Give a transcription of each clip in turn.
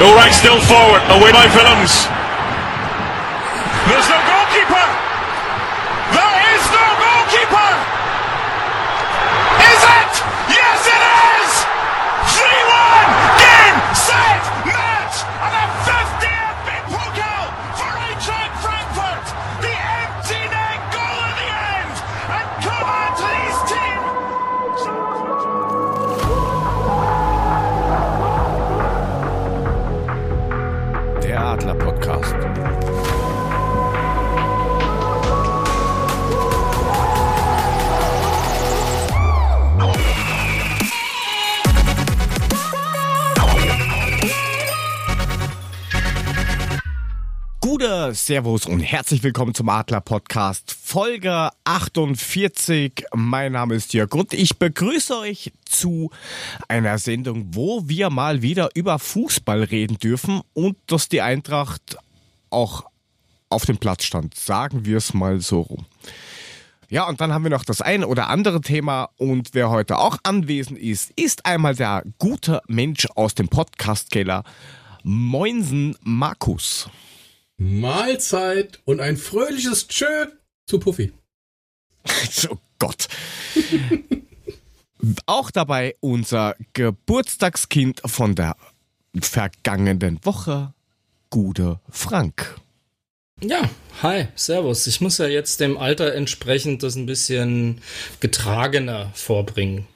All right, still forward, away by Willems. Gute Servus und herzlich willkommen zum Adler Podcast Folge 48. Mein Name ist Jörg und ich begrüße euch zu einer Sendung, wo wir mal wieder über Fußball reden dürfen und dass die Eintracht auch auf dem Platz stand. Sagen wir es mal so rum. Ja, und dann haben wir noch das ein oder andere Thema und wer heute auch anwesend ist, ist einmal der gute Mensch aus dem Podcast-Keller, Moinsen Markus. Mahlzeit und ein fröhliches Tschö zu Puffy. Oh Gott. Auch dabei unser Geburtstagskind von der vergangenen Woche, Gude Frank. Ja, hi, servus. Ich muss ja jetzt dem Alter entsprechend das ein bisschen getragener vorbringen.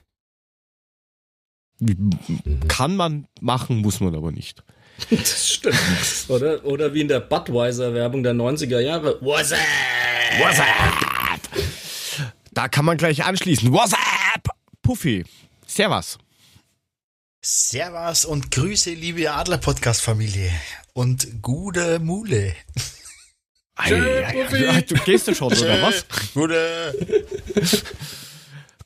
Kann man machen, muss man aber nicht. Das stimmt. Oder, oder wie in der Budweiser-Werbung der 90er Jahre. What's up? What's up? Da kann man gleich anschließen. What's up? Puffy. Servus. Servus und Grüße, liebe Adler-Podcast-Familie. Und gute Mule. Ei, Du gehst du schon, oder was? Gute.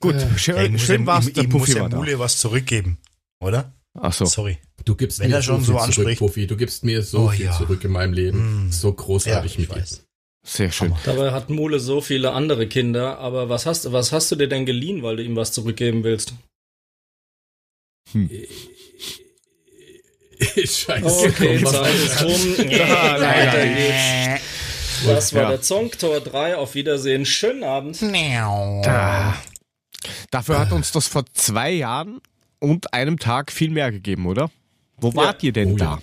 Gut, Ja, schön, ich schön war's, ich, ich muss Puffy der. Mule was zurückgeben, oder? Ach so. Sorry. Du gibst Wenn mir er schon so so viel zurück, anspricht. Puffy. Du gibst mir so Oh, viel ja. zurück in meinem Leben. Mm. So großartig Ja, mit ich dir. weiß. Sehr schön. Dabei hat Mule so viele andere Kinder, aber was hast, was hast du dir denn geliehen, weil du ihm was zurückgeben willst? Scheiße. Okay, Was Zeit ist rum. Ja, Weiter leider. geht's. Das war Ja. der Zongtor 3. Auf Wiedersehen. Schönen Abend. Da. Dafür hat uns das vor zwei Jahren und einem Tag viel mehr gegeben, oder? Wo wart ihr denn Oh da? ja.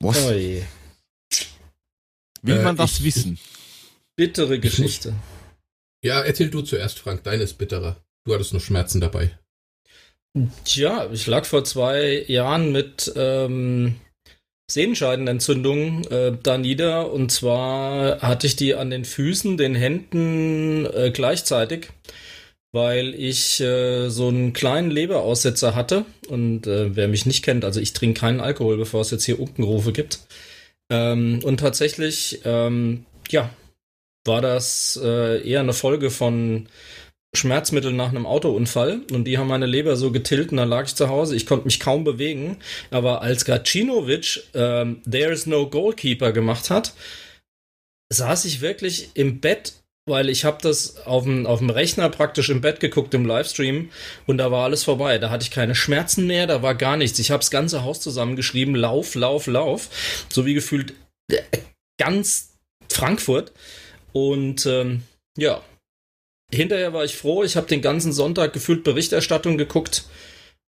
Was Oi. will Äh, man das ich- wissen? Bittere Geschichte. Ja, erzähl du zuerst, Frank. Deine ist bitterer. Du hattest noch Schmerzen dabei. Tja, ich lag vor zwei Jahren mit ähm, Sehenscheidenentzündung äh, da nieder. Und zwar hatte ich die an den Füßen, den Händen äh, gleichzeitig, weil ich äh, so einen kleinen Leberaussetzer hatte. Und äh, wer mich nicht kennt, also ich trinke keinen Alkohol, bevor es jetzt hier Unkenrufe gibt. Ähm, und tatsächlich, ähm, ja, war das äh, eher eine Folge von Schmerzmittel nach einem Autounfall und die haben meine Leber so getillt und dann lag ich zu Hause. Ich konnte mich kaum bewegen. Aber als Gacinovic ähm, There's No Goalkeeper gemacht hat, saß ich wirklich im Bett, weil ich habe das auf dem, auf dem Rechner praktisch im Bett geguckt im Livestream und da war alles vorbei. Da hatte ich keine Schmerzen mehr, da war gar nichts. Ich habe das ganze Haus zusammengeschrieben, Lauf, Lauf, Lauf. So wie gefühlt äh, ganz Frankfurt. Und ähm, ja, hinterher war ich froh. Ich habe den ganzen Sonntag gefühlt Berichterstattung geguckt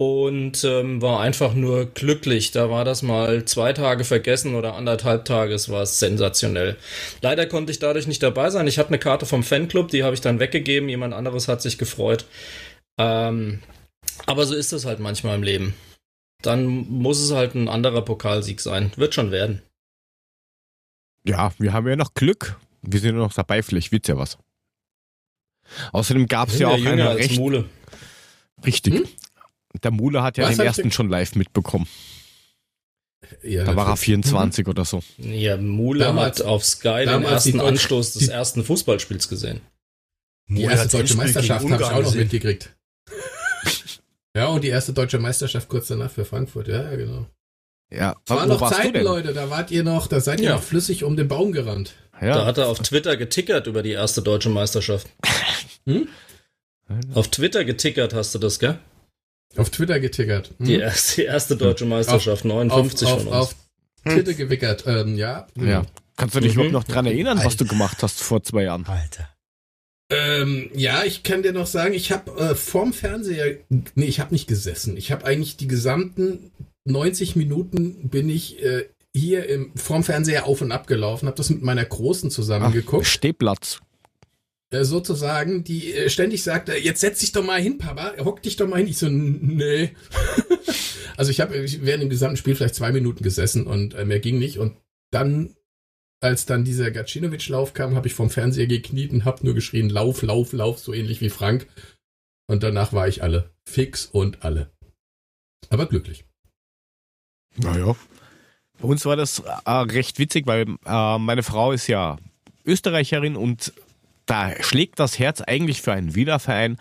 und ähm, war einfach nur glücklich. Da war das mal zwei Tage vergessen oder anderthalb Tage. Es war sensationell. Leider konnte ich dadurch nicht dabei sein. Ich hatte eine Karte vom Fanclub, die habe ich dann weggegeben. Jemand anderes hat sich gefreut. Ähm, aber so ist es halt manchmal im Leben. Dann muss es halt ein anderer Pokalsieg sein. Wird schon werden. Ja, wir haben ja noch Glück. Wir sind ja noch dabei, vielleicht wird's ja was. Außerdem gab's ja Bin auch eine recht richtig. Hm? Der Mule hat ja Was den ich ersten denn- schon live mitbekommen. Ja, Da war er natürlich. 24 oder so. Ja, Mule Damals- hat auf Sky den ersten Anstoß des die- ersten Fußballspiels gesehen. Die Mule erste deutsche Meisterschaft habe ich auch noch mitgekriegt. ja, und die erste deutsche Meisterschaft kurz danach für Frankfurt. Ja, genau. Ja, Es waren noch Zeiten? Leute. Da wart ihr noch, da seid ihr Ja. noch flüssig um den Baum gerannt. Da Ja. hat er auf Twitter getickert über die erste deutsche Meisterschaft. Hm? Auf Twitter getickert hast du das, gell? Auf Twitter getickert. Hm? Die erste, die erste deutsche Meisterschaft, 59 auf, von uns. Auf Twitter gewickert, ähm, ja. Ja. Kannst du dich Mhm. überhaupt noch dran erinnern, was du gemacht hast vor zwei Jahren? Alter. Ähm, ja, ich kann dir noch sagen, ich habe äh, vorm Fernseher, nee, ich habe nicht gesessen. Ich habe eigentlich die gesamten 90 Minuten bin ich äh, hier im, vorm Fernseher auf und ab gelaufen, habe das mit meiner Großen zusammen Ach, geguckt. Stehplatz. Äh, sozusagen, die äh, ständig sagte, jetzt setz dich doch mal hin, Papa, hock dich doch mal hin. Ich so, "N- nee. also ich habe während dem gesamten Spiel vielleicht zwei Minuten gesessen und äh, mehr ging nicht. Und dann, als dann dieser Gacinovic-Lauf kam, habe ich vom Fernseher gekniet und habe nur geschrien, lauf, lauf, lauf, so ähnlich wie Frank. Und danach war ich alle. Fix und alle. Aber glücklich. Naja. Bei uns war das äh, recht witzig, weil äh, meine Frau ist ja Österreicherin und da schlägt das Herz eigentlich für einen Wiener Verein,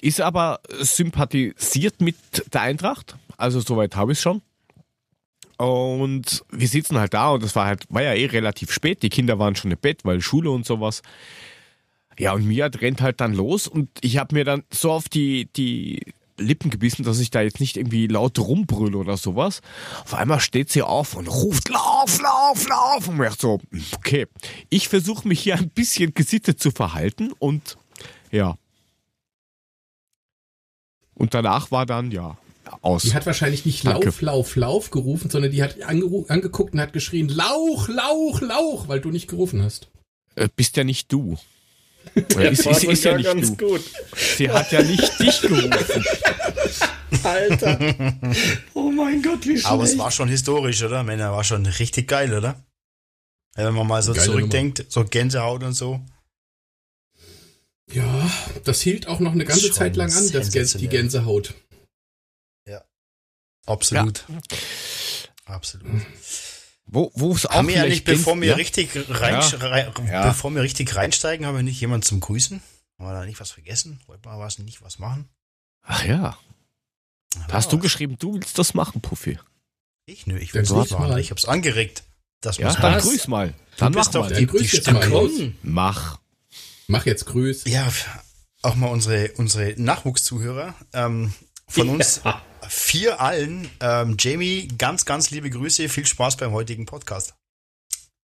ist aber sympathisiert mit der Eintracht. Also soweit habe ich es schon. Und wir sitzen halt da und das war halt, war ja eh relativ spät. Die Kinder waren schon im Bett, weil Schule und sowas. Ja, und Mia rennt halt dann los und ich habe mir dann so auf die, die Lippen gebissen, dass ich da jetzt nicht irgendwie laut rumbrülle oder sowas. Auf einmal steht sie auf und ruft, lauf, lauf, lauf. Und dachte so, okay, ich versuche mich hier ein bisschen gesittet zu verhalten und ja. Und danach war dann, ja, aus. Die hat wahrscheinlich nicht Danke. Lauf, Lauf, Lauf gerufen, sondern die hat angeguckt und hat geschrien, Lauch, Lauch, Lauch, weil du nicht gerufen hast. Äh, bist ja nicht du. Der Oder ist, war ist, ist ja nicht ganz du. gut. Sie hat ja nicht dich gerufen. Alter. Oh mein Gott, wie schlecht. Aber es war schon historisch, oder? Männer, war schon richtig geil, oder? Ja, Wenn man mal so Geile zurückdenkt, so Gänsehaut und so. Ja, das hielt auch noch eine ganze Schon Zeit lang an, das Gänse, die. Gänsehaut. Absolut. Absolut. Wo, wo es auch Haben wir Gänse- bevor wir ja? richtig rein, Ja. rein, Ja. bevor wir richtig reinsteigen, haben wir nicht jemanden zum Grüßen? Haben wir da nicht was vergessen? Wollten wir was nicht was machen? Ach ja. Haben Hast du was? geschrieben, du willst das machen, Puffy? Ich nö, ich will es machen. mal. Ich hab's angeregt. Das Ja, muss dann. Was? grüß mal. Dann bist mach doch mal. Dann grüß jetzt Stimme. Mach. Mach jetzt Grüß. Ja, auch mal unsere, unsere Nachwuchszuhörer. Ähm, von uns Ja. Vier allen. Ähm, Jamie, ganz, ganz liebe Grüße. Viel Spaß beim heutigen Podcast.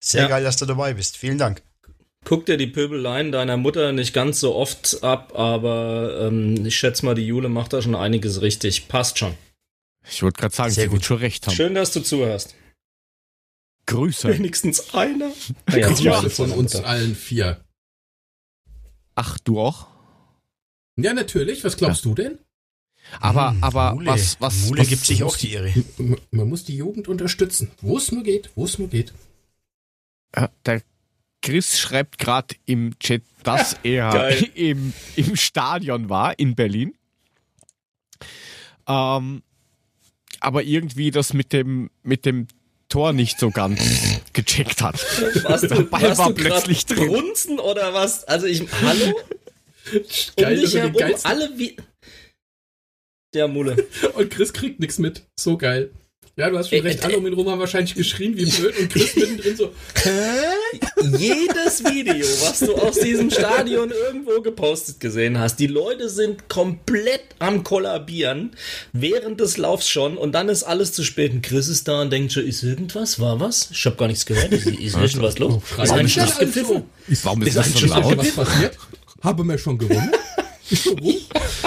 Sehr Ja. geil, dass du dabei bist. Vielen Dank. Guck dir die Pöbeleien deiner Mutter nicht ganz so oft ab, aber ähm, ich schätze mal, die Jule macht da schon einiges richtig. Passt schon. Ich wollte gerade sagen, Sehr sie gut. wird schon recht haben. Schön, dass du zuhörst. Grüße. Wenigstens einer. Ah ja, Ja, zwei von uns Mutter. allen vier. Ach, du auch? Ja, natürlich. Was glaubst du denn? Aber, Hm, aber Mule. was, was, Mule was gibt sich auch die Ehre. Man muss die Jugend unterstützen. Wo es nur geht, wo es nur geht. Äh, Der Chris schreibt gerade im Chat, dass er im, im Stadion war in Berlin. Ähm, aber irgendwie das mit dem, mit dem Tor nicht so ganz gecheckt hat. Warst Der Ball warst war du plötzlich drin. Brunzen oder was? Also ich, hallo? Geil, um dich er herum, alle wie... Der Mule. Und Chris kriegt nichts mit. So geil. Ja, du hast schon recht. Alle um ihn rum haben wahrscheinlich geschrien wie blöd und Chris mittendrin so. Jedes Video, was du aus diesem Stadion irgendwo gepostet gesehen hast, die Leute sind komplett am Kollabieren, während des Laufs schon, und dann ist alles zu spät. Und Chris ist da und denkt schon, ist irgendwas? War was? Ich habe gar nichts gehört. Ist, ist irgendwas los? schrei Ist nicht alle gepfiffen? Warum ist, Ist das ein so Schuss laut? Haben wir schon gewonnen?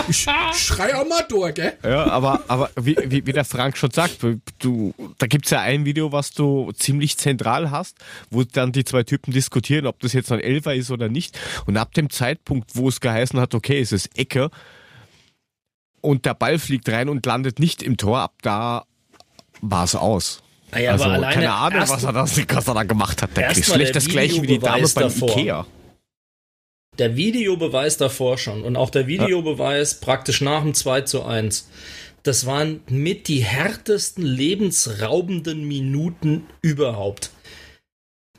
Ich schrei auch mal durch, gell? Ja, aber, aber wie, wie, wie der Frank schon sagt, du, da gibt's ja ein Video, was du ziemlich zentral hast, wo dann die zwei Typen diskutieren, ob das jetzt ein Elfer ist oder nicht. Und ab dem Zeitpunkt, wo es geheißen hat, okay, es ist Ecke und der Ball fliegt rein und landet nicht im Tor, ab da war's aus. Ah ja, also keine Ahnung, was er, da, was er da gemacht hat. Der schlägt der das gleiche wie die Dame beim davor. Ikea. Der Videobeweis davor schon und auch der Videobeweis praktisch nach dem 2 zu 1. Das waren mit die härtesten lebensraubenden Minuten überhaupt.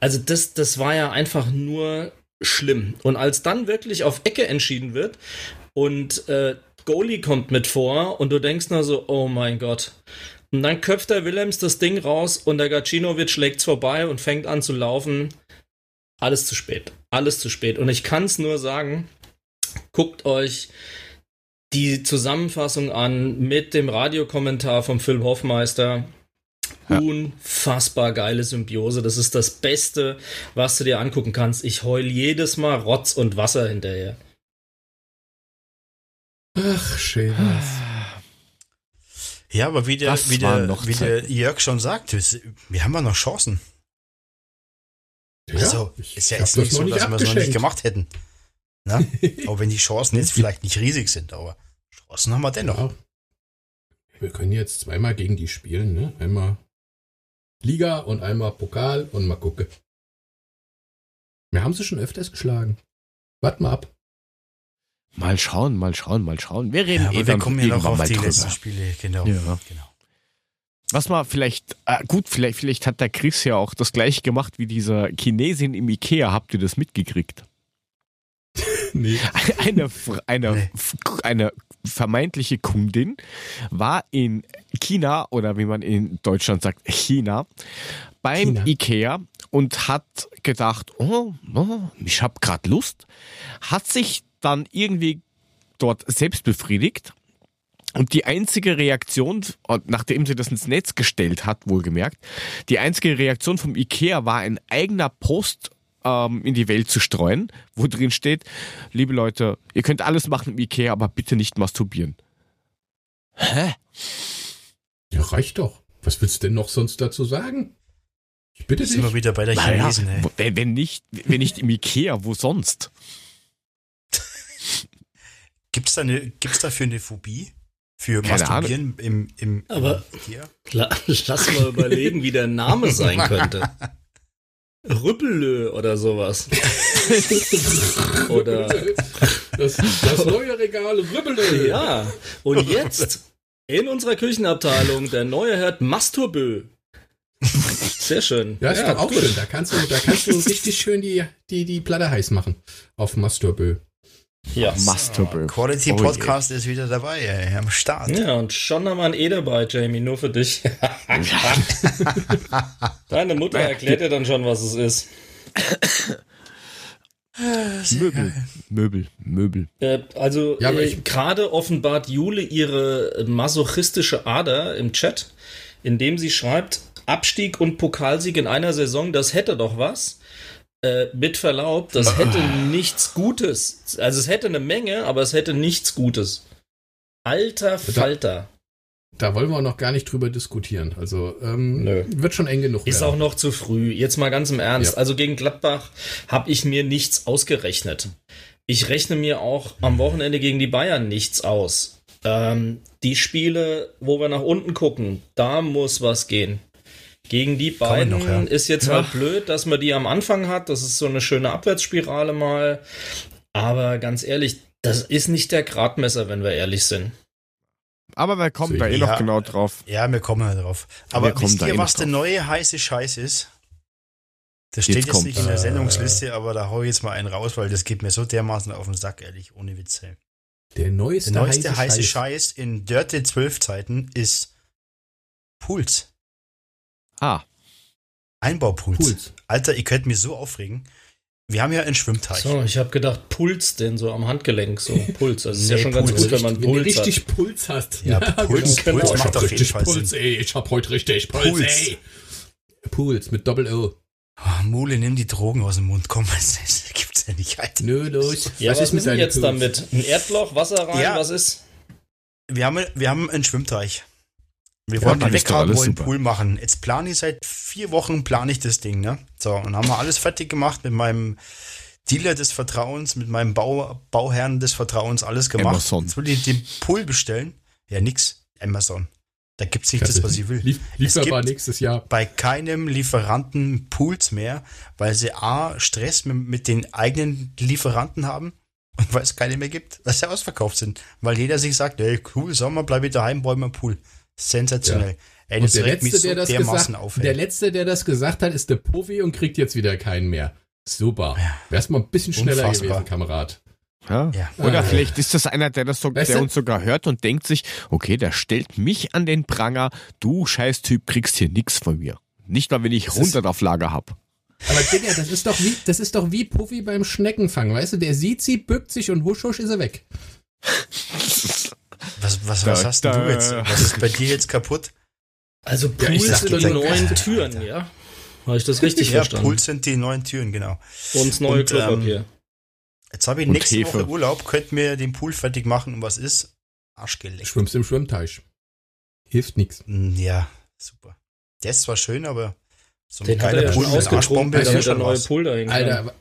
Also das, das war ja einfach nur schlimm. Und als dann wirklich auf Ecke entschieden wird und äh, Goalie kommt mit vor und du denkst nur so, oh mein Gott. Und dann köpft der Willems das Ding raus und der Gacinovic schlägt's vorbei und fängt an zu laufen. Alles zu spät. Alles zu spät. Und ich kann es nur sagen, guckt euch die Zusammenfassung an mit dem Radiokommentar vom Phil Hoffmeister. Unfassbar geile Symbiose. Das ist das Beste, was du dir angucken kannst. Ich heul jedes Mal Rotz und Wasser hinterher. Ach, schön was. Ja, aber wie der, Das wie der, noch wie der Jörg schon sagt, wir haben ja noch Chancen. Ja, also, ist ja jetzt nicht so, noch dass wir es noch nicht gemacht hätten. Na? auch wenn die Chancen jetzt vielleicht nicht riesig sind, aber Chancen haben wir dennoch. Ja. Wir können jetzt zweimal gegen die spielen, ne? Einmal Liga und einmal Pokal und mal gucken. Wir haben sie schon öfters geschlagen. Wart mal ab. Mal schauen, mal schauen, mal schauen. Wir reden Ja, eh aber wir dann kommen ja noch auf die drüber. letzten Spiele, genau. Ja. genau. Was man vielleicht, äh, gut, vielleicht, vielleicht hat der Chris ja auch das gleiche gemacht wie dieser Chinesin im Ikea. Habt ihr das mitgekriegt? Nee. Eine, eine, Nee. Eine vermeintliche Kundin war in China oder wie man in Deutschland sagt, China, beim China. Ikea und hat gedacht, oh, oh ich habe gerade Lust, hat sich dann irgendwie dort selbst befriedigt und die einzige Reaktion, nachdem sie das ins Netz gestellt hat, wohlgemerkt, die einzige Reaktion vom Ikea war ein eigener Post ähm, in die Welt zu streuen, wo drin steht, liebe Leute, ihr könnt alles machen im Ikea, aber bitte nicht masturbieren. Hä? Ja, reicht doch. Was willst du denn noch sonst dazu sagen? Ich bitte Jetzt sind wir dich. wieder bei der Naja, Chinesen, ey. wo- wenn, wenn, nicht, wenn nicht im Ikea, wo sonst? Gibt's da, eine, gibt's dafür eine Phobie? Für Keine Masturbieren im, im, Aber-? La- Lass mal überlegen, wie der Name sein könnte. Rüppelö oder sowas. oder Das, das neue Regal Ribbele. ja. Und jetzt in unserer Küchenabteilung der neue Herd Masturbö. Sehr schön. Ja, ist doch auch gut. schön. Da kannst du, da kannst du richtig schön die, die, die Platte heiß machen. Auf Masturbö. Ja. Masturbö. Quality Oh je. Podcast ist wieder dabei, ey, am Start. Ja, und schon haben wir ein E dabei, Jamie, nur für dich. Deine Mutter erklärt dir dann schon, was es ist. Möbel, Möbel, Möbel. Äh, also Ja, äh, gerade offenbart Jule ihre masochistische Ader im Chat, indem sie schreibt, Abstieg und Pokalsieg in einer Saison, das hätte doch was. Äh, mit Verlaub, das hätte nichts Gutes. Also es hätte eine Menge, aber es hätte nichts Gutes. Alter Falter. Da wollen wir auch noch gar nicht drüber diskutieren. Also ähm, Nö. wird schon eng genug. Ist werden. auch noch zu früh. Jetzt mal ganz im Ernst. Ja. Also gegen Gladbach habe ich mir nichts ausgerechnet. Ich rechne mir auch am Wochenende gegen die Bayern nichts aus. Ähm, die Spiele, wo wir nach unten gucken, da muss was gehen. Gegen die beiden noch, ja. ist jetzt halt blöd, dass man die am Anfang hat. Das ist so eine schöne Abwärtsspirale mal. Aber ganz ehrlich, das ist nicht der Gradmesser, wenn wir ehrlich sind. Aber wir kommen So, da eh ja. noch genau drauf. Ja, wir kommen ja drauf. Wir Aber kommen wisst da ihr, eh was der neue heiße Scheiß ist? Das steht Jetzt jetzt, nicht in der. Sendungsliste, aber da hau ich jetzt mal einen raus, weil das geht mir so dermaßen auf den Sack, ehrlich, ohne Witz. ey. Der neueste, Der neueste heiße, Scheiß. Scheiß in Dörte 12 Zeiten ist Puls. Ah, Einbaupuls. Puls. Alter, ihr könnt mich so aufregen. Wir haben ja einen Schwimmteich. So, ich habe gedacht, Puls denn so am Handgelenk, so Puls. Also ist ja schon ganz Puls. gut, wenn man wenn Puls hat. richtig Puls hast. Ja, Puls- genau. Puls ich macht hab auf jeden richtig Fall Puls, Sinn. ey. Ich hab heute richtig Puls, Puls. ey. Puls mit Doppel-O. Oh, Mule, nimm die Drogen aus dem Mund. Komm, das, gibt's ja nicht, Alter. Nö, los. Ja, was, ist denn deinem jetzt Puls? damit? Ein Erdloch, Wasser rein, Ja. was ist? Wir haben, wir haben einen Schwimmteich. Wir Ja, wollten doch weghaben, wollen einen super. Pool machen. Jetzt plane ich seit vier Wochen, plane ich das Ding, ne? So, und haben wir alles fertig gemacht mit meinem Dealer des Vertrauens, mit meinem Bau, Bauherrn des Vertrauens, alles gemacht. Amazon. Jetzt will ich den Pool bestellen. Ja, nix. Amazon. Da gibt's nicht das, was ich will. Lief, Es lieferbar gibt- nächstes Jahr. bei keinem Lieferanten Pools mehr, weil sie A, Stress mit, mit den eigenen Lieferanten haben und weil es keine mehr gibt, dass sie ausverkauft sind. Weil jeder sich sagt, ey, cool, Sommer, bleib ich daheim, einen Pool. Sensationell. Ey, Und der letzte, so der das dermaßen gesagt, auf. der letzte, der das gesagt hat, ist der Povi und kriegt jetzt wieder keinen mehr. Super. Wärst mal ein bisschen schneller Unfassbar. gewesen, Kamerad. ja. Ja. Oder Ah. vielleicht ist das einer, der das so, Weißt der uns sogar hört und denkt sich, okay, der stellt mich an den Pranger, du Scheißtyp kriegst hier nix von mir. Nicht mal, wenn ich Das ist- 100 auf Lager hab. Aber Digga, das ist doch wie, das ist doch wie Puffy beim Schneckenfang, weißt du? Der sieht sie, bückt sich und husch husch ist er weg. Was, was, was Da- hast denn du da- jetzt? Was ist bei dir jetzt kaputt? Also Ja, Pools sag sind die neuen Türen, ja? Habe ich das richtig Ja, verstanden? Pools sind die neuen Türen, genau. Und das neue Und, Klopapier. ähm, Jetzt habe ich Und nächste Hefe. Woche Urlaub, könnt mir den Pool fertig machen und was ist? Arschgeleckt. Schwimmst im Schwimmteich. Hilft nix. Mm, Ja, super. Der ist zwar schön, aber so ein Den hat er geiler ja schon Pool mit Arschbombe ist ja damit der schon neue. Pool kann. Alter,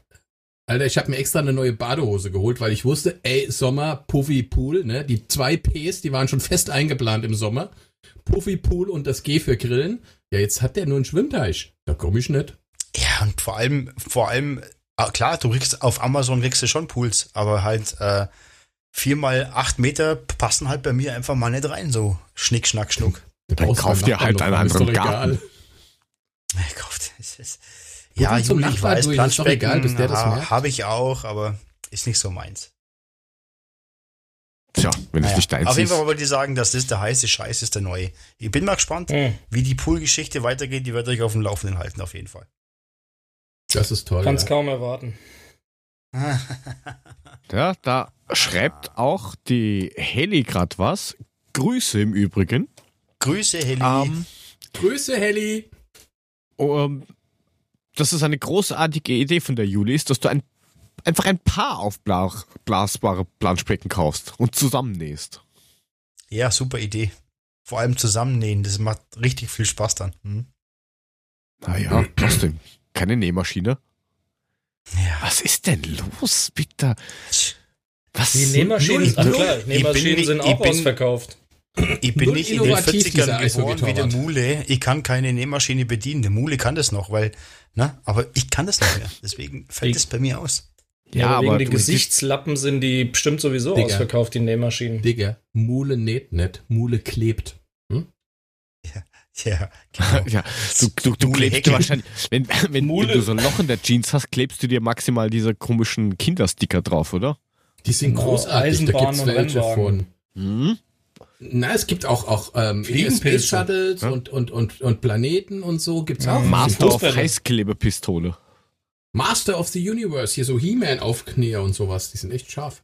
Alter, ich habe mir extra eine neue Badehose geholt, weil ich wusste, ey, Sommer, Puffy Pool, ne? Die zwei Ps, die waren schon fest eingeplant im Sommer. Puffy Pool und das G für Grillen. Ja, jetzt hat der nur einen Schwimmteich. Da komme ich nicht. Ja, und vor allem, vor allem, ah, klar, du kriegst auf Amazon kriegst du schon Pools, aber halt äh, vier mal acht Meter passen halt bei mir einfach mal nicht rein, so Schnick, Schnack, Schnuck. Da Dann brauchst du kauf beim dir Nachbarn halt einen anderen egal. Garten. Ich glaub, das ist, ja, Juli, ich weiß, durch, ist doch egal, bis der das Planschbecken merkt. habe ich auch, aber ist nicht so meins. Tja, wenn es Naja, nicht deins auf jeden ist. Fall wollte ich sagen, das ist der heiße Scheiß, ist der neue. Ich bin mal gespannt, Hm. wie die Pool-Geschichte weitergeht. Die wird euch auf dem Laufenden halten, auf jeden Fall. Das ist toll. Kann's ja. kaum erwarten. Ja, da schreibt auch die Heli grad was. Grüße im Übrigen. Grüße, Heli. Ähm, Grüße, Helly. ähm, dass es eine großartige Idee von der Juli ist, dass du ein, einfach ein paar aufblasbare Planschbecken kaufst und zusammennähst. Ja, super Idee. Vor allem zusammennähen, das macht richtig viel Spaß dann. Hm? Naja, was denn? Keine Nähmaschine? Ja. Was ist denn los, bitte? Was? Die Nähmaschinen, null- klar, Nähmaschinen nicht- sind ich auch bin- ausverkauft. Ich bin Null nicht in den innovativ, 40ern dieser geboren wie der. Mule. Ich kann keine Nähmaschine bedienen. Der Mule kann das noch, weil, ne? Aber ich kann das nicht mehr. Deswegen fällt es bei mir aus. Ja, Ja, aber wegen den du- Gesichtslappen sind die bestimmt sowieso Digga. ausverkauft, die Nähmaschinen. Digga, Mule näht nicht, Mule klebt. Ja, genau. Ja, du, du, du klebst wahrscheinlich, wenn, wenn, wenn du so ein Loch in der Jeans hast, klebst du dir maximal diese komischen Kindersticker drauf, oder? Die sind Genau, großartig, da Eisenbahn gibt's und welche Rennwagen. von. Hm? Na, es gibt auch, auch ähm. Space Shuttles Ja. und, und, und, und Planeten und so gibt's auch. Master of. Heißklebepistole. Master of the Universe, hier so He-Man-Aufknäher und sowas, die sind echt scharf.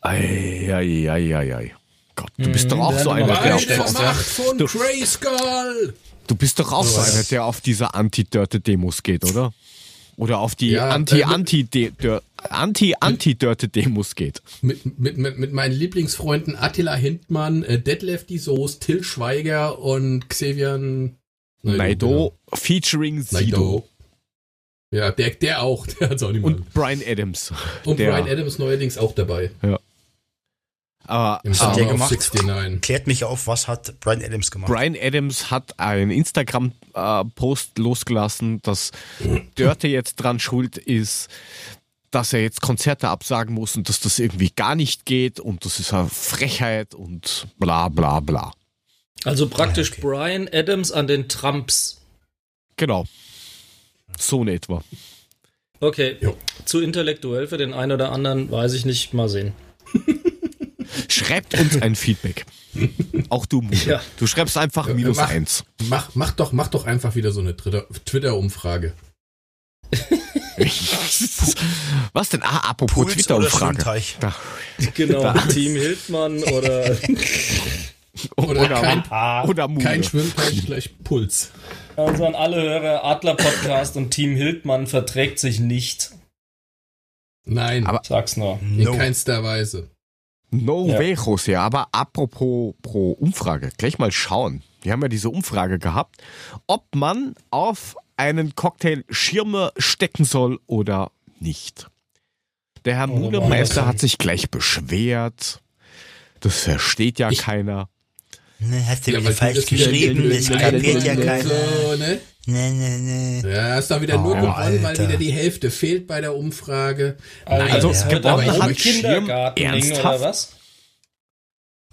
Eieieiei. Gott, du bist Mhm, doch auch werden so einer, der auf, der. Macht von Du- Grayskull! du bist doch auch so einer, der auf diese Anti-Dörte-Demos geht, oder? Oder auf die Ja, Anti-Anti-Anti-Dörte-Demos geht. Mit, mit, mit, mit meinen Lieblingsfreunden Attila Hindmann, äh, Detlef die Soos, Till Schweiger und Xavier Naido featuring Sido. Naido. Ja, der, der auch, der hat's auch nicht mal. Und Brian Adams. Und der- Brian Adams neuerdings auch dabei. Aber Im hat Summer der gemacht? 69. Klärt mich auf, was hat Brian Adams gemacht? Brian Adams hat einen Instagram-Post losgelassen, dass Dörte jetzt dran schuld ist, dass er jetzt Konzerte absagen muss und dass das irgendwie gar nicht geht und das ist eine Frechheit und bla bla bla. Also praktisch Okay. Brian Adams an den Trumps. Genau. So in etwa. Okay, Jo. zu intellektuell für den einen oder anderen, weiß ich nicht, mal sehen. Schreibt uns ein Feedback. Auch du, Mute. Ja. Du schreibst einfach Äh, minus mach- eins. Mach, mach, doch, mach doch einfach wieder so eine Twitter- Twitter-Umfrage. Was denn? Ah, apropos oder Twitter-Umfrage. Schwimmteich? Da- Genau, Team Hildmann oder Oder kein, oder Mule. kein Schwimmteich gleich Puls. also an alle Hörer, Adler Podcast und Team Hildmann verträgt sich nicht. Nein, Aber- Sag's nur. in No. keinster Weise. No Ja. way, José. Aber apropos pro Umfrage, gleich mal schauen. Wir haben ja diese Umfrage gehabt, ob man auf einen Cocktail Schirme stecken soll oder nicht. Der Herr Oh, Mulemeister Wahnsinn. hat sich gleich beschwert. Das versteht ja Ich- keiner. Ne, hast du Ja, wieder falsch geschrieben, das kapiert ja keiner. So, ne? Ne, ne, ne. Ja, hast da wieder nur Oh, gewonnen, weil wieder die Hälfte fehlt bei der Umfrage. Also, Nein, ja. wird gewonnen aber hat Schirm Kindergarten oder ernsthaft? was?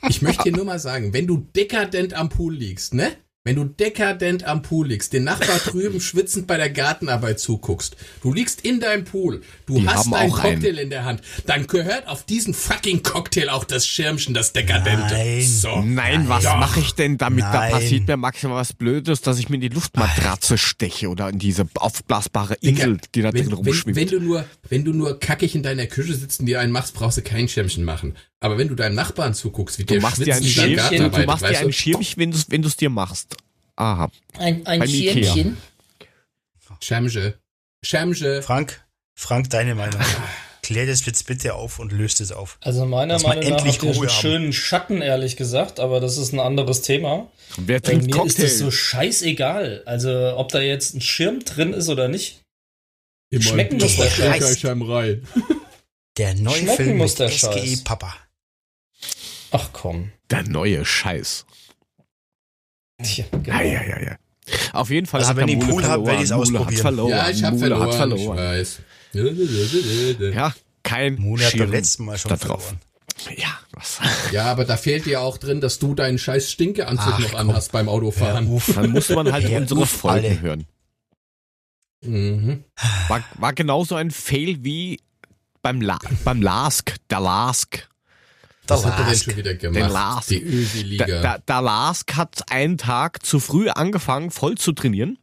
Ich möchte dir nur mal sagen, wenn du dekadent am Pool liegst, ne? Wenn du dekadent am Pool liegst, den Nachbar drüben schwitzend bei der Gartenarbeit zuguckst, du liegst in deinem Pool, du Die hast haben einen auch einen. Cocktail in der Hand, dann gehört auf diesen fucking Cocktail auch das Schirmchen, das dekadente. Nein. So. Nein, was Doch. mache ich denn damit? Da Nein. passiert mir maximal was Blödes, dass ich mir in die Luftmatratze steche oder in diese aufblasbare Insel, die da drin wenn, wenn, rumschwimmt. wenn du nur, wenn du nur kackig in deiner Küche sitzt und dir einen machst, brauchst du kein Schirmchen machen. Aber wenn du deinem Nachbarn zuguckst, wie Du der machst dir ein Schirmchen, du arbeitet, machst dir ein du? Schirmchen, wenn du wenn du es dir machst. Aha. Ein, ein Beim. Schirmchen. Schemge. Schemge. Frank, Frank, deine Meinung. Klär das jetzt bitte auf und löst es auf. Also meiner Meinung nach endlich habt ihr einen haben. schönen Schatten, ehrlich gesagt, aber das ist ein anderes Thema. Wer Bei trinkt mir ist Cocktail? das so scheißegal. Also ob da jetzt ein Schirm drin ist oder nicht. Immer Schmecken muss der Scheiß. Der neue Schmecken Film muss der SGE Scheiß. Papa. Ach komm. Der neue Scheiß. Tja, genau. Ja, ja, ja, ja. Auf jeden Fall Also hat wenn der ich Mule Pool hab, verloren. werd ich's Mule hat ausprobieren. verloren. Ja, ich hab Mule verloren, hat ich verloren. weiß. Ja, kein Mona hat beim letzten Mal schon da drauf. verloren. Ja, was? Ja, aber da fehlt dir auch drin, dass du deinen scheiß Stinkeanzug Ach, noch komm. anhast beim Autofahren. Uff. Dann muss man halt Ja, unsere uff, Folgen alle. hören. Mhm. War, war genauso ein Fail wie beim, La beim Lask, der Lask. Was hat er denn Lask. schon wieder Der gemacht? Lask. Die Der, Ösi-Liga. der, der Lask hat einen Tag zu früh angefangen, voll zu trainieren.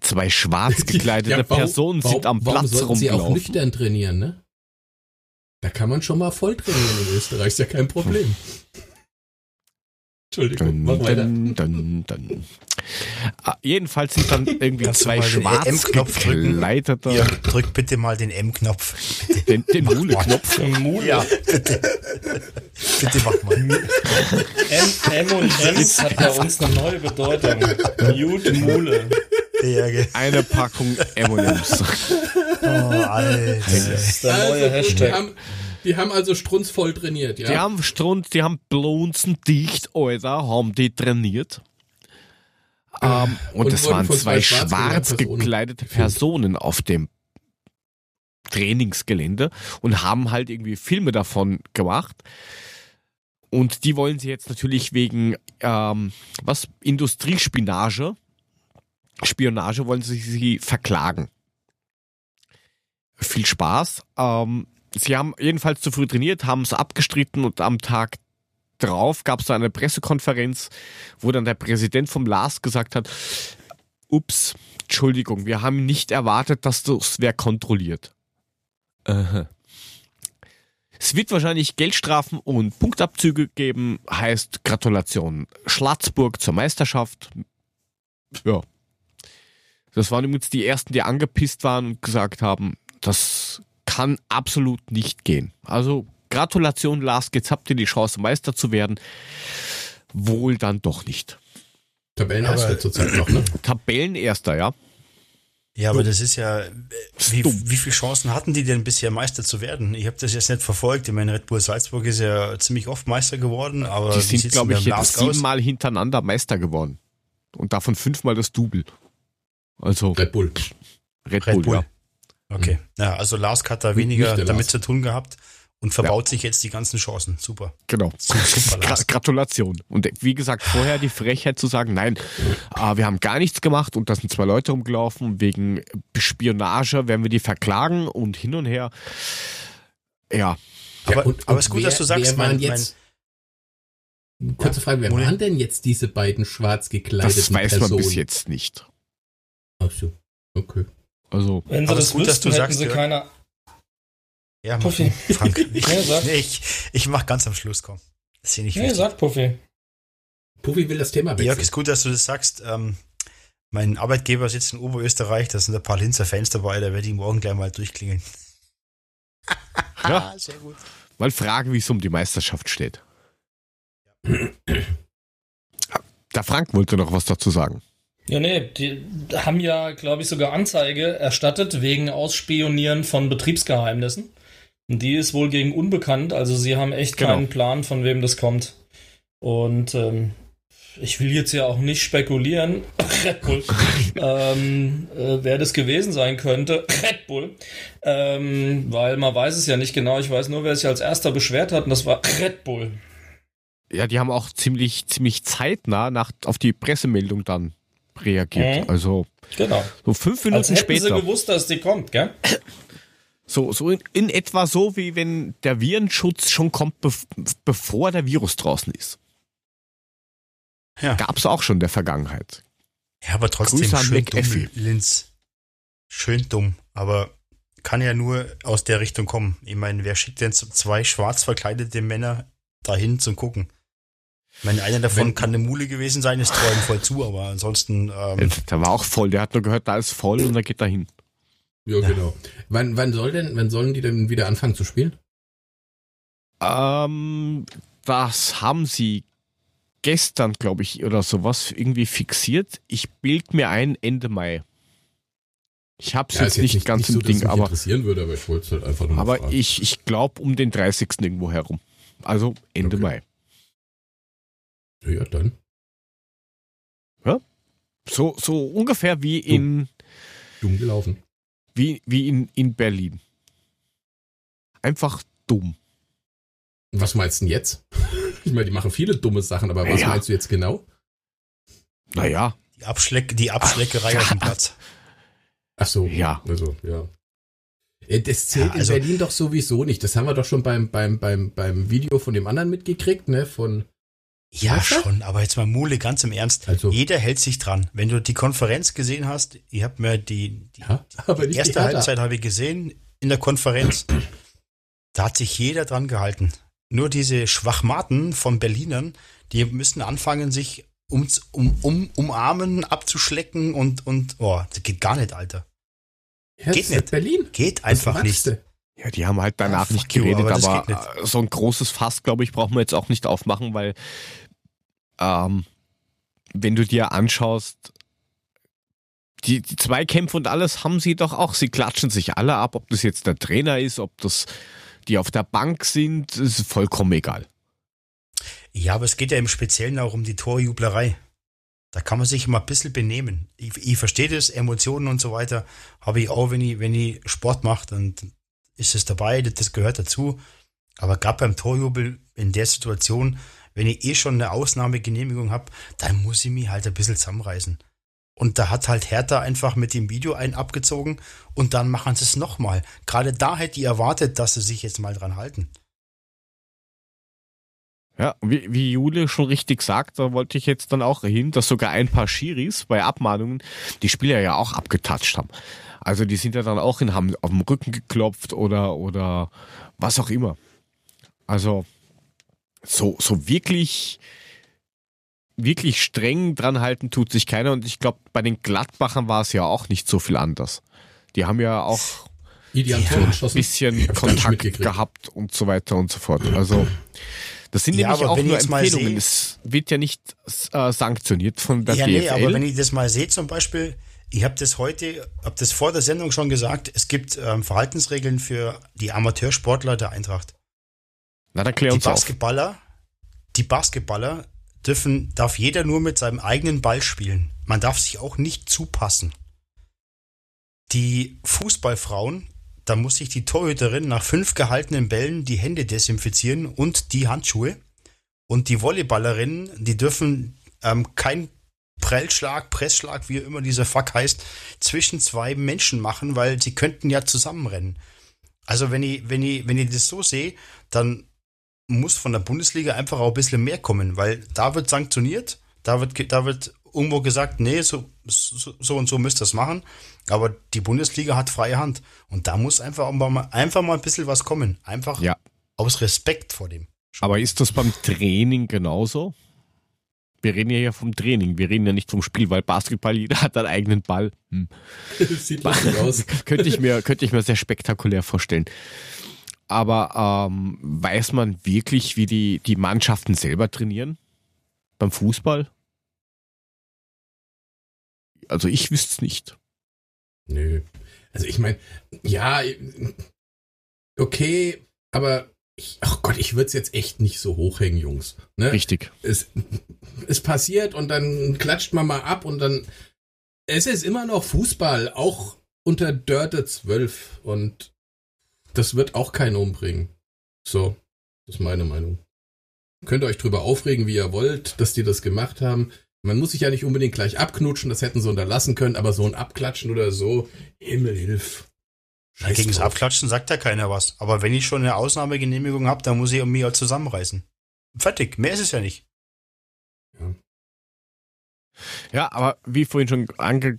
Zwei schwarz gekleidete Ja, warum- Personen sind warum- am warum Platz sollten sie auch rumgelaufen. nüchtern trainieren, ne? Da kann man schon mal voll trainieren in Österreich, ist ja kein Problem. Entschuldigung, Dun, mach weiter. dun, dun, jedenfalls sind dann irgendwie Kannst zwei den schwarz M-Knopf drücken? gekleidete, Ja, drück bitte mal den M-Knopf. den, den Mule-Knopf. Ein Mule. Ja, bitte. bitte mach mal. M, M und M's hat bei uns eine neue Bedeutung. Mute Mule. Eine Packung M&M's. oh, Alter. Das ist der neue Also, die, Hashtag. haben, die haben also strunzvoll trainiert, ja? Die haben Strund, die haben blunzen dicht, Alter, haben die trainiert. Ähm, und, Und es waren zwei schwarz schwarz gekleidete Personen Personen auf dem Trainingsgelände und haben halt irgendwie Filme davon gemacht. Und die wollen sie jetzt natürlich wegen, ähm, was, Industriespionage, Spionage wollen sie sie verklagen. Viel Spaß. Ähm, sie haben jedenfalls zu früh trainiert, haben es abgestritten und am Tag drauf gab es da eine Pressekonferenz, wo dann der Präsident vom LAS gesagt hat, ups, Entschuldigung, wir haben nicht erwartet, dass das wer kontrolliert. Aha. Es wird wahrscheinlich Geldstrafen und Punktabzüge geben, heißt Gratulation. Schlatzburg zur Meisterschaft. Ja. Das waren übrigens die ersten, die angepisst waren und gesagt haben, das kann absolut nicht gehen. Also Gratulation, Lars, jetzt habt ihr die Chance, Meister zu werden. Wohl dann doch nicht. Tabellenerster zurzeit noch, ne? Tabellenerster, ja. Ja, aber das ist ja, wie, wie viele Chancen hatten die denn bisher Meister zu werden? Ich habe das jetzt nicht verfolgt. Ich meine, Red Bull Salzburg ist ja ziemlich oft Meister geworden, aber Die sind, glaube ich, jetzt siebenmal hintereinander Meister geworden. Und davon fünfmal das Double. Also Red Bull. Red, Red Bull, Bull. ja. Okay. Ja, also Lask hat da weniger damit Lask. zu tun gehabt und verbaut sich jetzt die ganzen Chancen. Super. Genau. Super Gra. Gratulation. Und wie gesagt, vorher die Frechheit zu sagen, nein, äh, wir haben gar nichts gemacht und da sind zwei Leute rumgelaufen, wegen Spionage werden wir die verklagen und hin und her. Ja, Aber, und- aber und es ist gut, wer- dass du sagst, wer waren mein, jetzt, Kurze Frage, wer waren denn jetzt diese beiden schwarz gekleideten das weiß Personen? man bis jetzt nicht. Ach so, okay. Also, Wenn sie Aber es das ist gut, dass wüssten, du hätten sagst, sie Jörg. keine. Ja, Puffy. Frank, ich, Ja, sag. nee, ich, ich mach ganz am Schluss, komm. Das ist ja nicht Nee, wichtig. sag Puffy. Puffy will das Thema Jörg, wechseln. ist gut, dass du das sagst. Ähm, mein Arbeitgeber sitzt in Oberösterreich, da sind ein paar Linzer Fans dabei, da werde ich morgen gleich mal durchklingeln. Ja. sehr gut. mal fragen, wie es um die Meisterschaft steht. Der Frank wollte noch was dazu sagen. Ja, nee, die haben ja, glaube ich, sogar Anzeige erstattet wegen Ausspionieren von Betriebsgeheimnissen. Die ist wohl gegen unbekannt, also sie haben echt Genau. keinen Plan, von wem das kommt. Und ähm, ich will jetzt ja auch nicht spekulieren, Red Bull, ähm, äh, wer das gewesen sein könnte, Red Bull, ähm, weil man weiß es ja nicht genau. Ich weiß nur, wer sich als erster beschwert hat, und das war Red Bull. Ja, die haben auch ziemlich, ziemlich zeitnah nach, auf die Pressemeldung dann reagiert. Mhm. Also Genau. so fünf Als Minuten hätten sie später. gewusst, dass die kommt, gell? So, so in, in etwa so, wie wenn der Virenschutz schon kommt, bev bevor der Virus draußen ist. Ja. Gab's auch schon in der Vergangenheit. Ja, aber trotzdem Grüße schön dumm, Linz. Schön dumm, aber kann ja nur aus der Richtung kommen. Ich meine, wer schickt denn zwei schwarz verkleidete Männer dahin zum Gucken? Ich meine, einer davon Wenn- kann eine Mule gewesen sein, ist träumen voll zu, aber ansonsten, ähm, Der war auch voll. Der hat nur gehört, da ist voll und da geht er hin. Ja, genau. Wann, wann soll denn, wann sollen die denn wieder anfangen zu spielen? Ähm, das haben sie gestern, glaube ich, oder sowas irgendwie fixiert. Ich bild mir ein Ende Mai. Ich habe es jetzt, nicht ganz im so, dass Ding, mich aber, interessieren würde, aber ich wollte es halt einfach nur aber fragen. ich, ich glaube um den 30. irgendwo herum. Also Ende Okay. Mai. Ja, dann. So, so ungefähr wie in, Dumm gelaufen. Wie, wie in, in Berlin. Einfach dumm. Was meinst du denn jetzt? Ich meine, die machen viele dumme Sachen, aber was Ja. meinst du jetzt genau? Naja, die, Abschleck, die Abschleckerei auf dem Platz. Ach so. ja. Also, ja. Äh, Das zählt Ja, also- in Berlin doch sowieso nicht. Das haben wir doch schon beim, beim, beim, beim Video von dem anderen mitgekriegt, ne? Von, Ja, Weißt du? schon, aber jetzt mal Mule, ganz im Ernst. Also- Jeder hält sich dran. Wenn du die Konferenz gesehen hast, ich habe mir die, die ja, erste die Hertha. Halbzeit habe ich gesehen in der Konferenz. Da hat sich jeder dran gehalten. Nur diese Schwachmaten von Berlinern, die müssen anfangen, sich um, um, um, umarmen, abzuschlecken und, und, oh, das geht gar nicht, Alter. Ja, das geht ist nicht. Berlin. Geht einfach nicht. Ja, die haben halt danach Ah, nicht fuck you, geredet, aber das aber, geht nicht. äh, so ein großes Fass, glaube ich, brauchen wir jetzt auch nicht aufmachen, weil ähm, wenn du dir anschaust, die, die Zweikämpfe und alles haben sie doch auch, sie klatschen sich alle ab, ob das jetzt der Trainer ist, ob das die auf der Bank sind, ist vollkommen egal. Ja, aber es geht ja im Speziellen auch um die Torjublerei. Da kann man sich mal ein bisschen benehmen. Ich, ich verstehe das, Emotionen und so weiter, habe ich auch, wenn ich, wenn ich Sport mache, dann ist es dabei, das gehört dazu. Aber gerade beim Torjubel in der Situation, wenn ich eh schon eine Ausnahmegenehmigung habe, dann muss ich mich halt ein bisschen zusammenreißen. Und da hat halt Hertha einfach mit dem Video einen abgezogen und dann machen sie es nochmal. Gerade da hätte ich erwartet, dass sie sich jetzt mal dran halten. Ja, wie, wie Jule schon richtig sagt, da wollte ich jetzt dann auch hin, dass sogar ein paar Schiris bei Abmahnungen die Spieler ja auch abgetatscht haben. Also die sind ja dann auch in, haben auf dem Rücken geklopft oder, oder was auch immer. Also so, so wirklich, wirklich streng dran halten tut sich keiner und ich glaube, bei den Gladbachern war es ja auch nicht so viel anders. Die haben ja auch Ja, ein bisschen Kontakt gehabt und so weiter und so fort. Also das sind Ja, nämlich aber auch wenn ich nur jetzt mal Empfehlungen. sehe- Es wird ja nicht äh, sanktioniert von der ja, DFL. nee, aber wenn ich das mal sehe zum Beispiel, ich habe das heute, habe das vor der Sendung schon gesagt, es gibt ähm, Verhaltensregeln für die Amateursportler der Eintracht. Na, dann klär Die uns auf. Basketballer, die Basketballer dürfen, darf jeder nur mit seinem eigenen Ball spielen. Man darf sich auch nicht zupassen. Die Fußballfrauen, da muss sich die Torhüterin nach fünf gehaltenen Bällen die Hände desinfizieren und die Handschuhe. Und die Volleyballerinnen, die dürfen ähm, kein Prellschlag, Pressschlag, wie immer dieser Fuck heißt, zwischen zwei Menschen machen, weil sie könnten ja zusammenrennen. Also wenn ich, wenn ich, wenn ich das so sehe, dann muss von der Bundesliga einfach auch ein bisschen mehr kommen, weil da wird sanktioniert, da wird, da wird irgendwo gesagt, nee, so, so, so und so müsst ihr es machen, aber die Bundesliga hat freie Hand und da muss einfach auch mal, einfach mal ein bisschen was kommen, einfach Ja. aus Respekt vor dem. Aber ist das beim Training genauso? Wir reden ja hier vom Training, wir reden ja nicht vom Spiel, weil Basketball, jeder hat einen eigenen Ball. Hm. Sieht lustig aus. könnte, ich mir, könnte ich mir sehr spektakulär vorstellen. Aber ähm, weiß man wirklich, wie die, die Mannschaften selber trainieren? Beim Fußball? Also ich wüsste es nicht. Nö. Also ich meine, ja, okay, aber ich, ach Gott, ich würde es jetzt echt nicht so hochhängen, Jungs. Ne? Richtig. Es, es passiert und dann klatscht man mal ab und dann. Es ist immer noch Fußball, auch unter Dörte 12 und das wird auch keinen umbringen. So, das ist meine Meinung. Könnt ihr euch drüber aufregen, wie ihr wollt, dass die das gemacht haben. Man muss sich ja nicht unbedingt gleich abknutschen, das hätten sie unterlassen können, aber so ein Abklatschen oder so, Himmel hilf. Scheiß Gegen das. Abklatschen sagt ja keiner was. Aber wenn ich schon eine Ausnahmegenehmigung habe, dann muss ich mich auch zusammenreißen. Fertig, mehr ist es ja nicht. Ja, aber wie vorhin schon ange,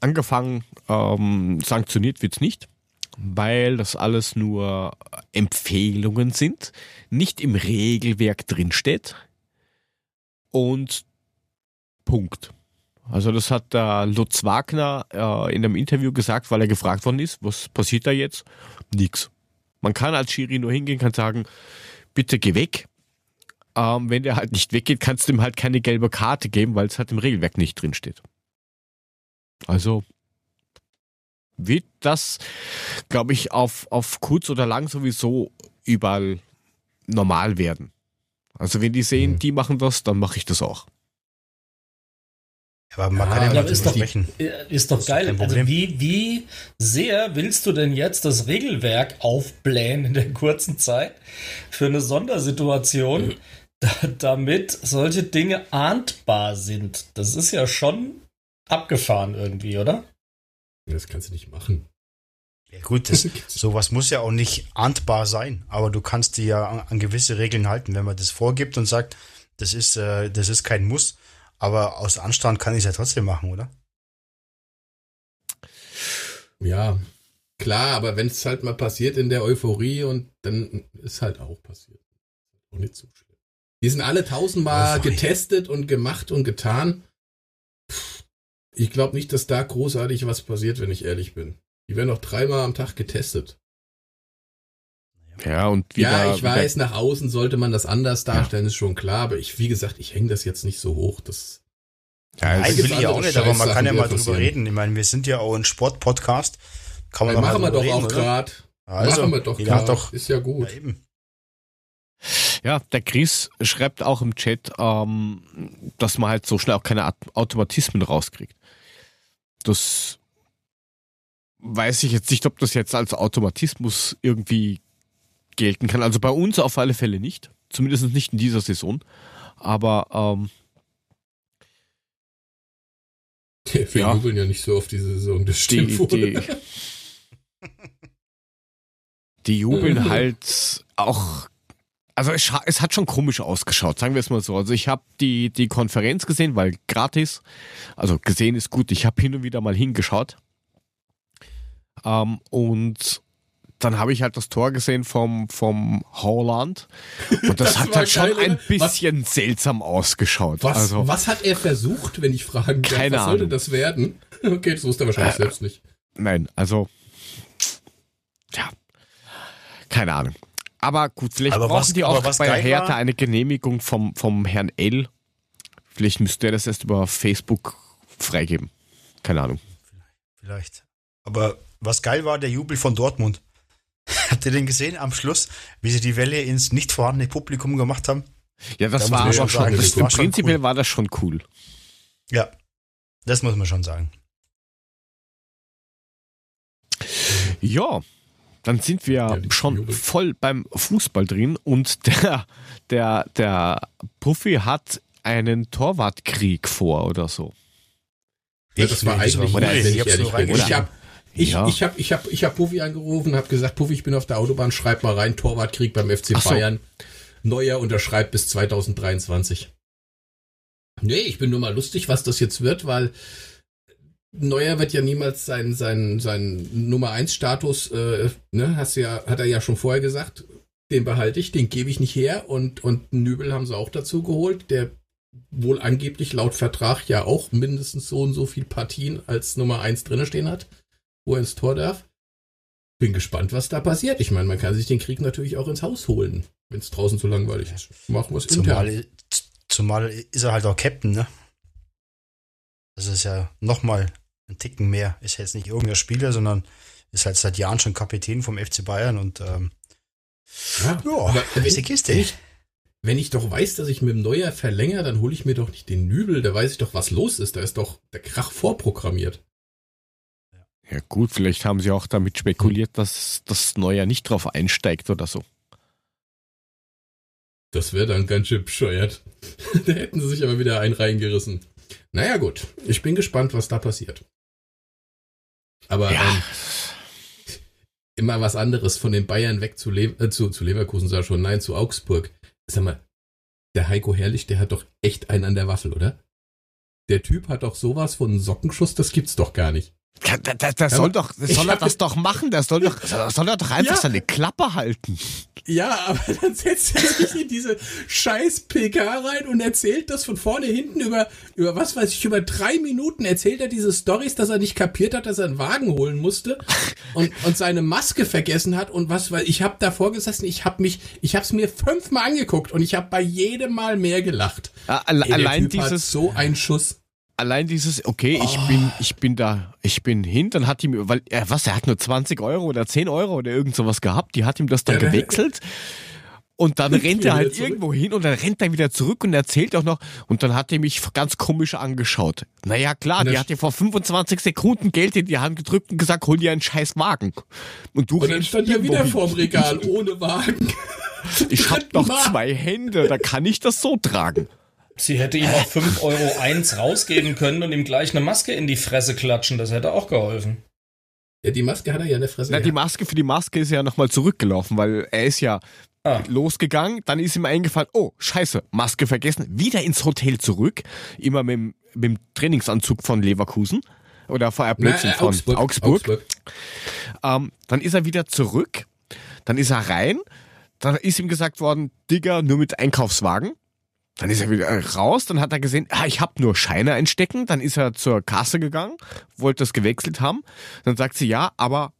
angefangen, ähm, sanktioniert wird's nicht. Weil das alles nur Empfehlungen sind, nicht im Regelwerk drinsteht und Punkt. Also das hat der Lutz Wagner äh, in einem Interview gesagt, weil er gefragt worden ist, was passiert da jetzt? Nix. Man kann als Schiri nur hingehen, kann sagen, bitte geh weg. Ähm, wenn der halt nicht weggeht, kannst du ihm halt keine gelbe Karte geben, weil es halt im Regelwerk nicht drinsteht. Also wird das, glaube ich, auf, auf kurz oder lang sowieso überall normal werden. Also wenn die sehen, Mhm. die machen das, dann mache ich das auch. Aber man Ja, kann ja aber mal ist doch, sprechen. äh, ist doch ist geil. Also wie, wie sehr willst du denn jetzt das Regelwerk aufblähen in der kurzen Zeit für eine Sondersituation, da, damit solche Dinge ahndbar sind? Das ist ja schon abgefahren irgendwie, oder? Das kannst du nicht machen. Ja, gut, das, sowas muss ja auch nicht ahndbar sein, aber du kannst dir ja an, an gewisse Regeln halten, wenn man das vorgibt und sagt, das ist, äh, das ist kein Muss, aber aus Anstand kann ich es ja trotzdem machen, oder? Ja, klar, aber wenn es halt mal passiert in der Euphorie und dann ist halt auch passiert. Auch nicht so schlimm. Die sind alle tausendmal Euphorie. getestet und gemacht und getan. Ich glaube nicht, dass da großartig was passiert, wenn ich ehrlich bin. Die werden noch dreimal am Tag getestet. Ja, und wieder, ja, ich weiß, nach außen sollte man das anders darstellen, ist schon klar, aber ich, wie gesagt, ich hänge das jetzt nicht so hoch. Das, Ja, gibt's will ich ja auch nicht, aber man kann ja mal drüber reden. Ich meine, wir sind ja auch ein Sport-Podcast. Kann man da machen wir mal doch auch reden, oder? gerade. Also, machen wir doch gerade. doch, Ist ja gut. ja, eben. Ja, der Chris schreibt auch im Chat, ähm, dass man halt so schnell auch keine At- Automatismen rauskriegt. Das weiß ich jetzt nicht, ob das jetzt als Automatismus irgendwie gelten kann. Also bei uns auf alle Fälle nicht. Zumindest nicht in dieser Saison. Aber ähm, Wir Ja. jubeln ja nicht so auf diese Saison, das stimmt die, wohl. die, die jubeln halt auch. Also es, es hat schon komisch ausgeschaut, sagen wir es mal so. Also ich habe die, die Konferenz gesehen, weil gratis. Also gesehen ist gut. Ich habe hin und wieder mal hingeschaut. Ähm, und dann habe ich halt das Tor gesehen vom, vom Holland. Und das, Das hat halt schon geil, ein oder? Was- bisschen seltsam ausgeschaut. Was, also, was hat er versucht, wenn ich fragen darf? Keine Was sollte Ahnung. das werden? Okay, das wusste er wahrscheinlich Äh, selbst nicht. Nein, also ja, keine Ahnung. Aber gut, vielleicht Aber brauchen was- die auch bei Hertha war- eine Genehmigung vom, vom Herrn L. Vielleicht müsste er das erst über Facebook freigeben. Keine Ahnung. Vielleicht. Aber was geil war, der Jubel von Dortmund. Habt ihr den gesehen am Schluss, wie sie die Welle ins nicht vorhandene Publikum gemacht haben? Ja, das Da war aber schon sagen, das, das war schon prinzipiell cool. war das schon cool. Ja, das muss man schon sagen. Ja, dann sind wir Ja, schon Jubel. voll beim Fußball drin und der, der, der Puffy hat einen Torwartkrieg vor oder so. Ja, das war eigentlich, ich habe ich, Ja. ich hab, ich hab, ich hab Puffy angerufen, habe gesagt, Puffy, ich bin auf der Autobahn, schreib mal rein, Torwartkrieg beim FC Ach so. Bayern. Neuer unterschreibt bis 2023. Nee, ich bin nur mal lustig, was das jetzt wird, weil Neuer wird ja niemals seinen sein, sein Nummer 1 Status, äh, ne, hast ja, hat er ja schon vorher gesagt, den behalte ich, den gebe ich nicht her und, und Nübel haben sie auch dazu geholt, der wohl angeblich laut Vertrag ja auch mindestens so und so viel Partien als Nummer 1 drinne stehen hat, wo er ins Tor darf. Bin gespannt, was da passiert. Ich meine, man kann sich den Krieg natürlich auch ins Haus holen, wenn es draußen zu langweilig ist. Machen wir es. Zumal, zumal ist er halt auch Captain, ne? Das ist ja nochmal ein Ticken mehr. Ist jetzt nicht irgendein Spieler, sondern ist halt seit Jahren schon Kapitän vom FC Bayern und ähm, Ja, ja, aber wenn, ist die Kiste. wenn, ich, wenn ich doch weiß, dass ich mit dem Neuer verlängere, dann hole ich mir doch nicht den Nübel, da weiß ich doch, was los ist. Da ist doch der Krach vorprogrammiert. Ja gut, vielleicht haben sie auch damit spekuliert, dass das Neuer nicht drauf einsteigt oder so. Das wäre dann ganz schön bescheuert. da hätten sie sich aber wieder einen reingerissen. Naja, gut. Ich bin gespannt, was da passiert. Aber Ja, ähm, immer was anderes von den Bayern weg zu, Le äh, zu, zu Leverkusen, sag schon, nein, zu Augsburg. Sag mal, der Heiko Herrlich, der hat doch echt einen an der Waffel, oder? Der Typ hat doch sowas von einem Sockenschuss, das gibt's doch gar nicht. Da, da, da soll doch, das soll er das doch machen, der soll doch, soll er doch einfach Ja. seine Klappe halten. Ja, aber dann setzt er sich in diese scheiß PK rein und erzählt das von vorne hinten über, über was weiß ich, über drei Minuten erzählt er diese Stories, dass er nicht kapiert hat, dass er einen Wagen holen musste und, und seine Maske vergessen hat und was, weil ich habe davor gesessen, ich habe mich, ich habe es mir fünfmal angeguckt und ich habe bei jedem Mal mehr gelacht. Ja, alle- Ey, der allein typ hat dieses, so ein Schuss. Allein dieses, okay, ich bin, ich bin da, ich bin hin, dann hat ihm, weil er, was, er hat nur 20 Euro oder 10 Euro oder irgend sowas gehabt, die hat ihm das dann gewechselt. Und dann rennt er halt irgendwo hin und dann rennt er wieder zurück und erzählt auch noch, und dann hat er mich ganz komisch angeschaut. Naja, klar, die hat dir vor 25 Sekunden Geld in die Hand gedrückt und gesagt, hol dir einen scheiß Wagen. Und du Und dann stand er wieder vorm Regal ohne Wagen. Ich hab noch zwei Hände, da kann ich das so tragen. Sie hätte ihm auch 5 Euro eins rausgeben können und ihm gleich eine Maske in die Fresse klatschen. Das hätte auch geholfen. Ja, die Maske hat er ja in der Fresse. Na, die. Maske für die Maske ist ja nochmal zurückgelaufen, weil er ist ja Ah. losgegangen, dann ist ihm eingefallen, oh, scheiße, Maske vergessen, wieder ins Hotel zurück, immer mit, dem- mit dem Trainingsanzug von Leverkusen oder vorher Na, Blödsinn äh, von Augsburg. Augsburg. Ähm, dann ist er wieder zurück, dann ist er rein, dann ist ihm gesagt worden, Digga, nur mit Einkaufswagen. Dann ist er wieder äh, raus, dann hat er gesehen, ah, ich hab nur Scheine einstecken, dann ist er zur Kasse gegangen, wollte das gewechselt haben, dann sagt sie, ja, aber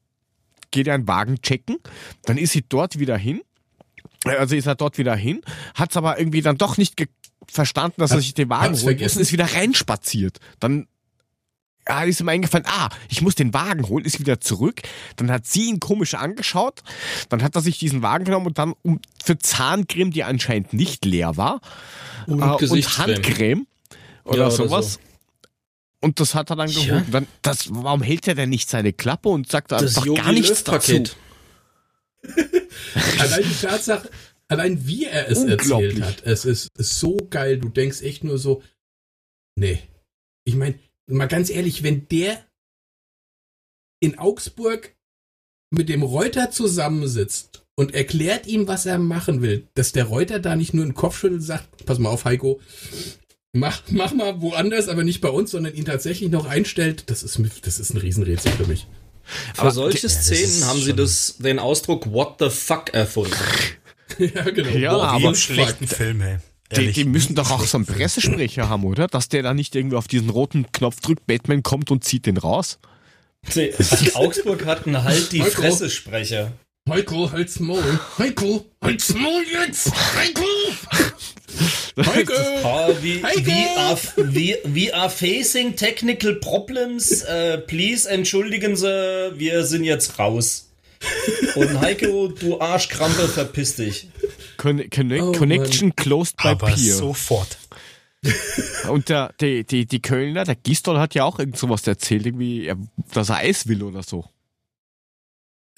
geht er einen Wagen checken, dann ist sie dort wieder hin, äh, also ist er dort wieder hin, hat's aber irgendwie dann doch nicht verstanden, dass er Hat- sich den Wagen holen muss vergessen? und ist wieder reinspaziert. Dann ja, ist ihm eingefallen, ah, ich muss den Wagen holen, ist wieder zurück. Dann hat sie ihn komisch angeschaut. Dann hat er sich diesen Wagen genommen und dann um, für Zahncreme, die anscheinend nicht leer war, Und äh, und. Handcreme oder, Ja, oder sowas. so. Und das hat er dann Ja. geholt. Dann, das, warum hält er denn nicht seine Klappe und sagt Das einfach gar Jogi nichts dazu? Allein die Tatsache, allein wie er es erzählt hat, es ist so geil. Du denkst echt nur so, nee. Ich meine, mal ganz ehrlich, wenn der in Augsburg mit dem Reuter zusammensitzt und erklärt ihm, was er machen will, dass der Reuter da nicht nur den Kopf schüttelt und sagt, pass mal auf, Heiko, mach, mach mal woanders, aber nicht bei uns, sondern ihn tatsächlich noch einstellt, das ist, das ist ein Riesenrätsel für mich. Für solche das Szenen haben sie das, den Ausdruck What the fuck erfunden. ja, genau. Ja, Boah, aber schlechten Film, hey. Die, die müssen doch auch so einen Pressesprecher haben, oder? Dass der da nicht irgendwie auf diesen roten Knopf drückt, Batman kommt und zieht den raus. Nee, Augsburg hat einen Halt die Heiko. Fresse-Sprecher. Heiko, halt's Maul. Heiko, halt's Maul jetzt. Heiko. Heiko. Ah, we, Heiko! we, are, we, we are facing technical problems. Äh, please entschuldigen Sie, wir sind jetzt raus. Und Heiko, du Arschkrampe, verpiss dich. Con Conne Oh, Connection closed by Aber Peer. sofort. Und der, die, die, die Kölner, der Gistol hat ja auch irgend sowas erzählt, irgendwie, er- dass er Eis will oder so.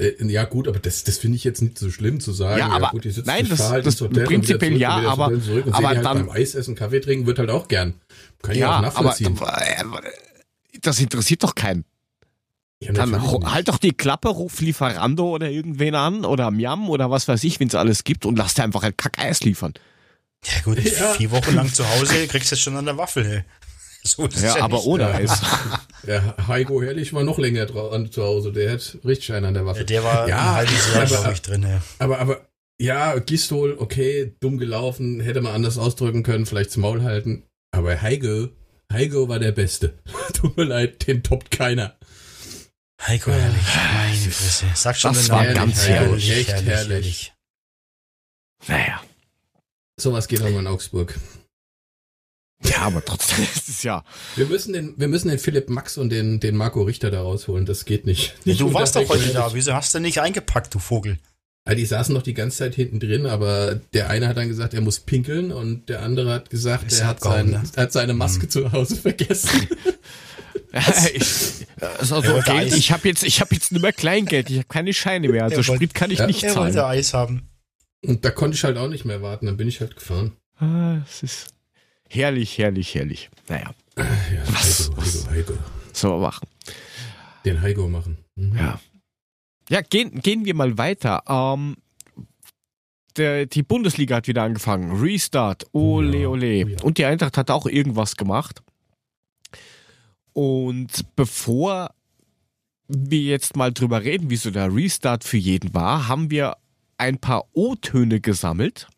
Äh, ja gut, aber das, das finde ich jetzt nicht so schlimm zu sagen. Ja, aber- gut, die sitzen nein, das- fahr halt das prinzipiell zurück ja, aber- zurück zurück und aber halt dann- beim Eis essen, Kaffee trinken, wird halt auch gern. Kann ich auch aber nachvollziehen. äh, das interessiert doch keinen. Ja, Dann halt doch die Klappe, ruf Lieferando oder irgendwen an oder Miam oder was weiß ich, wenn es alles gibt und lass dir einfach ein Kackeis liefern. Ja gut, Ja. vier Wochen lang zu Hause kriegst du es schon an der Waffel, hey. So ist es Ja, aber nicht. ohne Ja. Eis. Der Heiko Herrlich war noch länger dra- an, zu Hause. Der hat richtig einen an der Waffe. Ja, der war Ja, ein halbes Jahr, aber- glaube ich, drin. hey. Aber, aber, ja, Gistol, okay, dumm gelaufen, hätte man anders ausdrücken können, vielleicht zum Maul halten. Aber Heiko, Heiko war der Beste. Tut mir leid, den toppt keiner. Heiko Herrlich, meine Fresse. Sag schon Das den war ganz herrlich, echt herrlich. Naja. Sowas geht auch mal in Augsburg. Ja, aber trotzdem ist es ja. Wir müssen den, wir müssen den Philipp Max und den, den Marco Richter da rausholen. Das geht nicht. Ja, nicht du warst doch heute da. Herrlich. Wieso hast du nicht eingepackt, du Vogel? Ja, die saßen noch die ganze Zeit hinten drin, aber der eine hat dann gesagt, er muss pinkeln und der andere hat gesagt, er hat, sein, ne? hat seine Maske zu Hause vergessen. ich, also, Eis. ich habe jetzt, ich habe jetzt nur mehr Kleingeld, ich habe keine Scheine mehr, also wollte- Sprit kann ich Ja, nicht Er wollte zahlen. Eis haben. Und da konnte ich halt auch nicht mehr warten, dann bin ich halt gefahren. Ah, es ist herrlich, herrlich, herrlich. Naja, Ja, Was? Heiko, Heiko, Heiko. so machen. Den Heiko machen. Mhm. Ja. Ja, gehen, gehen wir mal weiter. Ähm, der, die Bundesliga hat wieder angefangen. Restart. Ole, Ja, ole. oh ja. Und die Eintracht hat auch irgendwas gemacht. Und bevor wir jetzt mal drüber reden, wie so der Restart für jeden war, haben wir ein paar O-Töne gesammelt.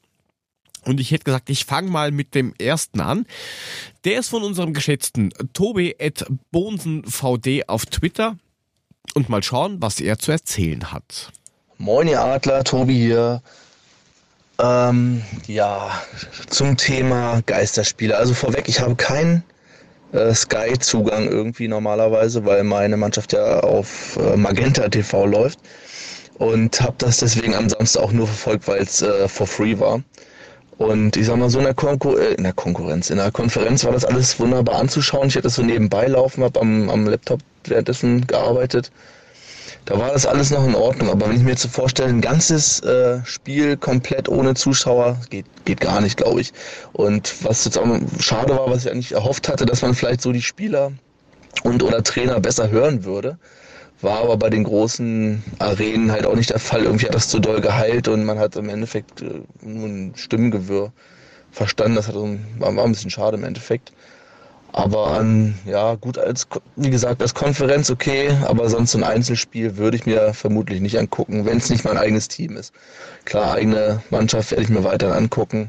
Und ich hätte gesagt, ich fange mal mit dem ersten an. Der ist von unserem geschätzten Tobi at BonsenVD auf Twitter. Und mal schauen, was er zu erzählen hat. Moin, ihr Adler, Tobi hier. Ähm, ja, zum Thema Geisterspiele. Also vorweg, ich habe keinen äh, Sky-Zugang irgendwie normalerweise, weil meine Mannschaft ja auf äh, Magenta TV läuft. Und habe das deswegen am Samstag auch nur verfolgt, weil es äh, for free war. Und ich sag mal so in der, äh, in der Konkurrenz, in der Konferenz war das alles wunderbar anzuschauen. Ich hätte das so nebenbei laufen, habe am, am Laptop währenddessen gearbeitet. Da war das alles noch in Ordnung. Aber wenn ich mir jetzt so vorstelle, ein ganzes äh, Spiel komplett ohne Zuschauer, geht, geht gar nicht, glaube ich. Und was jetzt auch schade war, was ich eigentlich erhofft hatte, dass man vielleicht so die Spieler und oder Trainer besser hören würde. War aber bei den großen Arenen halt auch nicht der Fall. Irgendwie hat das zu doll geheilt und man hat im Endeffekt äh, nur ein Stimmengewirr verstanden. Das hat war ein bisschen schade im Endeffekt. Aber an, ja, gut, als, wie gesagt, als Konferenz okay, aber sonst so ein Einzelspiel würde ich mir vermutlich nicht angucken, wenn es nicht mein eigenes Team ist. Klar, eigene Mannschaft werde ich mir weiter angucken,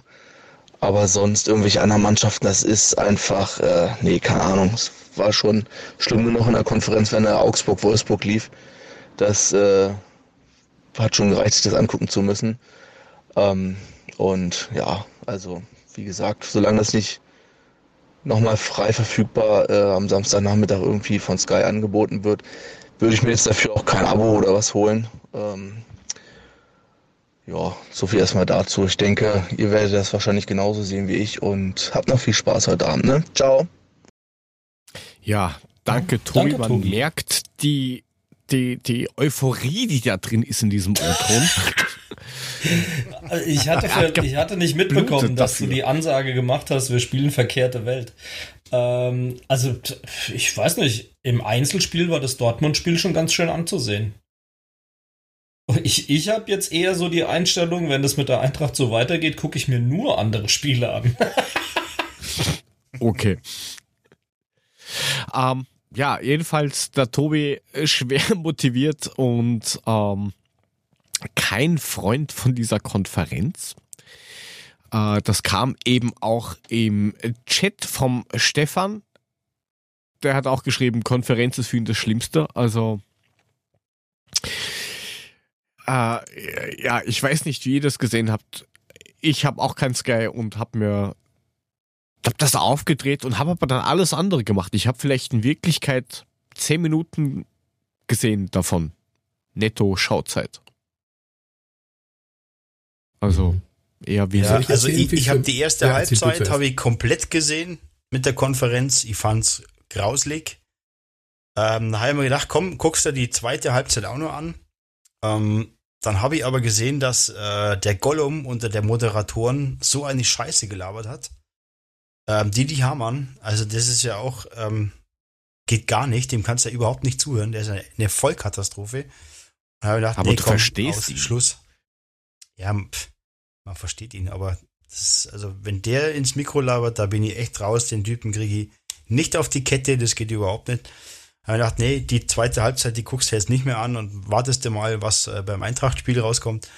aber sonst irgendwelche anderen Mannschaften, das ist einfach, äh, nee, keine Ahnung. Es war schon schlimm genug in der Konferenz, wenn der Augsburg-Wolfsburg lief. Das äh, hat schon gereicht, sich das angucken zu müssen. Ähm, und ja, also, wie gesagt, solange das nicht nochmal frei verfügbar äh, am Samstagnachmittag irgendwie von Sky angeboten wird, würde ich mir jetzt dafür auch kein Abo oder was holen. Ähm, ja, so viel erstmal dazu. Ich denke, ihr werdet das wahrscheinlich genauso sehen wie ich und habt noch viel Spaß heute Abend. Ne? Ciao. Ja, danke Tobi. Danke, Man Tobi. merkt die, die, die Euphorie, die da drin ist in diesem O-Ton. Ich hatte, hat für, ich hatte nicht mitbekommen, dass du die Ansage gemacht hast, wir spielen verkehrte Welt. Ähm, also, ich weiß nicht, im Einzelspiel war das Dortmund-Spiel schon ganz schön anzusehen. Ich, ich habe jetzt eher so die Einstellung, wenn das mit der Eintracht so weitergeht, gucke ich mir nur andere Spiele an. Okay. Ähm, ja, jedenfalls der Tobi ist schwer motiviert und ähm, kein Freund von dieser Konferenz. Äh, das kam eben auch im Chat vom Stefan. Der hat auch geschrieben, Konferenz ist für ihn das Schlimmste. Also äh, ja, ich weiß nicht, wie ihr das gesehen habt. Ich habe auch kein Sky und habe mir hab das aufgedreht und habe aber dann alles andere gemacht. Ich habe vielleicht in Wirklichkeit zehn Minuten gesehen davon. Netto Schauzeit. Also eher wie Ja, also ich, ich habe die erste Ja, Halbzeit habe ich komplett gesehen mit der Konferenz. Ich fand's grauslig. Ähm, da habe ich mir gedacht, komm, guckst du die zweite Halbzeit auch noch an. Ähm, dann habe ich aber gesehen, dass äh, der Gollum unter der Moderatoren so eine Scheiße gelabert hat. Ähm, Didi Hamann, also das ist ja auch, ähm, geht gar nicht, dem kannst du ja überhaupt nicht zuhören, der ist eine, eine Vollkatastrophe. Da habe ich gedacht, Aber nee, du komm, verstehst aus, ihn. Schluss. Ja, pff, man versteht ihn, aber das also wenn der ins Mikro labert, da bin ich echt raus, den Typen kriege ich nicht auf die Kette, das geht überhaupt nicht. Habe ich gedacht, nee, die zweite Halbzeit, die guckst du jetzt nicht mehr an und wartest du mal, was äh, beim Eintracht-Spiel rauskommt.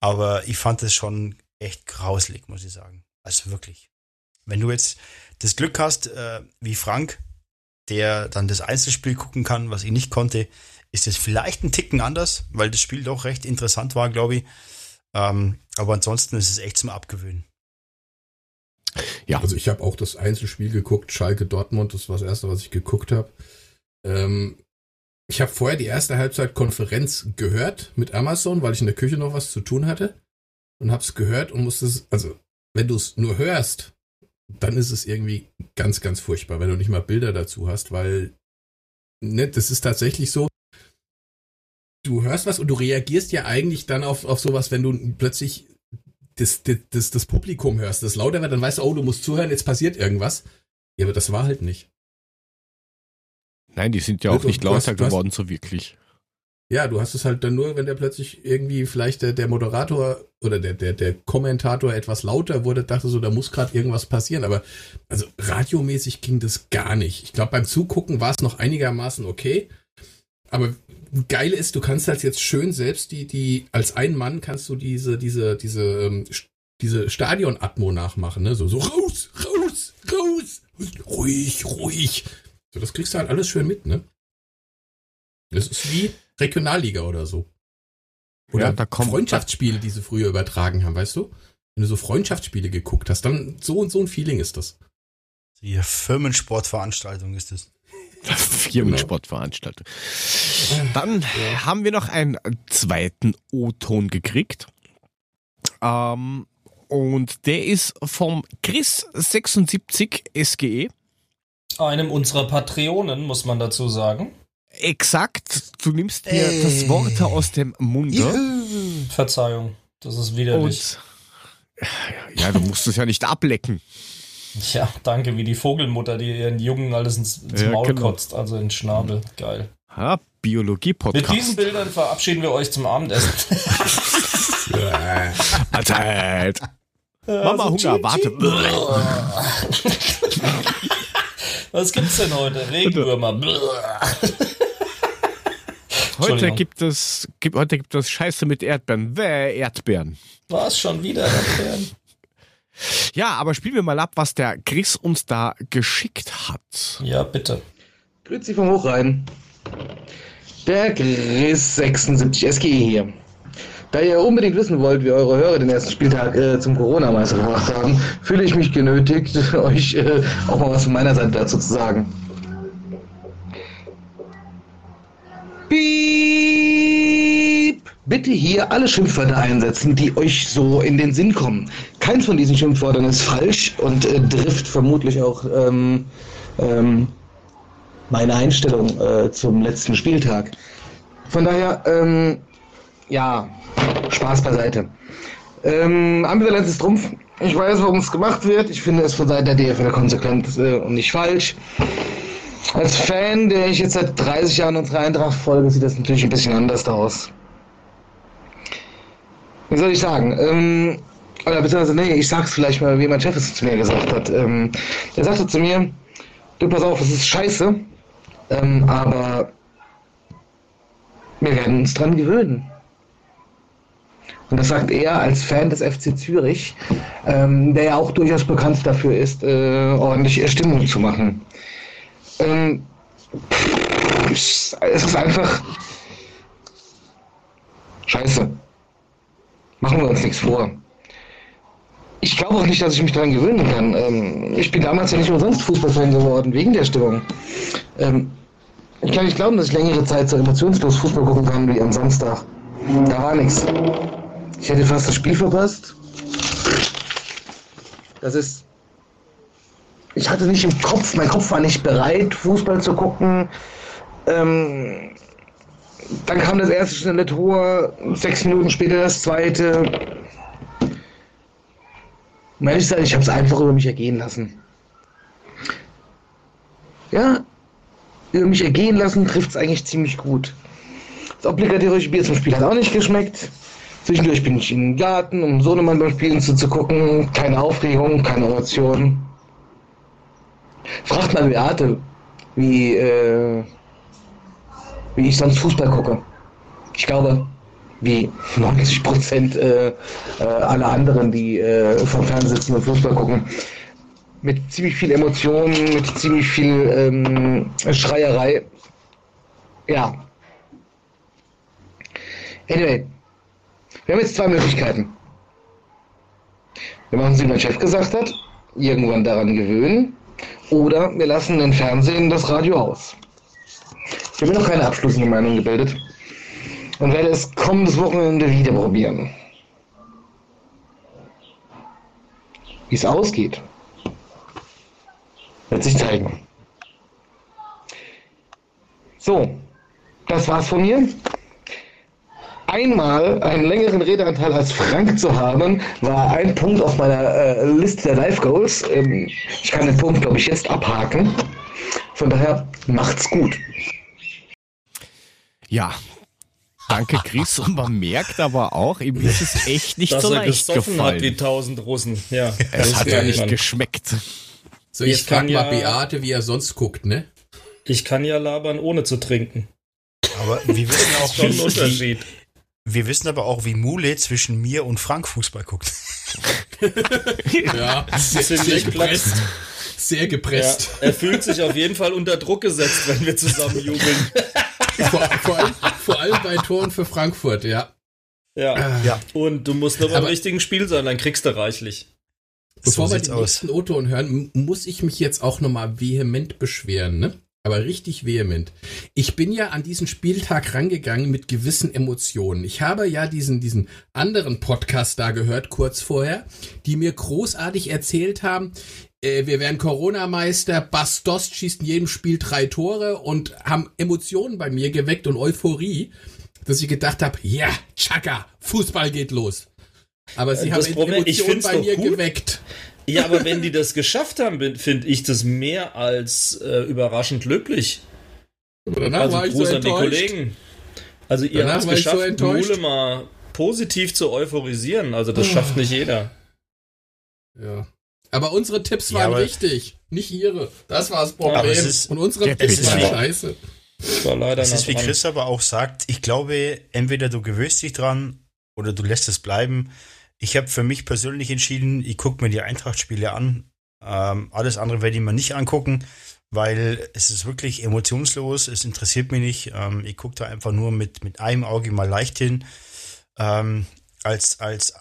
Aber ich fand es schon echt grauslig, muss ich sagen. Also wirklich. Wenn du jetzt das Glück hast, äh, wie Frank, der dann das Einzelspiel gucken kann, was ich nicht konnte, ist es vielleicht ein Ticken anders, weil das Spiel doch recht interessant war, glaube ich. Ähm, aber ansonsten ist es echt zum Abgewöhnen. Ja. Also ich habe auch das Einzelspiel geguckt, Schalke Dortmund, das war das erste, was ich geguckt habe. Ähm, ich habe vorher die erste Halbzeit Konferenz gehört mit Amazon, weil ich in der Küche noch was zu tun hatte und habe es gehört und musste es, also wenn du es nur hörst, dann ist es irgendwie ganz, ganz furchtbar, wenn du nicht mal Bilder dazu hast, weil ne, das ist tatsächlich so. Du hörst was und du reagierst ja eigentlich dann auf, auf sowas, wenn du plötzlich das, das, das, das Publikum hörst, das lauter wird, dann weißt du, oh, du musst zuhören, jetzt passiert irgendwas. Ja, aber das war halt nicht. Nein, die sind ja auch du- nicht lauter geworden, so wirklich. Ja, du hast es halt dann nur, wenn der plötzlich irgendwie vielleicht der, der Moderator oder der, der, der Kommentator etwas lauter wurde, dachte so, da muss gerade irgendwas passieren. Aber also radiomäßig ging das gar nicht. Ich glaube, beim Zugucken war es noch einigermaßen okay. Aber geil ist, du kannst halt jetzt schön selbst die, die, als ein Mann kannst du diese, diese, diese, ähm, diese Stadion-Atmo nachmachen, ne? So, so raus, raus, raus, ruhig, ruhig. So, das kriegst du halt alles schön mit, ne? Das ist wie Regionalliga oder so. Oder Ja, da kommt- Freundschaftsspiele, die sie früher übertragen haben, weißt du? Wenn du so Freundschaftsspiele geguckt hast, dann so und so ein Feeling ist das. Die Firmensportveranstaltung ist es. Firmensportveranstaltung. Dann haben wir noch einen zweiten O-Ton gekriegt. Ähm, und der ist vom Chris76 SGE. Einem unserer Patreonen, muss man dazu sagen. Exakt, du nimmst mir Ey. das Wort aus dem Munde. Verzeihung, das ist widerlich. Und ja, du musst es ja nicht ablecken. Ja, danke, wie die Vogelmutter, die ihren Jungen alles ins, ins Ja, Maul genau. kotzt, also ins Schnabel. Geil. Ja, Biologie-Podcast. Mit diesen Bildern verabschieden wir euch zum Abendessen. Mahlzeit. Mama Hunger, warte. Was gibt's denn heute? Regenwürmer. Heute gibt es, gibt, heute gibt es Scheiße mit Erdbeeren. Wäh, Erdbeeren. War's schon wieder? Erdbeeren? Ja, aber spielen wir mal ab, was der Chris uns da geschickt hat. Ja, bitte. Grüezi vom Hochrhein. Der Chris 76 SGE hier. Da ihr unbedingt wissen wollt, wie eure Hörer den ersten Spieltag äh, zum Corona-Meister gebracht haben, fühle ich mich genötigt, euch äh, auch mal was von meiner Seite dazu zu sagen. Piep! Bitte hier alle Schimpfwörter einsetzen, die euch so in den Sinn kommen. Keins von diesen Schimpfwörtern ist falsch und äh, trifft vermutlich auch ähm, ähm, meine Einstellung äh, zum letzten Spieltag. Von daher, ähm, ja, Spaß beiseite. Ähm, Ambivalenz ist Trumpf. Ich weiß, warum es gemacht wird. Ich finde es von Seiten der DFL konsequent äh, und nicht falsch. Als Fan, der ich jetzt seit 30 Jahren unserer Eintracht folge, sieht das natürlich ein bisschen anders aus. Wie soll ich sagen? Ähm, oder beziehungsweise, nee, ich sag's vielleicht mal, wie mein Chef es zu mir gesagt hat. Ähm, er sagte zu mir, du pass auf, es ist scheiße, ähm, aber wir werden uns dran gewöhnen. Und das sagt er als Fan des FC Zürich, ähm, der ja auch durchaus bekannt dafür ist, äh, ordentlich Stimmung zu machen. Ähm, es ist einfach scheiße. Machen wir uns nichts vor. Ich glaube auch nicht, dass ich mich daran gewöhnen kann. Ähm, ich bin damals ja nicht umsonst Fußballfan geworden, wegen der Stimmung. Ähm, ich kann nicht glauben, dass ich längere Zeit so emotionslos Fußball gucken kann wie am Samstag. Da war nichts. Ich hätte fast das Spiel verpasst. Das ist. Ich hatte nicht im Kopf, mein Kopf war nicht bereit, Fußball zu gucken. Ähm, dann kam das erste schnelle Tor, sechs Minuten später das zweite. Um ehrlich zu sein, ich habe es einfach über mich ergehen lassen. Ja, über mich ergehen lassen trifft es eigentlich ziemlich gut. Das obligatorische Bier zum Spiel hat auch nicht geschmeckt. Zwischendurch bin ich in den Garten, um Sohnemann beim Spielen zuzugucken. Keine Aufregung, keine Emotionen. Fragt mal Beate, wie, äh, wie ich sonst Fußball gucke. Ich glaube, wie 90 Prozent äh, äh, aller anderen, die äh, vom Fernsehen sitzen und Fußball gucken. Mit ziemlich viel Emotionen, mit ziemlich viel ähm, Schreierei. Ja. Anyway, wir haben jetzt zwei Möglichkeiten. Wir machen es, wie mein Chef gesagt hat, irgendwann daran gewöhnen, oder wir lassen den Fernsehen das Radio aus. Ich habe mir noch keine abschließende Meinung gebildet und werde es kommendes Wochenende wieder probieren. Wie es ausgeht, wird sich zeigen. So, das war's von mir. Einmal einen längeren Redeanteil als Frank zu haben, war ein Punkt auf meiner äh, Liste der Live Goals. Ähm, ich kann den Punkt, glaube ich, jetzt abhaken. Von daher macht's gut. Ja. Danke, Chris. Und man merkt aber auch, ihm ist es echt nicht Dass so er leicht gesoffen hat wie gefallen. tausend Russen. Ja, Es hat ja nicht geschmeckt. So, Ich jetzt frag kann mal ja- Beate, wie er sonst guckt, ne? Ich kann ja labern, ohne zu trinken. Aber wir wissen auch, Schon ein wie, Unterschied. wir wissen aber auch, wie Mule zwischen mir und Frank Fußball guckt. Ja, sehr, sehr gepresst. Sehr Ja, gepresst. er fühlt sich auf jeden Fall unter Druck gesetzt, wenn wir zusammen jubeln. Vor, vor, allem, vor allem bei Toren für Frankfurt, ja. Ja. Ja. Und du musst nur beim richtigen Spiel sein, dann kriegst du reichlich. Bevor so wir den aus. nächsten O-Ton hören, muss ich mich jetzt auch nochmal vehement beschweren, ne? Aber richtig vehement. Ich bin ja an diesen Spieltag rangegangen mit gewissen Emotionen. Ich habe ja diesen, diesen anderen Podcast da gehört, kurz vorher, die mir großartig erzählt haben, äh, wir wären Corona-Meister, Bastos schießt in jedem Spiel drei Tore und haben Emotionen bei mir geweckt und Euphorie, dass ich gedacht habe, ja, Chaka, Fußball geht los. Aber sie Äh, haben das Problem- ich Emotionen bei mir gut. geweckt. Ja, aber wenn die das geschafft haben, finde ich das mehr als äh, überraschend löblich. Aber danach also war ich Gruß so an die enttäuscht. Kollegen. Also ihr habt es so geschafft, enttäuscht. Mule mal positiv zu euphorisieren. Also das schafft nicht jeder. Ja. Aber unsere Tipps Ja, waren aber- richtig, nicht ihre. Das war das Problem. Ist- Und unsere der Tipps waren war- scheiße. Das war leider Das ist, wie dran. Chris aber auch sagt, ich glaube, entweder du gewöhnst dich dran oder du lässt es bleiben. Ich habe für mich persönlich entschieden, ich gucke mir die Eintracht-Spiele an. Ähm, alles andere werde ich mir nicht angucken, weil es ist wirklich emotionslos, es interessiert mich nicht. Ähm, ich gucke da einfach nur mit, mit einem Auge mal leicht hin. Ähm, als, als,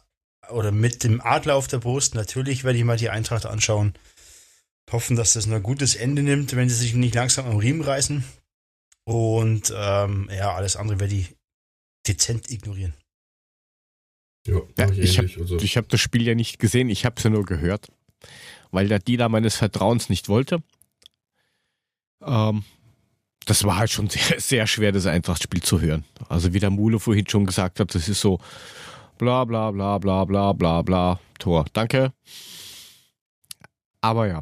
oder mit dem Adler auf der Brust, natürlich werde ich mal die Eintracht anschauen. Hoffen, dass das ein gutes Ende nimmt, wenn sie sich nicht langsam am Riemen reißen. Und ähm, ja, alles andere werde ich dezent ignorieren. Ja, Ja, mach ich habe ähnlich. Also, ich hab das Spiel ja nicht gesehen, ich habe es ja nur gehört, weil der Dealer meines Vertrauens nicht wollte. Ähm, das war halt schon sehr, sehr schwer, das Eintracht-Spiel zu hören. Also wie der Mule vorhin schon gesagt hat, das ist so bla bla bla bla bla bla bla Tor. Danke. Aber ja.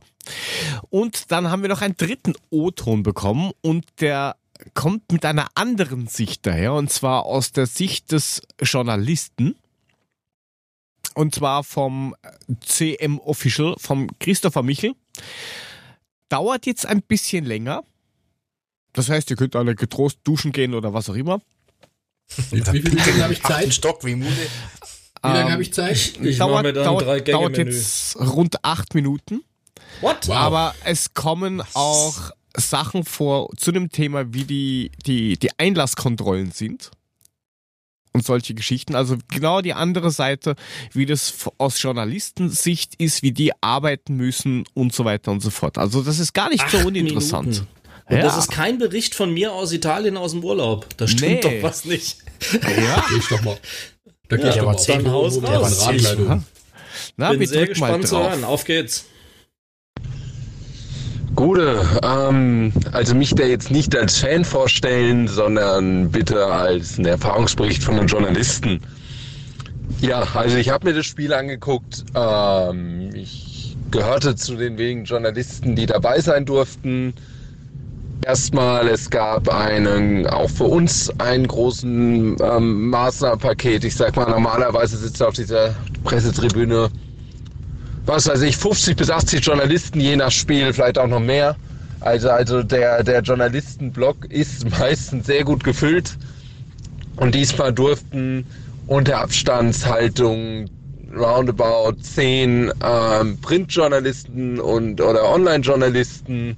Und dann haben wir noch einen dritten O-Ton bekommen und der kommt mit einer anderen Sicht daher und zwar aus der Sicht des Journalisten. Und zwar vom CM Official, vom Christopher Michel. Dauert jetzt ein bisschen länger. Das heißt, ihr könnt alle getrost duschen gehen oder was auch immer. wie, wie viele Minuten habe ich Zeit? Stock wie Mule. Wie lange Ähm, habe ich Zeit? Ich mache mir dann dauert, dauert Drei-Gänge-Menü. jetzt rund acht Minuten. What? Wow. Aber es kommen auch Sachen vor zu dem Thema, wie die, die, die Einlasskontrollen sind. Und solche Geschichten. Also genau die andere Seite, wie das aus Journalistensicht ist, wie die arbeiten müssen und so weiter und so fort. Also das ist gar nicht so Acht uninteressant. Minuten. Und das ist kein Bericht von mir aus Italien aus dem Urlaub. Da stimmt Nee. doch was nicht. ja. Geh ich doch mal. Da geh Ja, ich doch mal. zehn Haus raus. Na, Bin wir sehr drücken mal gespannt zu drauf. hören. Auf geht's. Gute, ähm, also mich da jetzt nicht als Fan vorstellen, sondern bitte als einen Erfahrungsbericht von einem Journalisten. Ja, also ich habe mir das Spiel angeguckt. Ähm, ich gehörte zu den wenigen Journalisten, die dabei sein durften. Erstmal, es gab einen, auch für uns einen großen ähm, Maßnahmenpaket. Ich sag mal, normalerweise sitzt auf dieser Pressetribüne was weiß ich, 50 bis 80 Journalisten je nach Spiel, vielleicht auch noch mehr. Also, also der, der Journalistenblock ist meistens sehr gut gefüllt. Und diesmal durften unter Abstandshaltung roundabout 10 ähm, Printjournalisten und oder Online-Journalisten,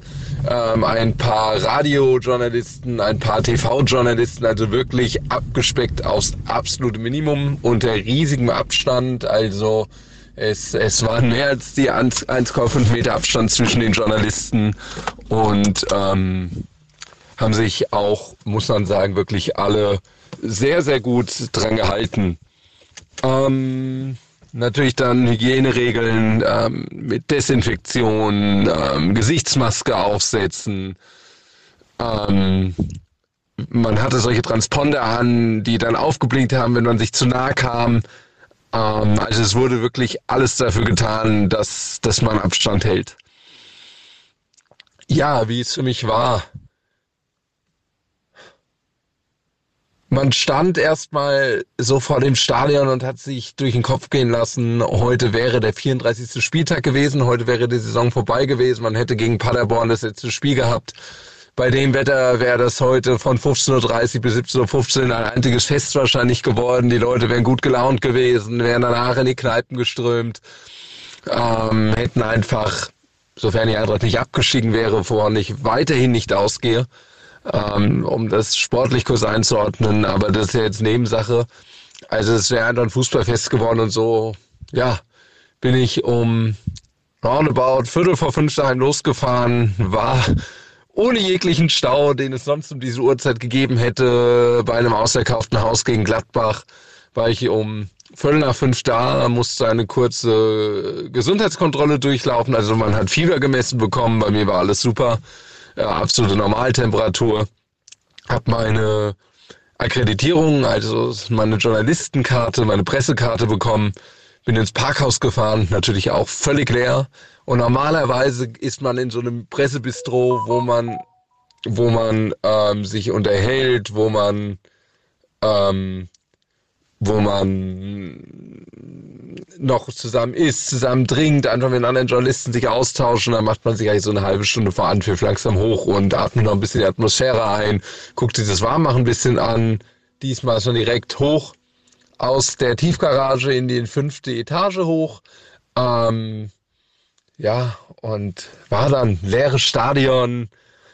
ähm, ein paar Radiojournalisten, ein paar TV-Journalisten, also wirklich abgespeckt aufs absolute Minimum unter riesigem Abstand. Also es, es waren mehr als die 1 1,5 Meter Abstand zwischen den Journalisten und ähm, haben sich auch, muss man sagen, wirklich alle sehr, sehr gut dran gehalten. Ähm, natürlich dann Hygieneregeln ähm, mit Desinfektion, ähm, Gesichtsmaske aufsetzen. Ähm, man hatte solche Transponder an, die dann aufgeblinkt haben, wenn man sich zu nah kam. Ähm, also es wurde wirklich alles dafür getan, dass, dass man Abstand hält. Ja, wie es für mich war. Man stand erstmal so vor dem Stadion und hat sich durch den Kopf gehen lassen, heute wäre der 34. Spieltag gewesen, heute wäre die Saison vorbei gewesen, man hätte gegen Paderborn das letzte Spiel gehabt. Bei dem Wetter wäre das heute von 15.30 Uhr bis 17.15 Uhr ein einziges Fest wahrscheinlich geworden. Die Leute wären gut gelaunt gewesen, wären danach in die Kneipen geströmt, ähm, hätten einfach, sofern die Eintracht nicht abgestiegen wäre, woran ich weiterhin nicht ausgehe, ähm, um das sportlich kurz einzuordnen, aber das ist ja jetzt Nebensache. Also es wäre einfach ein Fußballfest geworden und so, ja, bin ich um roundabout Viertel vor fünf daheim losgefahren, war ohne jeglichen Stau, den es sonst um diese Uhrzeit gegeben hätte, bei einem ausverkauften Haus gegen Gladbach, war ich um Viertel nach fünf da, musste eine kurze Gesundheitskontrolle durchlaufen. Also man hat Fieber gemessen bekommen, bei mir war alles super, ja, absolute Normaltemperatur. Hab meine Akkreditierung, also meine Journalistenkarte, meine Pressekarte bekommen, bin ins Parkhaus gefahren, natürlich auch völlig leer. Und normalerweise ist man in so einem Pressebistro, wo man, wo man ähm, sich unterhält, wo man, ähm, wo man noch zusammen isst, zusammen trinkt, einfach mit anderen Journalisten sich austauschen, dann macht man sich eigentlich so eine halbe Stunde vor Anpfiff langsam hoch und atmet noch ein bisschen die Atmosphäre ein, guckt sich das Warmmachen ein bisschen an, diesmal schon direkt hoch aus der Tiefgarage in die fünfte Etage hoch. Ähm, ja, und war dann leeres Stadion.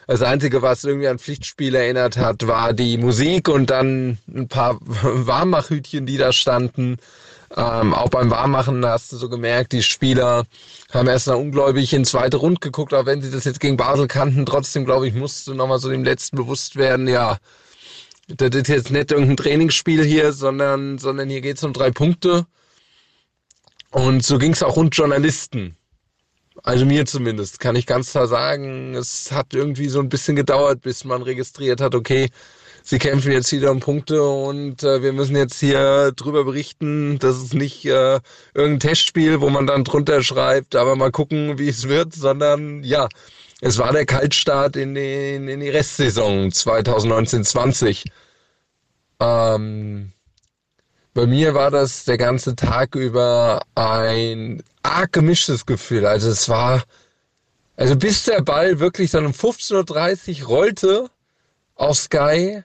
Das Einzige, was irgendwie an Pflichtspiel erinnert hat, war die Musik und dann ein paar Warmmachhütchen, die da standen. Ähm, auch beim Warmmachen hast du so gemerkt, die Spieler haben erst mal ungläubig in zweite Rund geguckt, auch wenn sie das jetzt gegen Basel kannten. Trotzdem, glaube ich, musste nochmal so dem Letzten bewusst werden, ja, das ist jetzt nicht irgendein Trainingsspiel hier, sondern, sondern hier geht es um drei Punkte. Und so ging es auch rund Journalisten. Also mir zumindest, kann ich ganz klar sagen. Es hat irgendwie so ein bisschen gedauert, bis man registriert hat, okay, sie kämpfen jetzt wieder um Punkte und äh, wir müssen jetzt hier drüber berichten. Das ist nicht äh, irgendein Testspiel, wo man dann drunter schreibt, aber mal gucken, wie es wird, sondern ja, es war der Kaltstart in, den, in die Restsaison 2019-20. Ähm, bei mir war das der ganze Tag über ein arg gemischtes Gefühl. Also es war, also bis der Ball wirklich dann um 15.30 Uhr rollte auf Sky,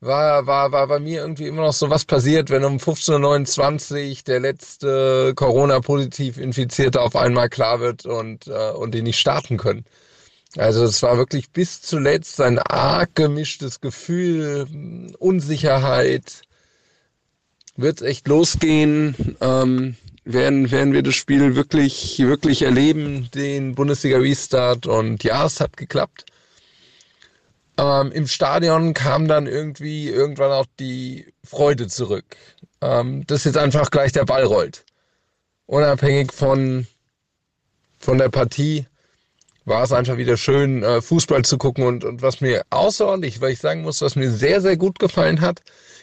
war, war, war bei mir irgendwie immer noch so was passiert, wenn um 15.29 Uhr der letzte Corona-positiv Infizierte auf einmal klar wird und, äh, und die nicht starten können. Also es war wirklich bis zuletzt ein arg gemischtes Gefühl, Unsicherheit. Wird es echt losgehen? Ähm, werden, werden wir das Spiel wirklich, wirklich erleben, den Bundesliga-Restart? Und ja, es hat geklappt. Ähm, Im Stadion kam dann irgendwie irgendwann auch die Freude zurück, ähm, dass jetzt einfach gleich der Ball rollt. Unabhängig von, von der Partie war es einfach wieder schön, äh, Fußball zu gucken. Und, und was mir außerordentlich, weil ich sagen muss, was mir sehr, sehr gut gefallen hat,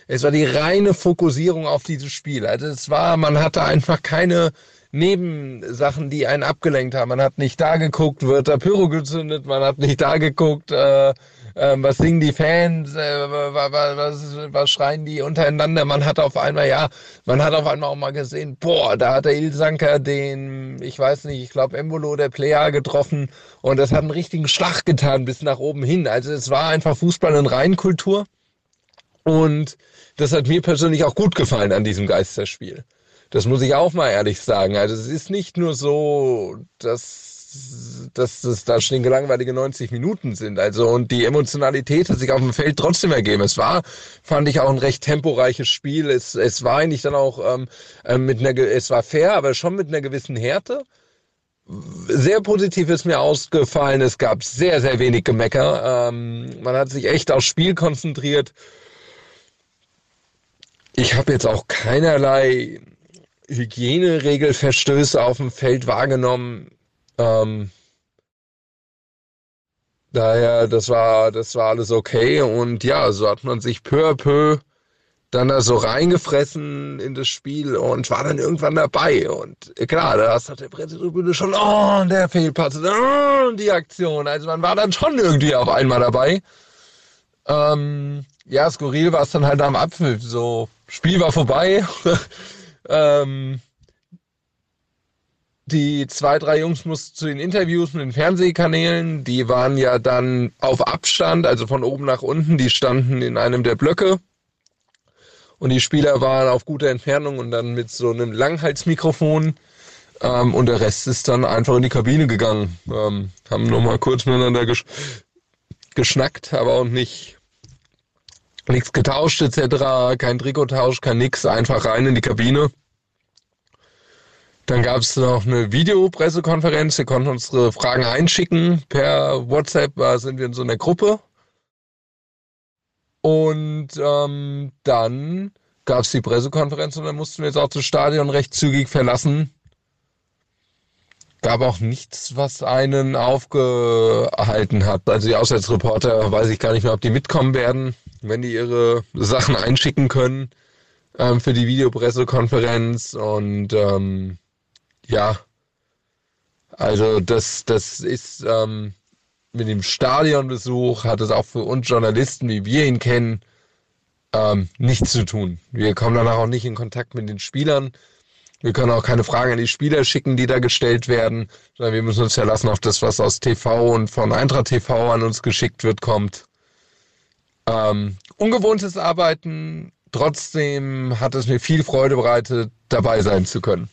es war die reine Fokussierung auf dieses Spiel. Also es war, man hatte einfach keine Nebensachen, die einen abgelenkt haben. Man hat nicht da geguckt, wird da Pyro gezündet, man hat nicht da geguckt, äh, ähm, was singen die Fans, äh, was, was, was schreien die untereinander. Man hat auf einmal, ja, man hat auf einmal auch mal gesehen, boah, da hat der Ilsanker den, ich weiß nicht, ich glaube Embolo, der Player getroffen und das hat einen richtigen Schlag getan bis nach oben hin. Also es war einfach Fußball in Reinkultur und das hat mir persönlich auch gut gefallen an diesem Geisterspiel. Das muss ich auch mal ehrlich sagen. Also es ist nicht nur so, dass dass es da schon gelangweilige 90 Minuten sind. Also und die Emotionalität hat sich auf dem Feld trotzdem ergeben. Es war, fand ich, auch ein recht temporeiches Spiel. Es, es war eigentlich dann auch ähm, äh, mit einer, es war fair, aber schon mit einer gewissen Härte. Sehr positiv ist mir ausgefallen. Es gab sehr, sehr wenig Gemecker. Ähm, man hat sich echt aufs Spiel konzentriert. Ich habe jetzt auch keinerlei Hygieneregelverstöße auf dem Feld wahrgenommen. Ähm, daher, das war, das war alles okay und ja, so hat man sich peu à peu dann da so reingefressen in das Spiel und war dann irgendwann dabei. Und klar, da hast du der Pressetribüne schon, oh, der Fehlpass, oh, die Aktion. Also man war dann schon irgendwie auf einmal dabei. Ähm, ja, skurril war es dann halt am Abpfiff. So, Spiel war vorbei. ähm, die zwei, drei Jungs mussten zu den Interviews mit den Fernsehkanälen. Die waren ja dann auf Abstand, also von oben nach unten. Die standen in einem der Blöcke. Und die Spieler waren auf guter Entfernung und dann mit so einem Langhalsmikrofon. Ähm, und der Rest ist dann einfach in die Kabine gegangen. Ähm, haben nochmal kurz miteinander gesch geschnackt, aber auch nicht nichts getauscht etc. Kein Trikottausch, kein nix. Einfach rein in die Kabine. Dann gab es noch eine Videopressekonferenz. Wir konnten unsere Fragen einschicken. Per WhatsApp äh, sind wir in so einer Gruppe. Und ähm, dann gab es die Pressekonferenz und dann mussten wir jetzt auch das Stadion recht zügig verlassen. Gab auch nichts, was einen aufgehalten hat. Also die Auswärtsreporter weiß ich gar nicht mehr, ob die mitkommen werden, wenn die ihre Sachen einschicken können ähm, für die Videopressekonferenz. Und ähm, ja, also das, das ist ähm, mit dem Stadionbesuch hat es auch für uns Journalisten, wie wir ihn kennen, ähm, nichts zu tun. Wir kommen danach auch nicht in Kontakt mit den Spielern. Wir können auch keine Fragen an die Spieler schicken, die da gestellt werden, sondern wir müssen uns verlassen auf das, was aus TV und von Eintracht TV an uns geschickt wird, kommt. Ähm, ungewohntes Arbeiten, trotzdem hat es mir viel Freude bereitet, dabei sein zu können.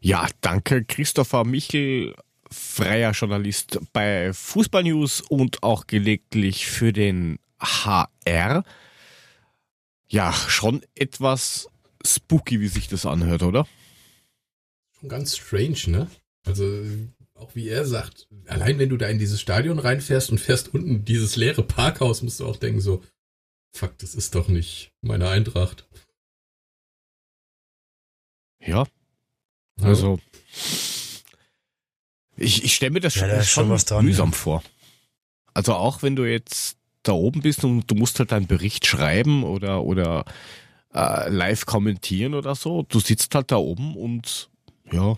Ja, danke Christopher Michel, freier Journalist bei Fußball News und auch gelegentlich für den HR. Ja, schon etwas spooky, wie sich das anhört, oder? Schon ganz strange, ne? Also, auch wie er sagt, allein wenn du da in dieses Stadion reinfährst und fährst unten dieses leere Parkhaus, musst du auch denken so, fuck, das ist doch nicht meine Eintracht. Ja. Also, ich, ich stelle mir das Ja, schon, da schon schon was dran, mühsam ja. vor. Also auch wenn du jetzt da oben bist und du musst halt deinen Bericht schreiben oder, oder äh, live kommentieren oder so, du sitzt halt da oben und ja,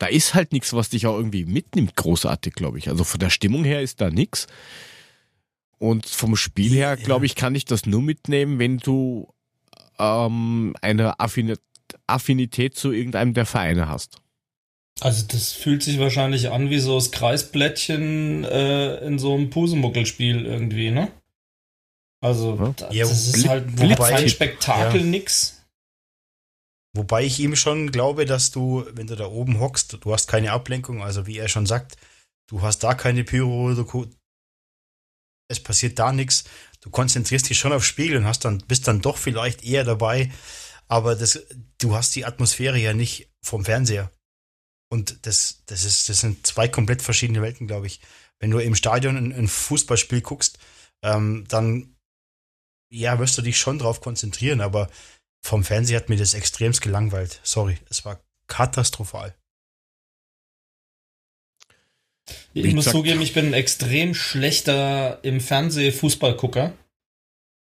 da ist halt nichts, was dich auch irgendwie mitnimmt, großartig, glaube ich. Also von der Stimmung her ist da nichts. Und vom Spiel her, glaube ich, kann ich das nur mitnehmen, wenn du ähm, eine Affini- Affinität zu irgendeinem der Vereine hast. Also das fühlt sich wahrscheinlich an wie so das Kreisblättchen äh, in so einem Pusemuckelspiel irgendwie, ne? Also Ja. da- Ja, das ist Blitz- halt kein Spektakel, ja. nix. Wobei ich ihm schon glaube, dass du, wenn du da oben hockst, du hast keine Ablenkung, also wie er schon sagt, du hast da keine Pyro, du, es passiert da nichts, du konzentrierst dich schon aufs Spiel und hast dann, bist dann doch vielleicht eher dabei, aber das, du hast die Atmosphäre ja nicht vom Fernseher. Und das, das ist, das sind zwei komplett verschiedene Welten, glaube ich. Wenn du im Stadion ein, ein Fußballspiel guckst, ähm, dann ja, wirst du dich schon drauf konzentrieren, aber vom Fernseher hat mir das extremst gelangweilt. Sorry, es war katastrophal. Ich Wie muss gesagt- zugeben, ich bin ein extrem schlechter im Fernseh Fußballgucker.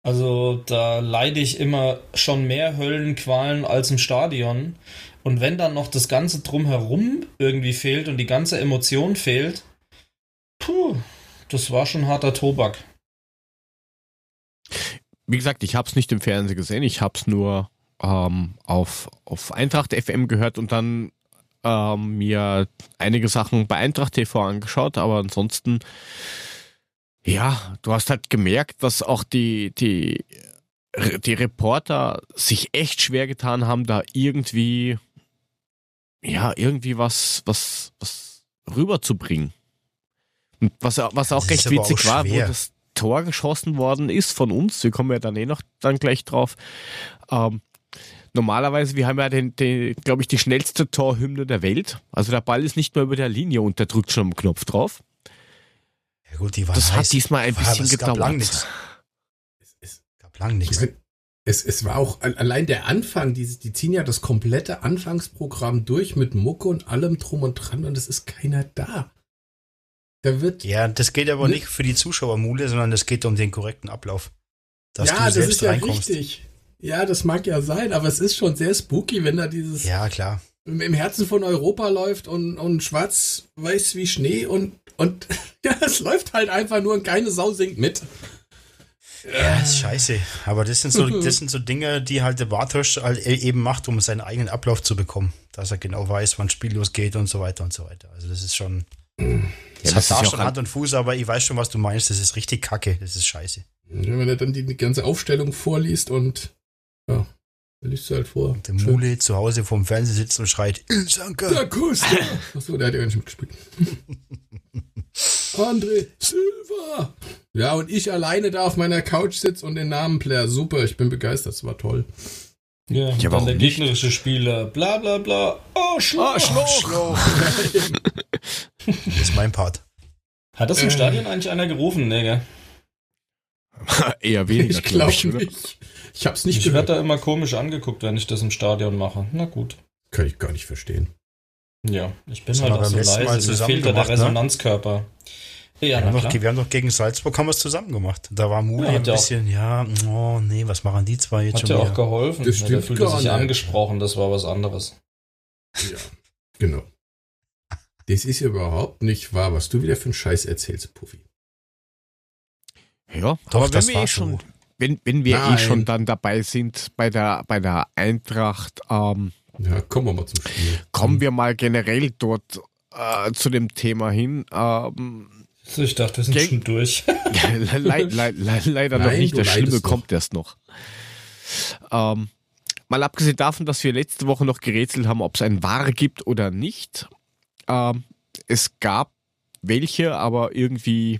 Also da leide ich immer schon mehr Höllenqualen als im Stadion. Und wenn dann noch das Ganze drumherum irgendwie fehlt und die ganze Emotion fehlt, puh, das war schon harter Tobak. Wie gesagt, ich habe es nicht im Fernsehen gesehen, ich habe es nur ähm, auf, auf Eintracht FM gehört und dann ähm, mir einige Sachen bei Eintracht TV angeschaut, aber ansonsten, ja, du hast halt gemerkt, dass auch die, die, die Reporter sich echt schwer getan haben, da irgendwie, ja, irgendwie was, was, was rüberzubringen. Und was, was auch Das recht witzig auch war, wo das Tor geschossen worden ist von uns, wir kommen ja dann eh noch dann gleich drauf. Ähm, normalerweise, wir haben ja den, den glaube ich, die schnellste Torhymne der Welt. Also der Ball ist nicht mehr über der Linie und der drückt schon am Knopf drauf. Ja gut, die waren Das hat heiß. diesmal ein War- bisschen es gab lang gedauert. nichts. Es, es, Gab lang ich nichts. es, es war auch al- allein der Anfang, die, die ziehen ja das komplette Anfangsprogramm durch mit Mucke und allem drum und dran und es ist keiner da. Da wird Ja, das geht aber Ne- nicht für die Zuschauermule, sondern das geht um den korrekten Ablauf. Dass ja, du das ist ja reinkommst. richtig. Ja, das mag ja sein, aber es ist schon sehr spooky, wenn da dieses Ja, klar. im Herzen von Europa läuft und, und schwarz-weiß wie Schnee und, und ja, es läuft halt einfach nur und keine Sau singt mit. Ja, ist scheiße. Aber das sind so, das sind so Dinge, die halt der Bartosch halt eben macht, um seinen eigenen Ablauf zu bekommen. Dass er genau weiß, wann Spiel losgeht und so weiter und so weiter. Also das ist schon. Das das hat ja schon auch Hand und Fuß, aber ich weiß schon, was du meinst. Das ist richtig kacke. Das ist scheiße. Wenn er dann die, die ganze Aufstellung vorliest und ja, dann liest du halt vor. Der Mule zu Hause vorm Fernseher sitzt und schreit, Ilsanka! Da Costa! Achso, der hat ja gar nicht mitgespielt. André Silva! Ja, und ich alleine da auf meiner Couch sitze und den Namen Player. Super, ich bin begeistert, das war toll. Ja, Ja, dann warum der nicht? gegnerische Spieler, bla bla bla. Oh, Schloch. Schloch. das ist mein Part. Hat das im Äh. Stadion eigentlich einer gerufen? Nee, gell? Eher weniger, ich glaube glaube ich, oder? nicht. Ich hab's nicht Ich werde gehört. da immer komisch angeguckt, wenn ich das im Stadion mache. Na gut. Kann ich gar nicht verstehen. Ja, ich bin Das halt auch so leise. Mir zusammen fehlt da der gemacht, ne? Ja, Wir haben, doch, wir haben doch gegen Salzburg haben wir es zusammen gemacht. Da war Mule Ja, hat ein bisschen, ja, oh nee, was machen die zwei jetzt Hat schon ja auch geholfen. Das Ja, der stimmt fühlte gar sich nicht. angesprochen, das war was anderes. Ja, genau. Das ist ja überhaupt nicht wahr, was du wieder für einen Scheiß erzählst, Puffy. Ja, Doch, aber wenn das wir war eh so. schon, wenn, wenn wir eh Nein. schon dann dabei sind bei der, bei der Eintracht, ähm, Ja, kommen wir mal zum Spiel. kommen wir mal generell dort äh, zu dem Thema hin. Ähm, So, ich dachte, wir sind Geg- schon durch. le le le le leider noch Nein, nicht. du Das Schlimme noch. kommt erst noch. Ähm, mal abgesehen davon, dass wir letzte Woche noch gerätselt haben, ob es ein War gibt oder nicht. Ähm, es gab welche, aber irgendwie,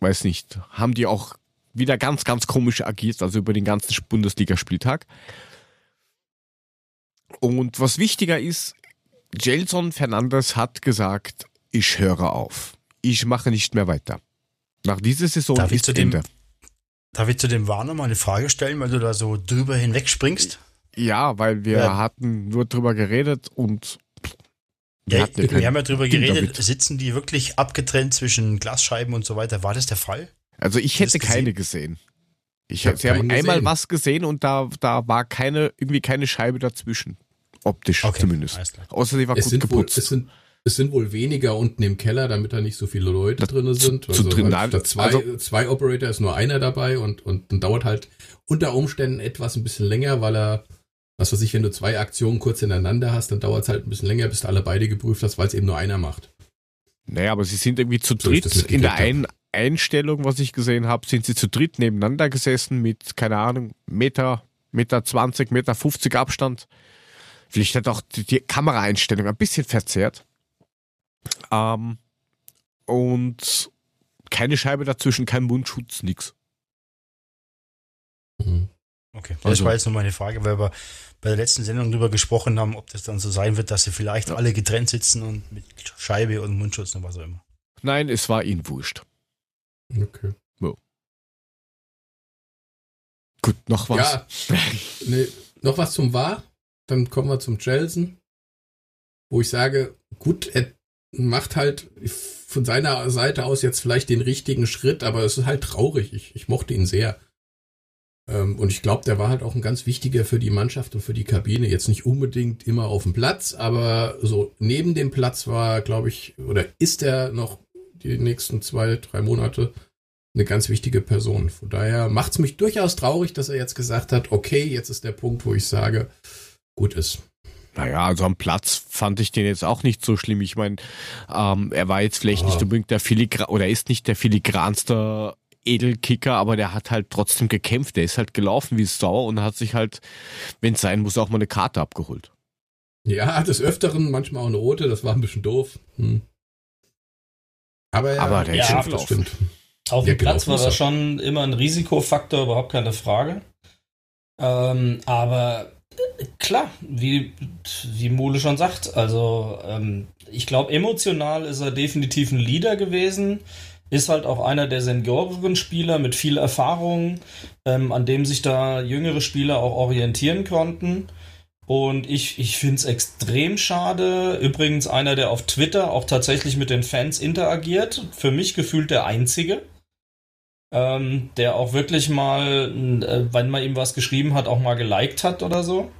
weiß nicht, haben die auch wieder ganz, ganz komisch agiert, also über den ganzen Bundesligaspieltag. Und was wichtiger ist, Gelson Fernandes hat gesagt, ich höre auf. Ich mache nicht mehr weiter. Nach dieser Saison Darf ich ist zu dem- Ende. Darf ich zu dem Warner mal eine Frage stellen, weil du da so drüber hinweg springst? Ja, weil wir Ja. hatten nur drüber geredet und wir Ja, hatten ja wir haben ja drüber Ding geredet, damit. sitzen die wirklich abgetrennt zwischen Glasscheiben und so weiter? War das der Fall? Also ich hätte keine gesehen. Ich Ich hab hätte, sie haben einmal gesehen. was gesehen und da, da war keine, irgendwie keine Scheibe dazwischen. Optisch zumindest. alles klar. Außer sie war Es gut sind, wohl, geputzt. es, sind, es sind wohl weniger unten im Keller, damit da nicht so viele Leute drin sind. zu- zu drin, halt zwei, also- zwei Operator ist nur einer dabei und, und dann dauert halt unter Umständen etwas ein bisschen länger, weil er, was weiß ich, wenn du zwei Aktionen kurz hintereinander hast, dann dauert es halt ein bisschen länger, bis du alle beide geprüft hast, weil es eben nur einer macht. Naja, aber sie sind irgendwie zu So dritt. In der einen Einstellung, was ich gesehen habe, sind sie zu dritt nebeneinander gesessen mit, keine Ahnung, Meter, Meter 20, Meter 50 Abstand. Vielleicht hat auch die, die Kameraeinstellung ein bisschen verzerrt. Ähm, und keine Scheibe dazwischen, kein Mundschutz, nix. Mhm. Okay, das Also- war jetzt nur meine Frage, weil wir bei der letzten Sendung drüber gesprochen haben, ob das dann so sein wird, dass sie vielleicht alle getrennt sitzen und mit Scheibe und Mundschutz und was auch immer. Nein, es war ihnen wurscht. Okay. Gut, noch was? Ja, nee, noch was zum War. Dann kommen wir zum Chelsea, wo ich sage, gut, er macht halt von seiner Seite aus jetzt vielleicht den richtigen Schritt, aber es ist halt traurig. Ich, ich mochte ihn sehr. Ähm, und ich glaube, der war halt auch ein ganz wichtiger für die Mannschaft und für die Kabine. Jetzt nicht unbedingt immer auf dem Platz, aber so neben dem Platz war, glaube ich, oder ist er noch die nächsten zwei, drei Monate eine ganz wichtige Person. Von daher macht es mich durchaus traurig, dass er jetzt gesagt hat, okay, jetzt ist der Punkt, wo ich sage, gut ist. Naja, also am Platz fand ich den jetzt auch nicht so schlimm. Ich meine, ähm, er war jetzt vielleicht Ah. nicht unbedingt der Filigra oder er ist nicht der filigranste Edelkicker, aber der hat halt trotzdem gekämpft. Der ist halt gelaufen wie Sau und hat sich halt, wenn es sein muss, auch mal eine Karte abgeholt. Ja, des Öfteren, manchmal auch eine rote, das war ein bisschen doof. Hm. Aber, ja, Aber der ist ja, schon das stimmt. Auf Ja, dem Platz war er schon immer ein Risikofaktor, überhaupt keine Frage. Ähm, aber klar, wie, wie Mole schon sagt, also ähm, ich glaube, emotional ist er definitiv ein Leader gewesen. Ist halt auch einer der senioreren Spieler mit viel Erfahrung, ähm, an dem sich da jüngere Spieler auch orientieren konnten. Und ich, ich finde es extrem schade. Übrigens einer, der auf Twitter auch tatsächlich mit den Fans interagiert. Für mich gefühlt der einzige. Ähm, der auch wirklich mal, äh, wenn man ihm was geschrieben hat, auch mal geliked hat oder so.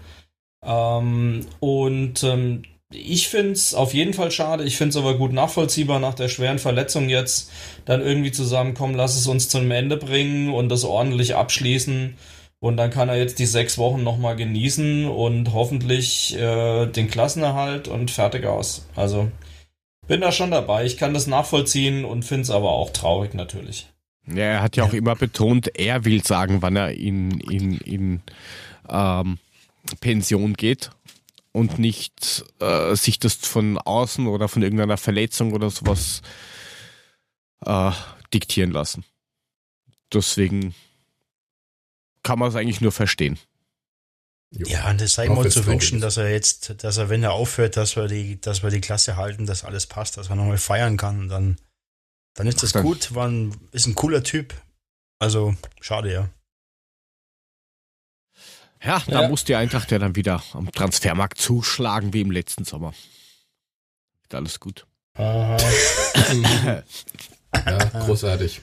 Ähm, und ähm, ich finde es auf jeden Fall schade. Ich finde es aber gut nachvollziehbar nach der schweren Verletzung jetzt dann irgendwie zusammenkommen. Lass es uns zum Ende bringen und das ordentlich abschließen. Und dann kann er jetzt die sechs Wochen nochmal genießen und hoffentlich äh, den Klassenerhalt und fertig aus. Also bin da schon dabei. Ich kann das nachvollziehen und finde es aber auch traurig natürlich. Ja, er hat ja, auch immer betont, er will sagen, wann er in, in, in ähm, Pension geht und nicht äh, sich das von außen oder von irgendeiner Verletzung oder sowas äh, diktieren lassen. Deswegen kann man es eigentlich nur verstehen. Ja, und es sei wenn's zu wünschen, dass er jetzt, dass er, wenn er aufhört, dass wir die, dass wir die Klasse halten, dass alles passt, dass er nochmal feiern kann. Und dann, dann ist das Dann- gut, war ein, ist ein cooler Typ. Also, schade, ja. Ja, da Ja. muss die Eintracht ja dann wieder am Transfermarkt zuschlagen wie im letzten Sommer. Ist alles gut. Aha. Ja, großartig.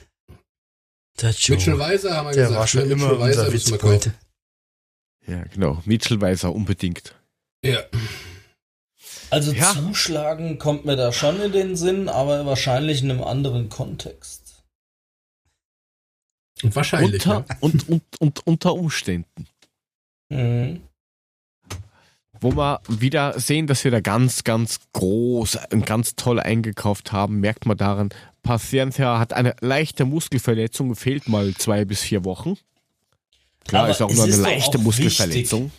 Der Joe, Mitchell Weiser haben wir der gesagt. war schon ne? immer Mitchell Weiser unser müssen wir Witzbold. kaufen. Ja, genau. Mitchell Weiser unbedingt. Ja. Also Ja. zuschlagen kommt mir da schon in den Sinn, aber wahrscheinlich in einem anderen Kontext. Und wahrscheinlich. Unter, ja. und, und, und unter Umständen. Mhm. Wo wir wieder sehen, dass wir da ganz, ganz groß und ganz toll eingekauft haben, merkt man daran, Paciencia hat eine leichte Muskelverletzung, fehlt mal zwei bis vier Wochen. Klar, Aber ist auch nur eine leichte Muskelverletzung.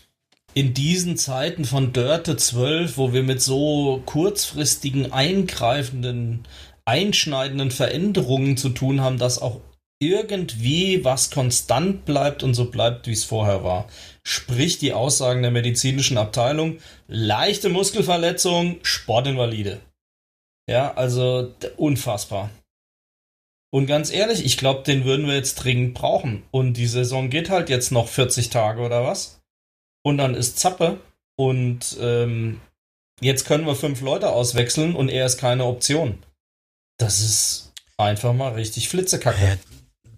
In diesen Zeiten von Dörte 12, wo wir mit so kurzfristigen, eingreifenden, einschneidenden Veränderungen zu tun haben, dass auch irgendwie was konstant bleibt und so bleibt, wie es vorher war. Sprich die Aussagen der medizinischen Abteilung, leichte Muskelverletzung, Sportinvalide. Ja, also unfassbar. Und ganz ehrlich, ich glaube, den würden wir jetzt dringend brauchen. Und die Saison geht halt jetzt noch 40 Tage oder was? Und dann ist Zappe. Und ähm, jetzt können wir fünf Leute auswechseln und er ist keine Option. Das ist einfach mal richtig Flitzekacke. Ja,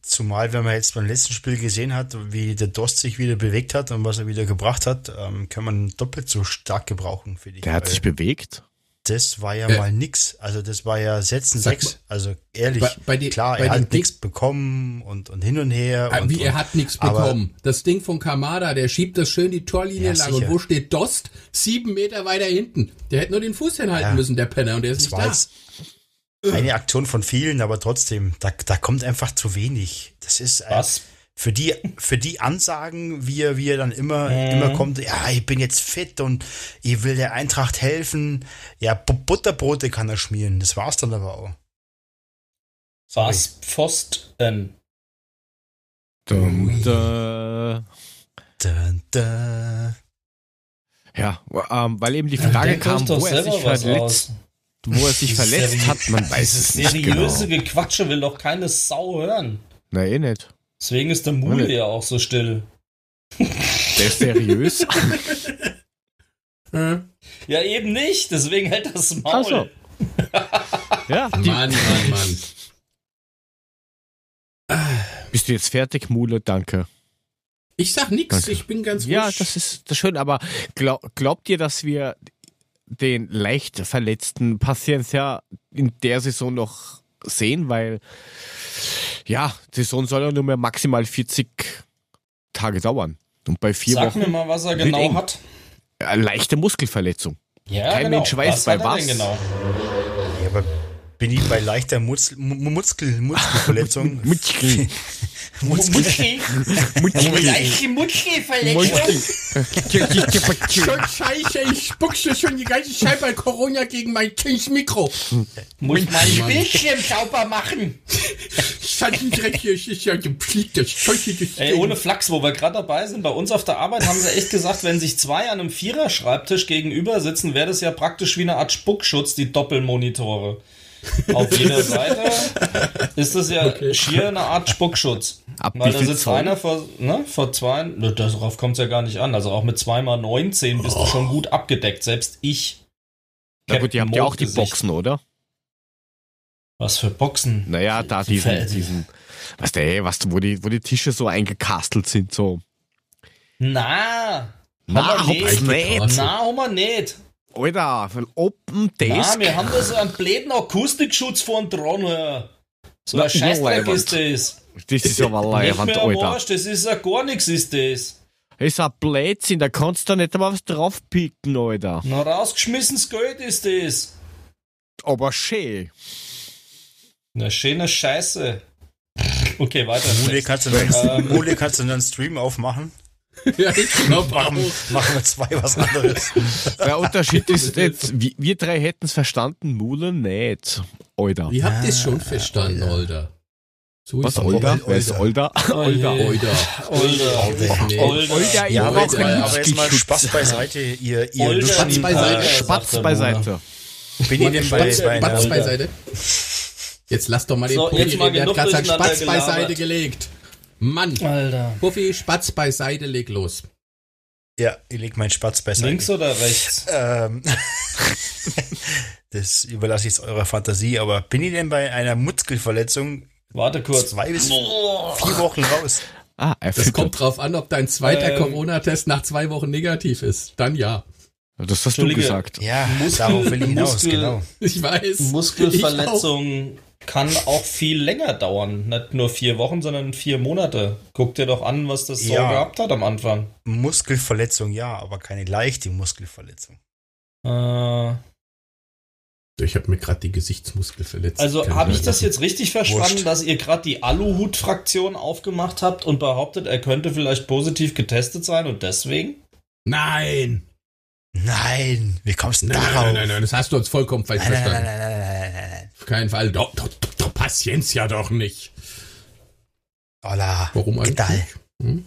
zumal, wenn man jetzt beim letzten Spiel gesehen hat, wie der Dost sich wieder bewegt hat und was er wieder gebracht hat, ähm, kann man doppelt so stark gebrauchen, finde ich. Der hat sich bewegt. Das war ja Äh, mal nix. Also das war ja Setzen Sag sechs. Also ehrlich, Bei- bei die- klar, bei er den hat nichts bekommen und, und hin und her. Ah, und, Wie, er und, hat nichts bekommen. Das Ding von Kamada, der schiebt das schön die Torlinie Ja, lang. sicher. Und wo steht Dost? Sieben Meter weiter hinten. Der hätte nur den Fuß hinhalten Ja. müssen, der Penner. Und der ist Das nicht da. jetzt eine Aktion von vielen, aber trotzdem, da, da kommt einfach zu wenig. Das ist äh, Was? Für die, für die Ansagen, wie er, wie er dann immer, Mhm. immer kommt, ja, ich bin jetzt fit und ich will der Eintracht helfen. Ja, Bu- Butterbrote kann er schmieren. Das war's dann aber auch. Was? Pfosten. Äh, Da, da. ja, ähm, weil eben die Frage kam, wo er sich verletzt, wo er sich verletzt hat, man weiß Dieses es nicht seriöse genau. Gequatsche will doch keine Sau hören. Na eh nicht. Deswegen ist der Mule ja auch so still. Der ist seriös. Äh, Ja, eben nicht. Deswegen hält das Maul. Ach so. ja, die, Mann, Mann, Mann. bist du jetzt fertig, Mule? Danke. Ich sag nix, Danke. ich bin ganz Ja, ruhig. das ist das schön, aber glaub, glaubt ihr, dass wir den leicht verletzten Paciencia in der Saison noch sehen? Weil, ja, die Saison soll ja nur mehr maximal 40 Tage dauern. Und bei vier Sag Wochen mir mal, was er genau eng. hat. eine leichte Muskelverletzung. Ja, Kein genau. Mensch weiß, was bei was. genau? Bin ich bei leichter Muskel, Mu- Muskel, Muskelverletzung? Muskel. Muskel, Leichte Muskelverletzung. Schon scheiße, ich spuckse schon die ganze Zeit bei Corona gegen mein Kinds Mikro. Muss mein Mann. Bildschirm sauber machen. Schandendreck hier, es ist ja gepflegt, das das Ey, ohne Flachs, wo wir gerade dabei sind, bei uns auf der Arbeit haben sie echt gesagt, wenn sich zwei an einem Vierer-Schreibtisch gegenüber sitzen, wäre das ja praktisch wie eine Art Spuckschutz, die Doppelmonitore. Auf jeder Seite ist das ja schier eine Art Spuckschutz. Ab Weil da sitzt Zoll? einer vor, ne, vor zwei, ne, darauf kommt es ja gar nicht an. Also auch mit zweimal 19 bist du schon gut abgedeckt, selbst ich. Na gut, ihr habt ja auch die. Boxen, oder? Was für Boxen? Naja, da Die diesen, Fel- diesen, was der, ey, was, wo die, wo die Tische so eingekastelt sind, so. Na, Na, Haben nicht. nicht. na, haben wir nicht. Alter, von Open Desk. wir haben da so einen bläden Akustikschutz vorn dran. Ja. So Na, ein Scheißdreck ist das. Das ist aber mehr Alter. Arsch, das ist ja gar nichts, ist das. Das ist ein Blödsinn, da kannst du nicht einmal was draufpicken, Alter. Na, rausgeschmissenes Geld ist das. Aber schön. Na, schöne Scheiße. Okay, weiter. Mule kannst du dann, Mule kannst du dann einen Stream aufmachen. Ja, ich glaube auch. Machen, wir zwei was anderes. Der Unterschied ist jetzt, wir, wir drei hätten es verstanden, Mule nicht. Alter. Ihr habt es schon verstanden, Older. So Was, ist Olga? Wer ist Olga? Olga. Older. Olga. Olga. Olga, ich Ja, brauche aber- jetzt mal. Spaß beiseite, ihr, ihr Olga. Spatz beiseite. Äh, Spatz beiseite. Bin ich denn bei, Spatz, bei Spatz einer, beiseite. Jetzt lass doch mal den So, Puffy jetzt mal reden, der hat genug gerade seinen Spatz beiseite gelabert. gelegt. Mann, Alter. Puffy, Spatz beiseite, leg los. Ja, ich leg meinen Spatz beiseite. Links oder rechts? Ähm, das überlasse ich jetzt eurer Fantasie, aber bin ich denn bei einer Muskelverletzung Warte kurz. zwei bis vier Wochen raus? Ah, Das kommt drauf an, ob dein zweiter Ähm. Corona-Test nach zwei Wochen negativ ist. Dann ja. Das hast du gesagt. Ja, Muskel- darauf will ich hinaus, Muskel- genau. Ich weiß. Muskelverletzung kann auch viel länger dauern. Nicht nur vier Wochen, sondern vier Monate. Guck dir doch an, was das so Ja. gehabt hat am Anfang. Muskelverletzung ja, aber keine leichte Muskelverletzung. Äh, Ich habe mir gerade die Gesichtsmuskel verletzt. also habe ich das jetzt richtig verstanden, Wurscht. dass ihr gerade die Aluhut-Fraktion aufgemacht habt und behauptet, er könnte vielleicht positiv getestet sein und deswegen? Nein! Nein, wie kommst du Nein, darauf? nein, nein, nein, das hast du uns vollkommen falsch verstanden. nein, nein, nein, nein, nein. Auf keinen Fall. Doch, doch, doch, doch Patienz ja doch nicht. Olla, Warum eigentlich? Hm?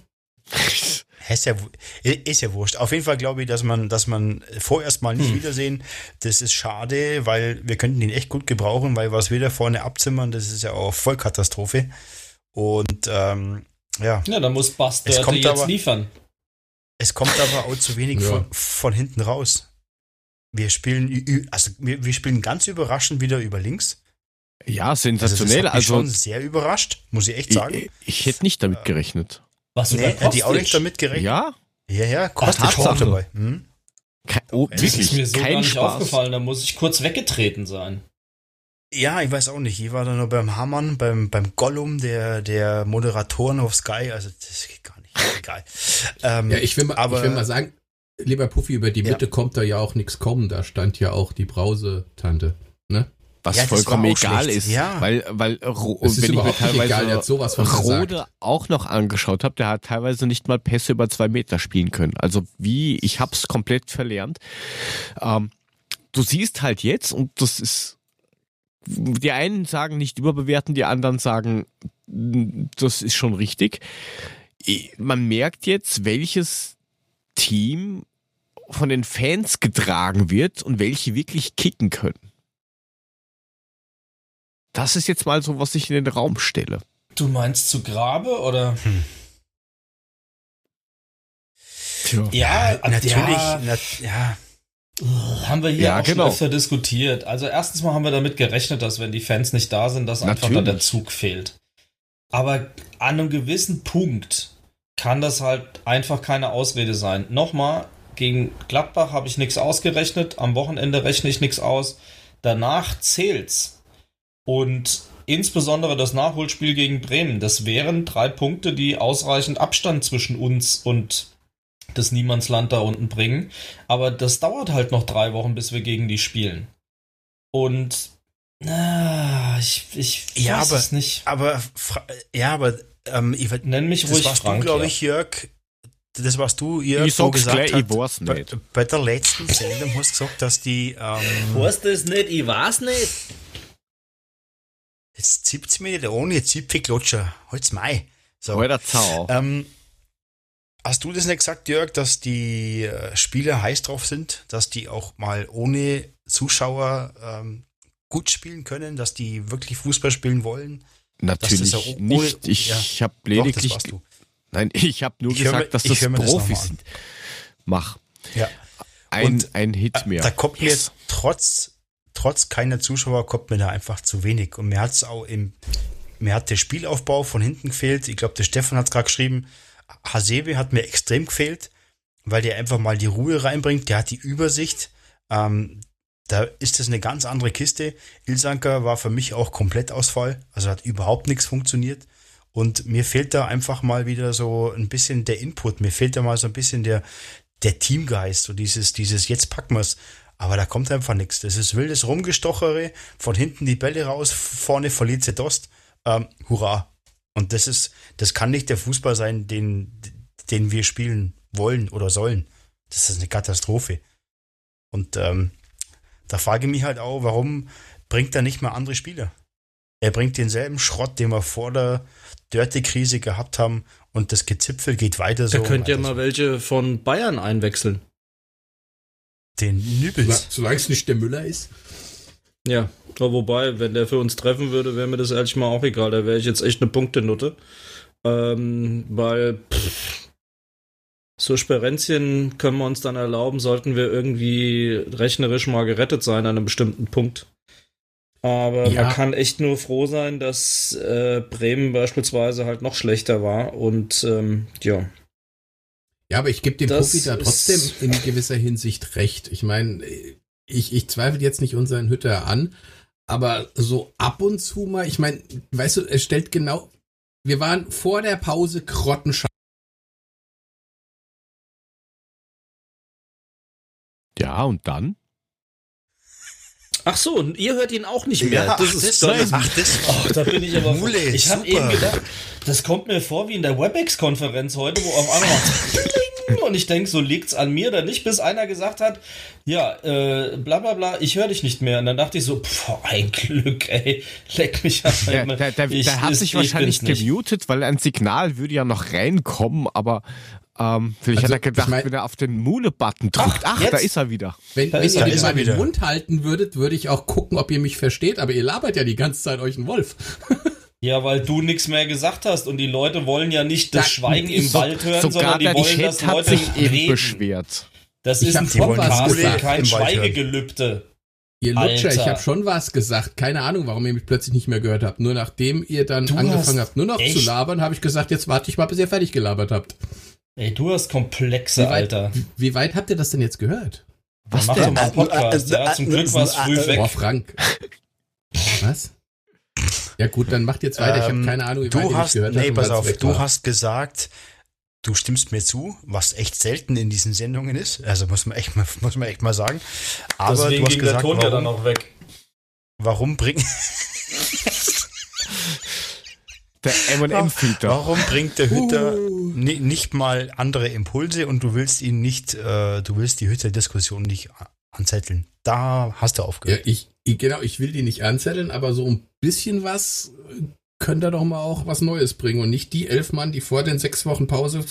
Ist ja, ist ja wurscht. Auf jeden Fall glaube ich, dass man, dass man vorerst mal nicht Hm. wiedersehen. Das ist schade, weil wir könnten ihn echt gut gebrauchen, weil was wir da vorne abzimmern, das ist ja auch Vollkatastrophe. Und ähm, ja, Ja, dann muss kommt jetzt aber- liefern. es kommt aber auch zu wenig Ja. von, von hinten raus. Wir spielen, also wir, wir spielen ganz überraschend wieder über links. Ja, Also sensationell. das hat mich Also, schon sehr überrascht, muss ich echt sagen. ich, ich hätte nicht damit gerechnet. Was nee, hätte ich auch nicht damit gerechnet. Ja? Ja, ja, kostet auch Tatsache. dabei. Hm? Kein, oh, Das wirklich, ist mir so kein gar nicht Spaß. aufgefallen, da muss ich kurz weggetreten sein. Ja, ich weiß auch nicht. Ich war da nur beim Hammern, beim, beim Gollum der, der Moderatoren auf Sky. Also, das geht gar nicht. Egal. Ähm, Ja, ich will, mal, aber, ich will mal sagen, lieber Puffy, über die Ja. Mitte kommt da ja auch nichts kommen. Da stand ja auch die Brause-Tante. Ne? Was Ja, vollkommen egal schlecht. ist. Ja. Weil, weil Ro Es ist wenn ich mir teilweise egal, sowas von Rode gesagt. auch noch angeschaut habe, der hat teilweise nicht mal Pässe über zwei Meter spielen können. Also wie, ich hab's komplett verlernt. Ähm, du siehst halt jetzt, und das ist, die einen sagen nicht überbewerten, die anderen sagen, das ist schon richtig. Man merkt jetzt, welches Team von den Fans getragen wird und welche wirklich kicken können. Das ist jetzt mal so, was ich in den Raum stelle. Du meinst zu Grabe oder? Tja. Ja, natürlich, Ja, na, ja, haben wir hier Ja, auch genau. schon öfter diskutiert. Also erstens mal haben wir damit gerechnet, dass wenn die Fans nicht da sind, dass einfach da Natürlich. der Zug fehlt. Aber an einem gewissen Punkt kann das halt einfach keine Ausrede sein. Nochmal, gegen Gladbach habe ich nichts ausgerechnet, am Wochenende rechne ich nichts aus. Danach zählt's. Und insbesondere das Nachholspiel gegen Bremen, das wären drei Punkte, die ausreichend Abstand zwischen uns und das Niemandsland da unten bringen. Aber das dauert halt noch drei Wochen, bis wir gegen die spielen. Und ah, ich, ich Ja, weiß aber- es nicht. aber, ja, aber, ähm, ich, Nenn mich das ruhig warst Frank. du, glaube ja. ich, Jörg. Das warst du, Jörg, Ich so sag's gesagt gleich, hat, ich weiß bei, nicht. bei der letzten Sendung hast du gesagt, dass die, ähm, Weißt du es nicht? Ich weiß nicht. jetzt zipft's mir nicht ohne Zipfelklutscher. Halt's Mai. So. Alter Zau. Ähm, hast du das nicht gesagt, Jörg, dass die äh, Spieler heiß drauf sind, dass die auch mal ohne Zuschauer ähm, gut spielen können, dass die wirklich Fußball spielen wollen? Natürlich das ja ohne- nicht. Ich ja. habe Doch, das lediglich. du. Nein, ich habe nur Ich gesagt, mir- dass das das Profis sind. Mach. Ja. Ein, Und, ein Hit mehr. Da kommt Yes. mir trotz, trotz keiner Zuschauer kommt mir da einfach zu wenig. Und mir hat's auch im, mir hat der Spielaufbau von hinten gefehlt. Ich glaube, der Stefan hat's gerade geschrieben. Hasebe hat mir extrem gefehlt, weil der einfach mal die Ruhe reinbringt. Der hat die Übersicht. Ähm, da ist es eine ganz andere Kiste. Ilsanker war für mich auch komplett Ausfall, also hat überhaupt nichts funktioniert. Und mir fehlt da einfach mal wieder so ein bisschen der Input. Mir fehlt da mal so ein bisschen der, der Teamgeist, so dieses, dieses jetzt packen wir's. Aber da kommt einfach nichts. Das ist wildes Rumgestochere, von hinten die Bälle raus, vorne verliert sie Dost. Ähm, hurra. Und das ist, das kann nicht der Fußball sein, den, den wir spielen wollen oder sollen. Das ist eine Katastrophe. Und ähm, da frage ich mich halt auch, warum bringt er nicht mal andere Spieler? Er bringt denselben Schrott, den wir vor der Dörte-Krise gehabt haben und das Gezipfel geht weiter so. Da könnt ihr mal so. welche von Bayern einwechseln. Den Nübels. Solange es nicht der Müller ist. Ja, aber wobei, wenn der für uns treffen würde, wäre mir das ehrlich mal auch egal. Da wäre ich jetzt echt eine Punktenutte. Ähm, weil pff, so Sperenzchen können wir uns dann erlauben, sollten wir irgendwie rechnerisch mal gerettet sein an einem bestimmten Punkt. Aber Ja. man kann echt nur froh sein, dass äh, Bremen beispielsweise halt noch schlechter war. Und ähm, ja, Ja, aber ich gebe dem Das Profi da trotzdem in gewisser Hinsicht recht. Ich meine, ich, ich zweifle jetzt nicht unseren Hütter an, aber so ab und zu mal, ich meine, weißt du, er stellt genau, wir waren vor der Pause grottenscheiße. Ja, und dann? Ach so, und ihr hört ihn auch nicht mehr. Ja, das ach, ist das, das ist- ach, das, Ach, da bin ich aber. Mule, ich habe eben gedacht, das kommt mir vor wie in der WebEx-Konferenz heute, wo auf einmal und ich denke, so liegt's an mir oder nicht, bis einer gesagt hat, ja, äh, bla bla bla, ich höre dich nicht mehr. Und dann dachte ich so, pff, ein Glück, ey, leck mich an. Der, der, der, Ich- der hat ich- sich ich wahrscheinlich gemutet, weil ein Signal würde ja noch reinkommen, aber ähm, vielleicht Also, hat er gedacht, ich mein- wenn er auf den Mule-Button drückt, ach, jetzt? da ist er wieder. Wenn, wenn ist ihr den ist mal den. Mund halten würdet, würde ich auch gucken, ob ihr mich versteht, aber ihr labert ja die ganze Zeit euch einen Wolf. Ja, weil du nichts mehr gesagt hast und die Leute wollen ja nicht das Da- Schweigen im So- Wald hören, sondern die wollen, dass Chat hat Leute sich eben reden. beschwert. Das Ich ist ein schon was Podcast kein. Schweigegelübde. Ihr Lutscher, Alter. ich habe schon was gesagt. Keine Ahnung, warum ihr mich plötzlich nicht mehr gehört habt. Nur nachdem ihr dann Du angefangen habt, nur noch echt- zu labern, habe ich gesagt, jetzt warte ich mal, bis ihr fertig gelabert habt. Ey, du hast Komplexe, Wie weit, Alter. wie, wie weit habt ihr das denn jetzt gehört? Was Mach doch mal einen Podcast. Ja, zum Glück war es früh Boah, weg. Frank. Was? Ja gut, dann macht jetzt weiter. Ich habe Ähm, keine Ahnung, wie weit du hast, gehört nee, pass auf, du war. hast gesagt, du stimmst mir zu, was echt selten in diesen Sendungen ist. Also muss man echt mal, muss man echt mal sagen. Aber Deswegen du hast ging gesagt, der Ton ja dann warum, auch weg. warum bringt, Der M&M-Filter. warum bringt der Hütter ni- nicht mal andere Impulse und du willst ihn nicht, äh, du willst die Hütter-Diskussion nicht anzetteln. Da hast du Ja, aufgehört. ich, ich, genau, ich will die nicht anzetteln, aber so ein bisschen was äh, könnte doch mal auch was Neues bringen und nicht die elf Mann, die vor den sechs Wochen Pause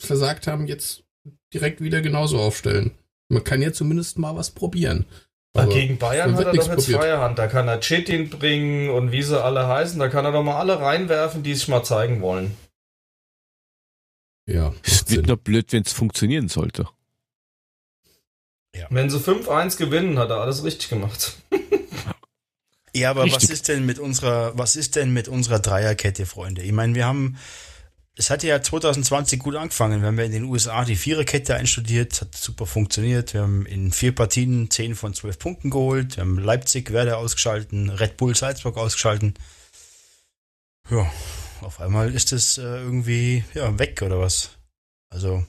versagt haben, jetzt direkt wieder genauso aufstellen. Man kann ja zumindest mal was probieren. Aber Gegen Bayern hat wird er doch jetzt probiert. freie Hand. Da kann er Chetin bringen und wie sie alle heißen. Da kann er doch mal alle reinwerfen, die sich mal zeigen wollen. Ja, Es wird nur blöd, wenn es funktionieren sollte. Wenn sie 5-1 gewinnen, hat er alles richtig gemacht. Ja, aber was Richtig. ist denn mit unserer, was ist denn mit unserer Dreierkette, Freunde? Ich meine, wir haben, es hat ja 2020 gut angefangen. Wir haben ja in den USA die Viererkette einstudiert, hat super funktioniert. Wir haben in vier Partien 10 von 12 Punkten geholt. Wir haben Leipzig, Werder ausgeschalten, Red Bull Salzburg ausgeschalten. Ja, auf einmal ist es äh, irgendwie, ja, weg oder was? Also,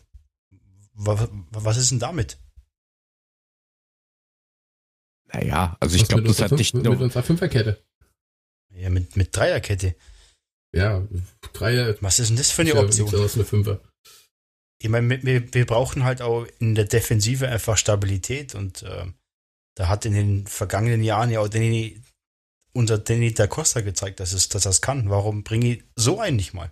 wa, was ist denn damit? Naja, also ich Was glaube, mit das hat nicht Fünf- mit nur... unserer Fünferkette. Ja, mit, mit Dreierkette. Ja, Dreier. Was ist denn das für eine Option? aus, eine Fünfer. Ich meine, wir, wir brauchen halt auch in der Defensive einfach Stabilität und äh, da hat in den vergangenen Jahren ja auch Danny, unser Danny da Costa gezeigt, dass es, dass das kann. Warum bringe ich so einen nicht mal?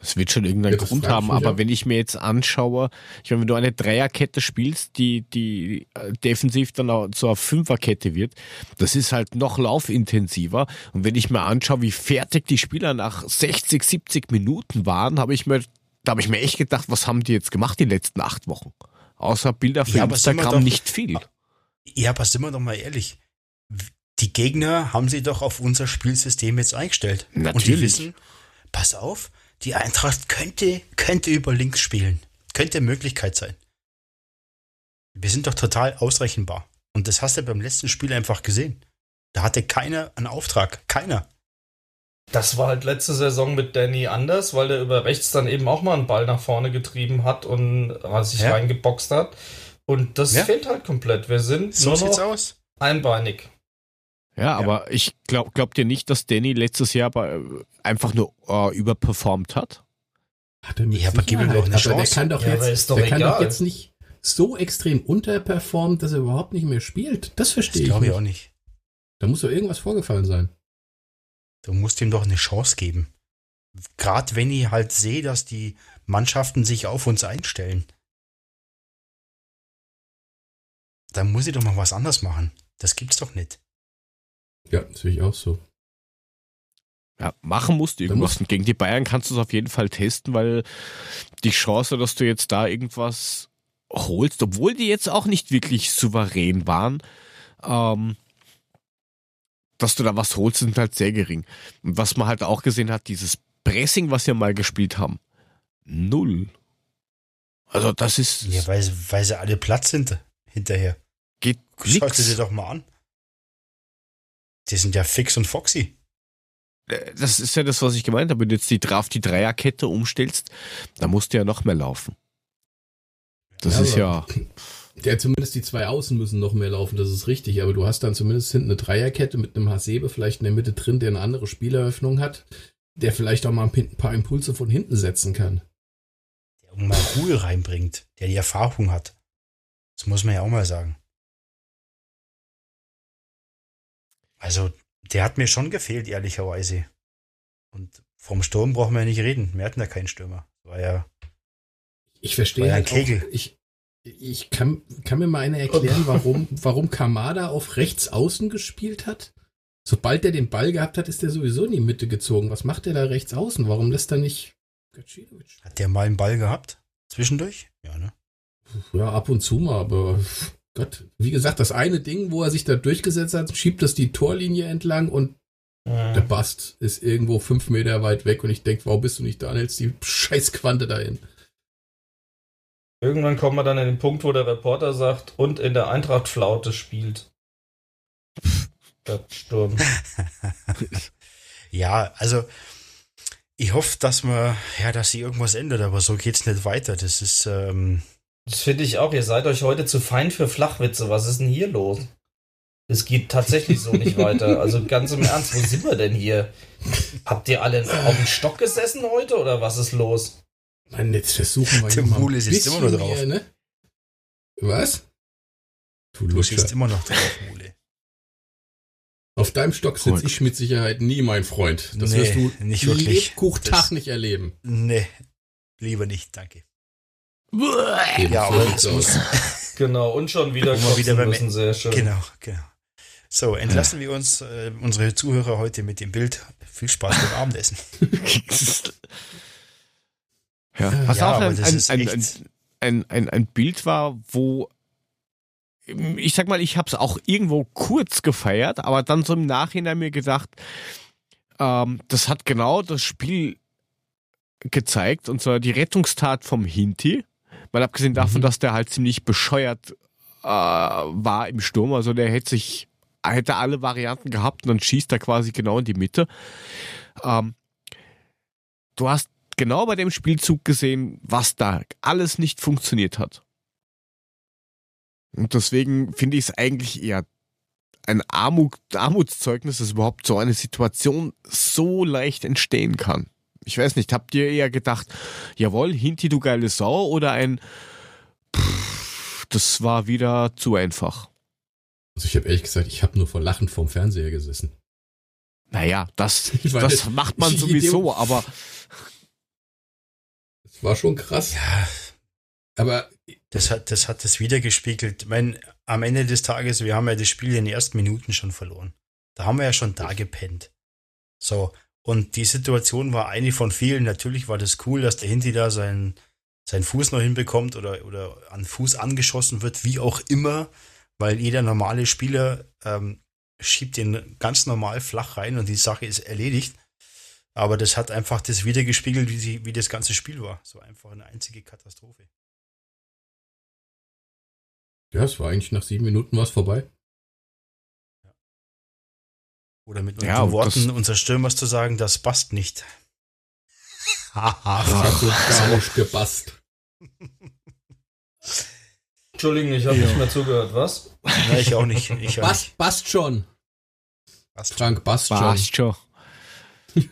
Das wird schon irgendeinen Ja, Grund haben, aber auch. wenn ich mir jetzt anschaue, ich meine, wenn du eine Dreierkette spielst, die, die äh, defensiv dann auch zur Fünferkette wird, das ist halt noch laufintensiver. Und wenn ich mir anschaue, wie fertig die Spieler nach 60, 70 Minuten waren, habe ich mir, da habe ich mir echt gedacht, was haben die jetzt gemacht die letzten acht Wochen? Außer Bilder für Ja, Instagram doch- nicht viel. Ja, aber sind wir doch mal ehrlich. Die Gegner haben sie doch auf unser Spielsystem jetzt eingestellt. Und die Natürlich. wissen, pass auf, die Eintracht könnte, könnte über links spielen. Könnte Möglichkeit sein. Wir sind doch total ausrechenbar. Und das hast du beim letzten Spiel einfach gesehen. Da hatte keiner einen Auftrag. Keiner. Das war halt letzte Saison mit Danny anders, weil der über rechts dann eben auch mal einen Ball nach vorne getrieben hat und äh, sich Ja. reingeboxt hat. Und das Ja. fehlt halt komplett. Wir sind So nur noch aus. einbeinig. Ja, aber ich glaub, glaubt ihr nicht, dass Danny letztes Jahr bei, einfach nur äh, überperformt hat? Hat er mit Ja, aber gib ihm doch eine Der Chance. kann doch Ja, jetzt, aber ist doch der kann doch jetzt nicht so extrem unterperformen, dass er überhaupt nicht mehr spielt. Das Das verstehe ich glaube ich nicht. auch nicht. Da muss doch irgendwas vorgefallen sein. Du musst ihm doch eine Chance geben. Gerade wenn ich halt sehe, dass die Mannschaften sich auf uns einstellen. Dann muss ich doch mal was anderes machen. Das gibt's doch nicht. Ja, das sehe ich auch so. Ja, machen musst du irgendwas. Und gegen die Bayern kannst du es auf jeden Fall testen, weil die Chance, dass du jetzt da irgendwas holst, obwohl die jetzt auch nicht wirklich souverän waren, ähm, dass du da was holst, sind halt sehr gering. Und was man halt auch gesehen hat, dieses Pressing, was wir mal gespielt haben, null. Also das ist Ja, weil, sie- weil sie alle platt sind hinterher. geht Schau dir nix. sie doch mal an. Die sind ja fix und foxy. Äh, Das ist ja das, was ich gemeint habe. Wenn du jetzt die, auf die Dreierkette umstellst, da musst du ja noch mehr laufen. Das Ja, ist ja. Ja, zumindest die zwei Außen müssen noch mehr laufen, das ist richtig. Aber du hast dann zumindest hinten eine Dreierkette mit einem Hasebe vielleicht in der Mitte drin, der eine andere Spieleröffnung hat, der vielleicht auch mal ein paar Impulse von hinten setzen kann. Der mal Ruhe reinbringt. Der die Erfahrung hat. Das muss man ja auch mal sagen. Also, der hat mir schon gefehlt, ehrlicherweise. Und vom Sturm brauchen wir ja nicht reden. Wir hatten ja keinen Stürmer. War ja, Ich verstehe ja halt ein Kegel. auch, ich, ich kann, kann mir mal einer erklären, warum, warum Kamada auf rechts außen gespielt hat. Sobald er den Ball gehabt hat, ist er sowieso in die Mitte gezogen. Was macht er da rechts außen? Warum lässt er nicht Gacinovic? hat der mal einen Ball gehabt? Zwischendurch? Ja, ne? Ja, ab und zu mal, aber Gott, wie gesagt, das eine Ding, wo er sich da durchgesetzt hat, schiebt das die Torlinie entlang und der Bast ist irgendwo fünf Meter weit weg und ich denke, warum bist du nicht da und hältst die Scheißquante dahin? Irgendwann kommen wir dann in den Punkt, wo der Reporter sagt, und in der Eintracht Flaute spielt. Der Sturm. Ja, also ich hoffe, dass man, ja, dass sich irgendwas ändert, aber so geht's nicht weiter. Das ist, ähm, Das finde ich auch. Ihr seid euch heute zu fein für Flachwitze. Was ist denn hier los? Es geht tatsächlich so nicht weiter. Also ganz im Ernst, wo sind wir denn hier? Habt ihr alle auf dem Stock gesessen heute oder was ist los? Mann, jetzt versuchen wir Der hier mal ein Mule sitzt bisschen immer noch drauf. Mehr, ne? Was? Du du stehst immer noch drauf, Mule. Auf deinem Stock sitze ich mit Sicherheit nie, mein Freund. Das Nee, wirst du nicht wirklich. Lebkuchtag Das- nicht erleben. Nee, lieber nicht, danke. Ja, aber es muss. Genau, und schon wieder kotzen wieder beim- müssen. Sehr schön. genau, genau. So, entlassen wir uns, äh, unsere Zuhörer heute mit dem Bild. Viel Spaß beim Abendessen. ja, was Ja, auch ein, das ein, ist ein, echt- ein, ein, ein Bild war, wo ich sag mal, ich habe es auch irgendwo kurz gefeiert, aber dann so im Nachhinein mir gedacht, ähm, das hat genau das Spiel gezeigt, und zwar die Rettungstat vom Hinti. Mal abgesehen davon, Mhm. dass der halt ziemlich bescheuert äh, war im Sturm, also der hätte sich, hätte alle Varianten gehabt und dann schießt er quasi genau in die Mitte. Ähm, du hast genau bei dem Spielzug gesehen, was da alles nicht funktioniert hat. Und deswegen finde ich es eigentlich eher ein Armut, Armutszeugnis, dass überhaupt so eine Situation so leicht entstehen kann. Ich weiß nicht, habt ihr eher gedacht, jawohl, Hinti, du geile Sau, oder ein, pff, das war wieder zu einfach. Also ich habe ehrlich gesagt, ich habe nur vor Lachen vorm Fernseher gesessen. Naja, das, Weil das macht man sowieso, aber Das war schon krass. Ja, Aber das hat, das hat das wieder gespiegelt. Ich meine, am Ende des Tages, wir haben ja das Spiel in den ersten Minuten schon verloren. Da haben wir ja schon da gepennt. So. Und die Situation war eine von vielen. Natürlich war das cool, dass der Hinti da seinen, seinen Fuß noch hinbekommt oder, oder an Fuß angeschossen wird, wie auch immer, weil jeder normale Spieler ähm, schiebt den ganz normal flach rein und die Sache ist erledigt. Aber das hat einfach das wiedergespiegelt, wie, sie, wie das ganze Spiel war. So einfach eine einzige Katastrophe. Ja, es war eigentlich nach sieben Minuten was vorbei. Oder mit Ja, unseren Worten unseres Stürmers zu sagen, das passt nicht. Haha. Das hat so gar nicht gepasst. Entschuldigung, ich habe nicht mehr zugehört, was? ja, ich auch nicht. Ich auch Passt, nicht. passt schon. Passt. Frank, passt schon. Passt schon.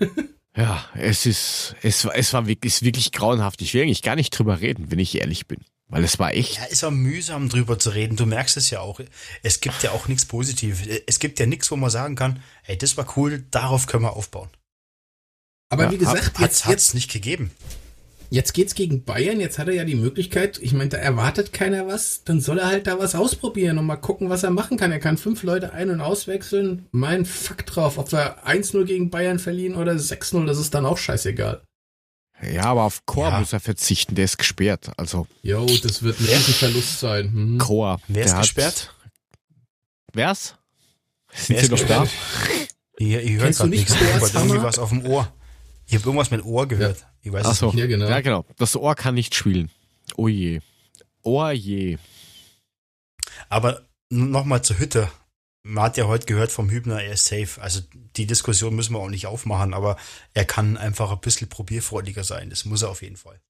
ja, es ist, es war, es war wirklich, ist wirklich grauenhaft. Ich will eigentlich gar nicht drüber reden, wenn ich ehrlich bin. Weil es war echt, Ja, ist auch mühsam drüber zu reden. Du merkst es ja auch. Es gibt ja auch nichts Positives. Es gibt ja nichts, wo man sagen kann, hey, das war cool, darauf können wir aufbauen. Aber Ja, wie gesagt, Hat's, jetzt, hat's jetzt, nicht gegeben. jetzt geht's gegen Bayern. Jetzt hat er ja die Möglichkeit. Ich meine, da erwartet keiner was. Dann soll er halt da was ausprobieren und mal gucken, was er machen kann. Er kann fünf Leute ein- und auswechseln. Mein Fuck drauf. Ob wir 1-0 gegen Bayern verlieren oder 6-0, das ist dann auch scheißegal. Ja, aber auf Chor Ja. muss er verzichten, der ist gesperrt. Also Jo, das wird ein Riesenverlust sein. Hm. Chor. Wer ist gesperrt? Wer's? Sind Wer Sie ist noch da? gesperrt? Ihr, ihr hört nicht nichts. Ich Boas hab irgendwie was auf dem Ohr. Ich habe irgendwas mit Ohr gehört. Ich weiß Ach es so. nicht. Ja, genau. Ja, genau. Das Ohr kann nicht spielen. Oh je. Oh je. Aber nochmal zur Hütte. Man hat ja heute gehört vom Hübner, er ist safe. Also die Diskussion müssen wir auch nicht aufmachen, aber er kann einfach ein bisschen probierfreudiger sein. Das muss er auf jeden Fall.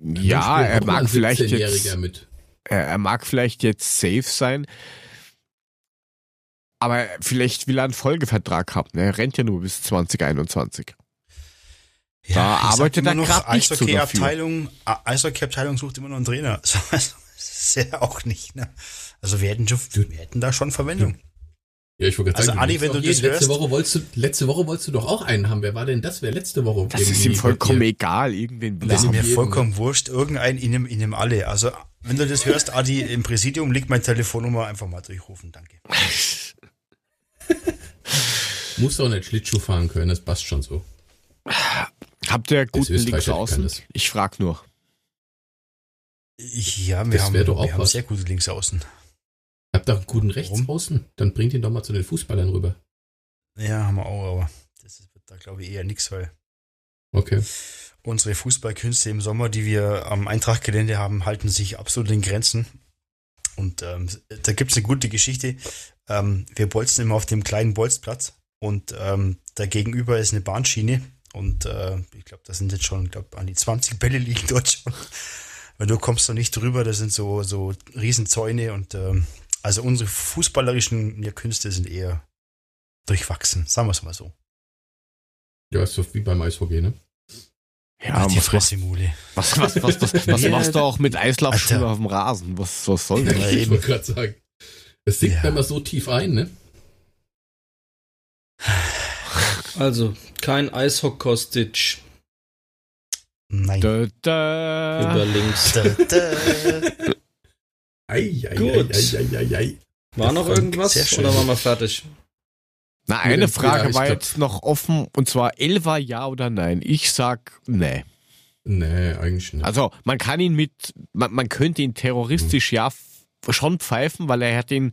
Ja, er mag vielleicht 17-Jähriger jetzt, mit. er, er mag vielleicht jetzt safe sein. Aber vielleicht will er einen Folgevertrag haben. ne? Er rennt ja nur bis 2021. Da ich sag arbeitet er noch, grad nicht so dafür. Eishockey-Abteilung, sucht immer noch einen Trainer. So, also, das ist ja auch nicht, ne? Also wir hätten, schon, wir hätten da schon Verwendung. Ja, ich wollte gerade Also, sagen, Adi, willst wenn du das letzte hörst- Woche wolltest du letzte Woche wolltest du doch auch einen haben. Wer war denn das? Wer letzte Woche? Das ist ihm vollkommen egal. Irgendwen Das ist mir vollkommen wurscht. Irgendein in dem, in dem alle. Also, wenn du das hörst, Adi, im Präsidium liegt meine Telefonnummer, einfach mal durchrufen. Danke. Muss doch nicht Schlittschuh fahren können, das passt schon so. Habt ihr guten links außen? Ich frag nur. Ja, wir Das haben, doch auch wir haben was. sehr gute Linksaußen. Habt ihr einen guten Warum? Rechtsaußen? Dann bringt ihn doch mal zu den Fußballern rüber. Ja, haben wir auch, aber das wird da, glaube ich, eher nix, weil Okay. unsere Fußballkünste im Sommer, die wir am Eintrachtgelände haben, halten sich absolut in Grenzen. Und ähm, da gibt es eine gute Geschichte. Ähm, wir bolzen immer auf dem kleinen Bolzplatz und ähm, da gegenüber ist eine Bahnschiene und äh, ich glaube, da sind jetzt schon, glaub, an die 20 Bälle liegen dort schon. Weil du kommst da nicht drüber, das sind so, so Riesenzäune und ähm, also unsere fußballerischen ja, Künste sind eher durchwachsen, sagen wir es mal so. Ja, ist so wie beim Eishockey, ne? Ja, Ach, die was, was, Fresse, Mule. was, was, was, was, was Ja. machst du auch mit Eislaufschuhen auf dem Rasen? Was, was soll das? Ja, ich wollte gerade sagen. Es sinkt Ja. wenn man so tief ein, ne? Also, kein Eishock-Kostic Nein. Da, da. über links. Da, da. Ei, ei, Gut. ei, ei, ei, ei. War noch irgendwas oder waren wir fertig? Na, eine Ja, Frage war jetzt noch offen und zwar Elva ja oder nein. Ich sag nee. Nee, eigentlich nicht. Also man kann ihn mit, man, man könnte ihn terroristisch ja f- schon pfeifen, weil er hat ihn,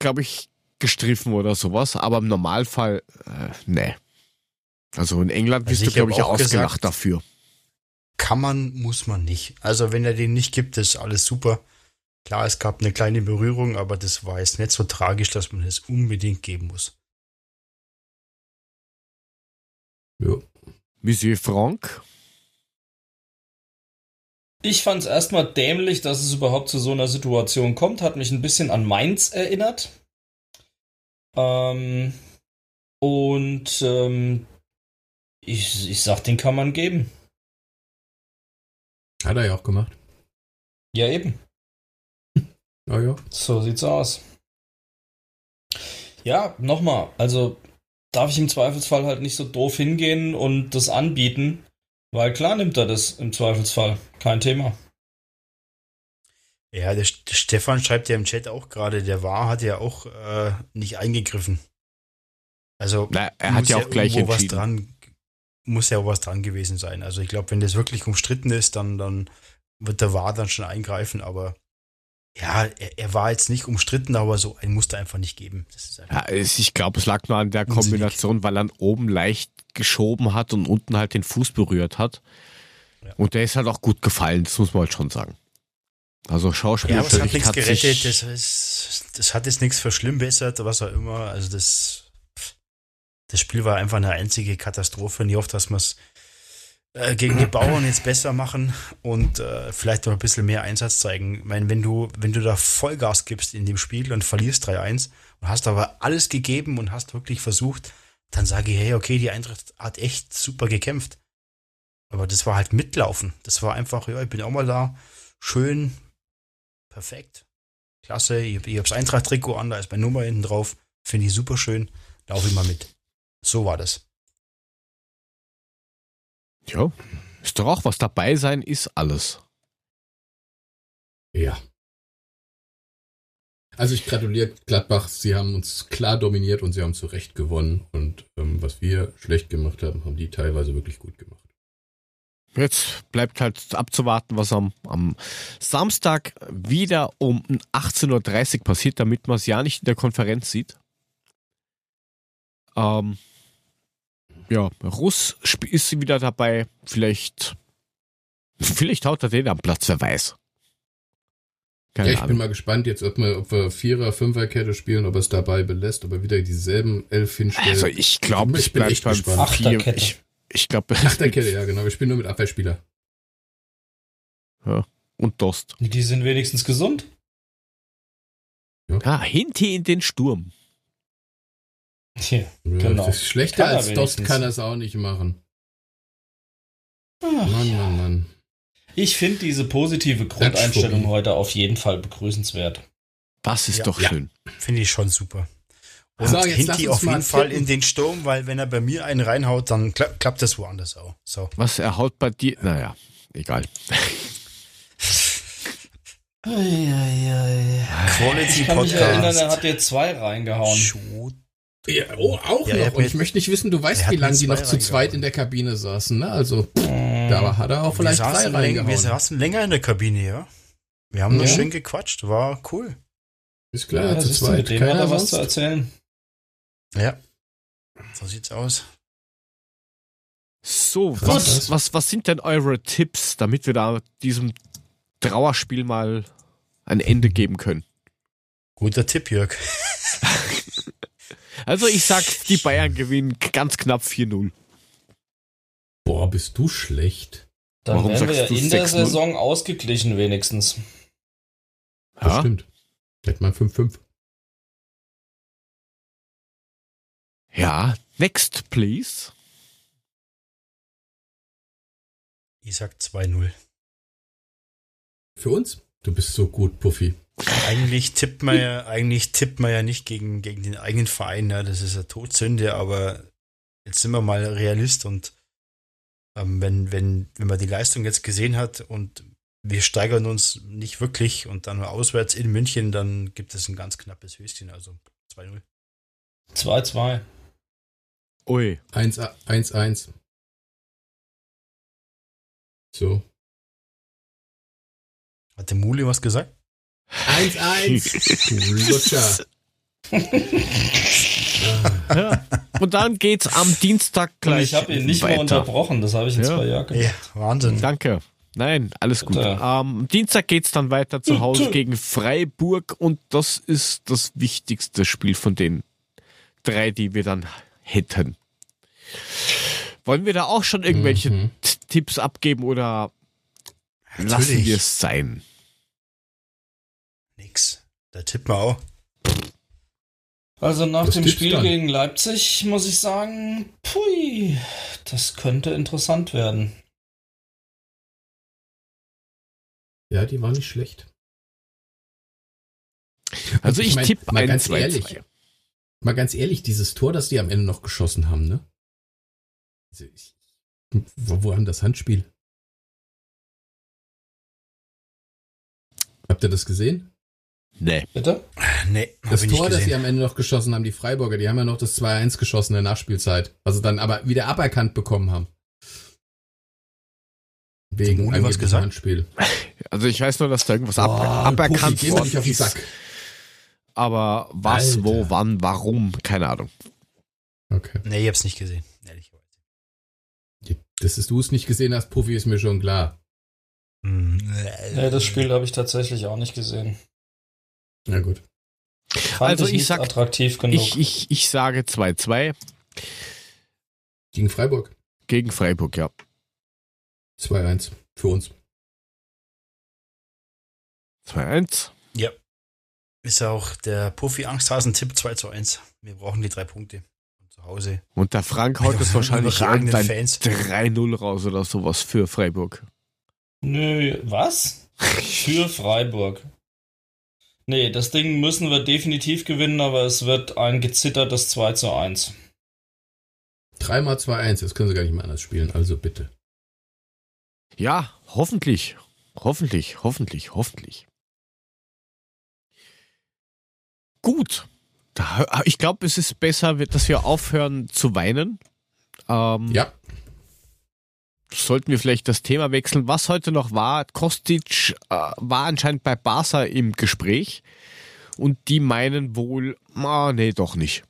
glaube ich, gestriffen oder sowas, aber im Normalfall äh, nee. Also in England Also bist du, ich glaube ich, auch ausgelacht gesagt- dafür. Kann man, muss man nicht. Also wenn er den nicht gibt, ist alles super. Klar, es gab eine kleine Berührung, aber das war jetzt nicht so tragisch, dass man es unbedingt geben muss. ja. Monsieur Franck? Ich fand es erstmal dämlich, dass es überhaupt zu so einer Situation kommt. Hat mich ein bisschen an Mainz erinnert. Ähm, und ähm, ich, ich sag, den kann man geben. Hat er ja auch gemacht. Ja, eben. Ja, ja. So sieht's aus. Ja, nochmal. Also darf ich im Zweifelsfall halt nicht so doof hingehen und das anbieten, weil klar nimmt er das im Zweifelsfall. Kein Thema. Ja, der, der Stefan schreibt ja im Chat auch gerade, der war hat ja auch äh, nicht eingegriffen. Also Na, er hat ja auch gleich irgendwo was dran, muss ja auch was dran gewesen sein. Also ich glaube, wenn das wirklich umstritten ist, dann, dann wird der War dann schon eingreifen, aber ja, er, er war jetzt nicht umstritten, aber so ein musste einfach nicht geben. Das ist einfach, Ja, ich glaube, es lag nur an der Unsinnig. Kombination, weil er oben leicht geschoben hat und unten halt den Fuß berührt hat. Und der ist halt auch gut gefallen, das muss man halt schon sagen. Also Schauspiel Ja, aber es hat nichts gerettet, das, ist, das hat jetzt nichts verschlimmbessert, was auch immer. Also das, das Spiel war einfach eine einzige Katastrophe. Nie oft, dass wir es äh, gegen die Bauern jetzt besser machen und äh, vielleicht noch ein bisschen mehr Einsatz zeigen. Ich meine, wenn du, wenn du da Vollgas gibst in dem Spiel und verlierst 3-1 und hast aber alles gegeben und hast wirklich versucht, dann sage ich, hey, okay, die Eintracht hat echt super gekämpft. Aber das war halt mitlaufen. Das war einfach, ja, ich bin auch mal da. Schön, perfekt. Klasse, ich, ich hab's Eintracht-Trikot an, da ist meine Nummer hinten drauf. Finde ich super schön. Laufe ich mal mit. So war das. Ja, ist doch auch was dabei sein, ist alles. Ja. Also ich gratuliere Gladbach, sie haben uns klar dominiert und sie haben zu Recht gewonnen. Und ähm, was wir schlecht gemacht haben, haben die teilweise wirklich gut gemacht. Jetzt bleibt halt abzuwarten, was am, am Samstag wieder um 18.30 Uhr passiert, damit man es ja nicht in der Konferenz sieht. Ähm, ja, Russ ist wieder dabei. Vielleicht, vielleicht haut er den am Platz, wer weiß. Keine ja, ich bin Ahnung. mal gespannt jetzt, ob wir, ob wir Vierer-, Fünferkette spielen, ob er es dabei belässt, ob er wieder dieselben elf hinstellt. Also ich glaube, Ich ich bin bleibe echt beim gespannt. vier. Achterkette. Ich, ich glaube, Achterkette, ja genau. Wir spielen nur mit Abwehrspieler. und Dost. Die sind wenigstens gesund. Ja, Hinti in den Sturm. Ja, Ja, Genau. das ist Schlechter Kann als Dost kann er es auch nicht machen. Ach, Mann, Mann, Mann. Ich finde diese positive Grundeinstellung heute auf jeden Fall begrüßenswert. Das ist Ja. doch Ja. schön. Finde ich schon super. Und So, Hinti auf jeden Fall tippen. in den Sturm, weil wenn er bei mir einen reinhaut, dann kla klappt das woanders auch. So. Was er haut bei dir? Naja, egal. Quality Ich kann mich erinnern, er Podcast. hat dir zwei reingehauen. Shoot. Ja, oh, auch Ja, noch. hat Und ich möchte nicht wissen, du weißt, hat wie lange die noch zu zweit reingehauen. in der Kabine saßen, ne? Also, da hat er auch Wir vielleicht drei saßen, länger, wir reingehauen. saßen länger in der Kabine, ja. Wir haben noch Ja. schön gequatscht, war cool. Ist klar, Ja, zu zweit. mit dem hat Keiner er was sonst. zu erzählen. Ja. So sieht's aus. So, was, was, was sind denn eure Tipps, damit wir da diesem Trauerspiel mal ein Ende geben können? Guter Tipp, Jörg. Also ich sag, die Bayern gewinnen ganz knapp 4-0. Boah, bist du schlecht. Dann Warum wären wir ja in der 6-0? Saison ausgeglichen wenigstens. Das Ja. stimmt. Hätte man 5-5. Ja, next please. Ich sag 2-0. Für uns? Du bist so gut, Puffy. Eigentlich tippt man ja, eigentlich tippt man ja nicht gegen, gegen den eigenen Verein, ne? das ist eine Todsünde, aber jetzt sind wir mal Realist und ähm, wenn, wenn, wenn man die Leistung jetzt gesehen hat und wir steigern uns nicht wirklich und dann auswärts in München, dann gibt es ein ganz knappes Höchstchen, also 2-0. 2-2. Ui. 1-1. So. Hat der Muli was gesagt? 1-1. Lutscher. Ja. Und dann geht's am Dienstag gleich ich habe ihn nicht weiter. mehr unterbrochen, das habe ich in Ja. zwei Jahren gemacht. Ja, Wahnsinn. Danke. Nein, alles gut. Am Dienstag geht's dann weiter zu Hause gegen Freiburg und das ist das wichtigste Spiel von den drei, die wir dann hätten. Wollen wir da auch schon irgendwelche Mhm. Tipps abgeben oder lassen Natürlich. wir es sein? Nix. Da tippen wir auch. Also nach Was dem Spiel dann? gegen Leipzig muss ich sagen, pui, das könnte interessant werden. Ja, die war nicht schlecht. Also Ich ich, mein, tippe mal ein ganz 2 ehrlich. Mal ganz ehrlich, dieses Tor, das die am Ende noch geschossen haben, ne? Also ich, wo, wo haben das Handspiel? Habt ihr das gesehen? Nee. Bitte? Nee, Das Tor, das sie am Ende noch geschossen haben, die Freiburger, die haben ja noch das 2-1 geschossen in der Nachspielzeit. Also dann aber wieder aberkannt bekommen haben. Wegen gesagt? Handspiel. Also ich weiß nur, dass da irgendwas ab, Boah, aberkannt Puffy, worden nicht auf den ist. Sack. Aber was, Alter. wo, wann, warum, keine Ahnung. Okay. Nee, ich hab's nicht gesehen, ehrlicherweise. Dass du es nicht gesehen hast, Puffy, ist mir schon klar. Hm, Nee, das Spiel habe ich tatsächlich auch nicht gesehen. Na gut. Fand Also ich nicht sag- attraktiv genug. Ich, ich, ich sage 2-2 Gegen Freiburg. gegen Freiburg, ja. 2-1 für uns. 2-1. Ja. Ist auch der Puffy-Angsthasen-Tipp 2 zu 1. Wir brauchen die drei Punkte. Und zu Hause. Und der Frank haut jetzt wahrscheinlich irgendein Fans. 3-0 raus oder sowas für Freiburg. Nö, was? Für Freiburg. Nee, das Ding müssen wir definitiv gewinnen, aber es wird ein gezittertes 2 zu 1. Dreimal 2-1, das können sie gar nicht mehr anders spielen, also bitte. Ja, hoffentlich. Hoffentlich, hoffentlich, hoffentlich. Gut. Da, ich glaube, es ist besser, dass wir aufhören zu weinen. Ähm, Ja, Sollten wir vielleicht das Thema wechseln. Was heute noch war, Kostic äh, war anscheinend bei Barca im Gespräch und die meinen wohl, ah, nee, doch nicht.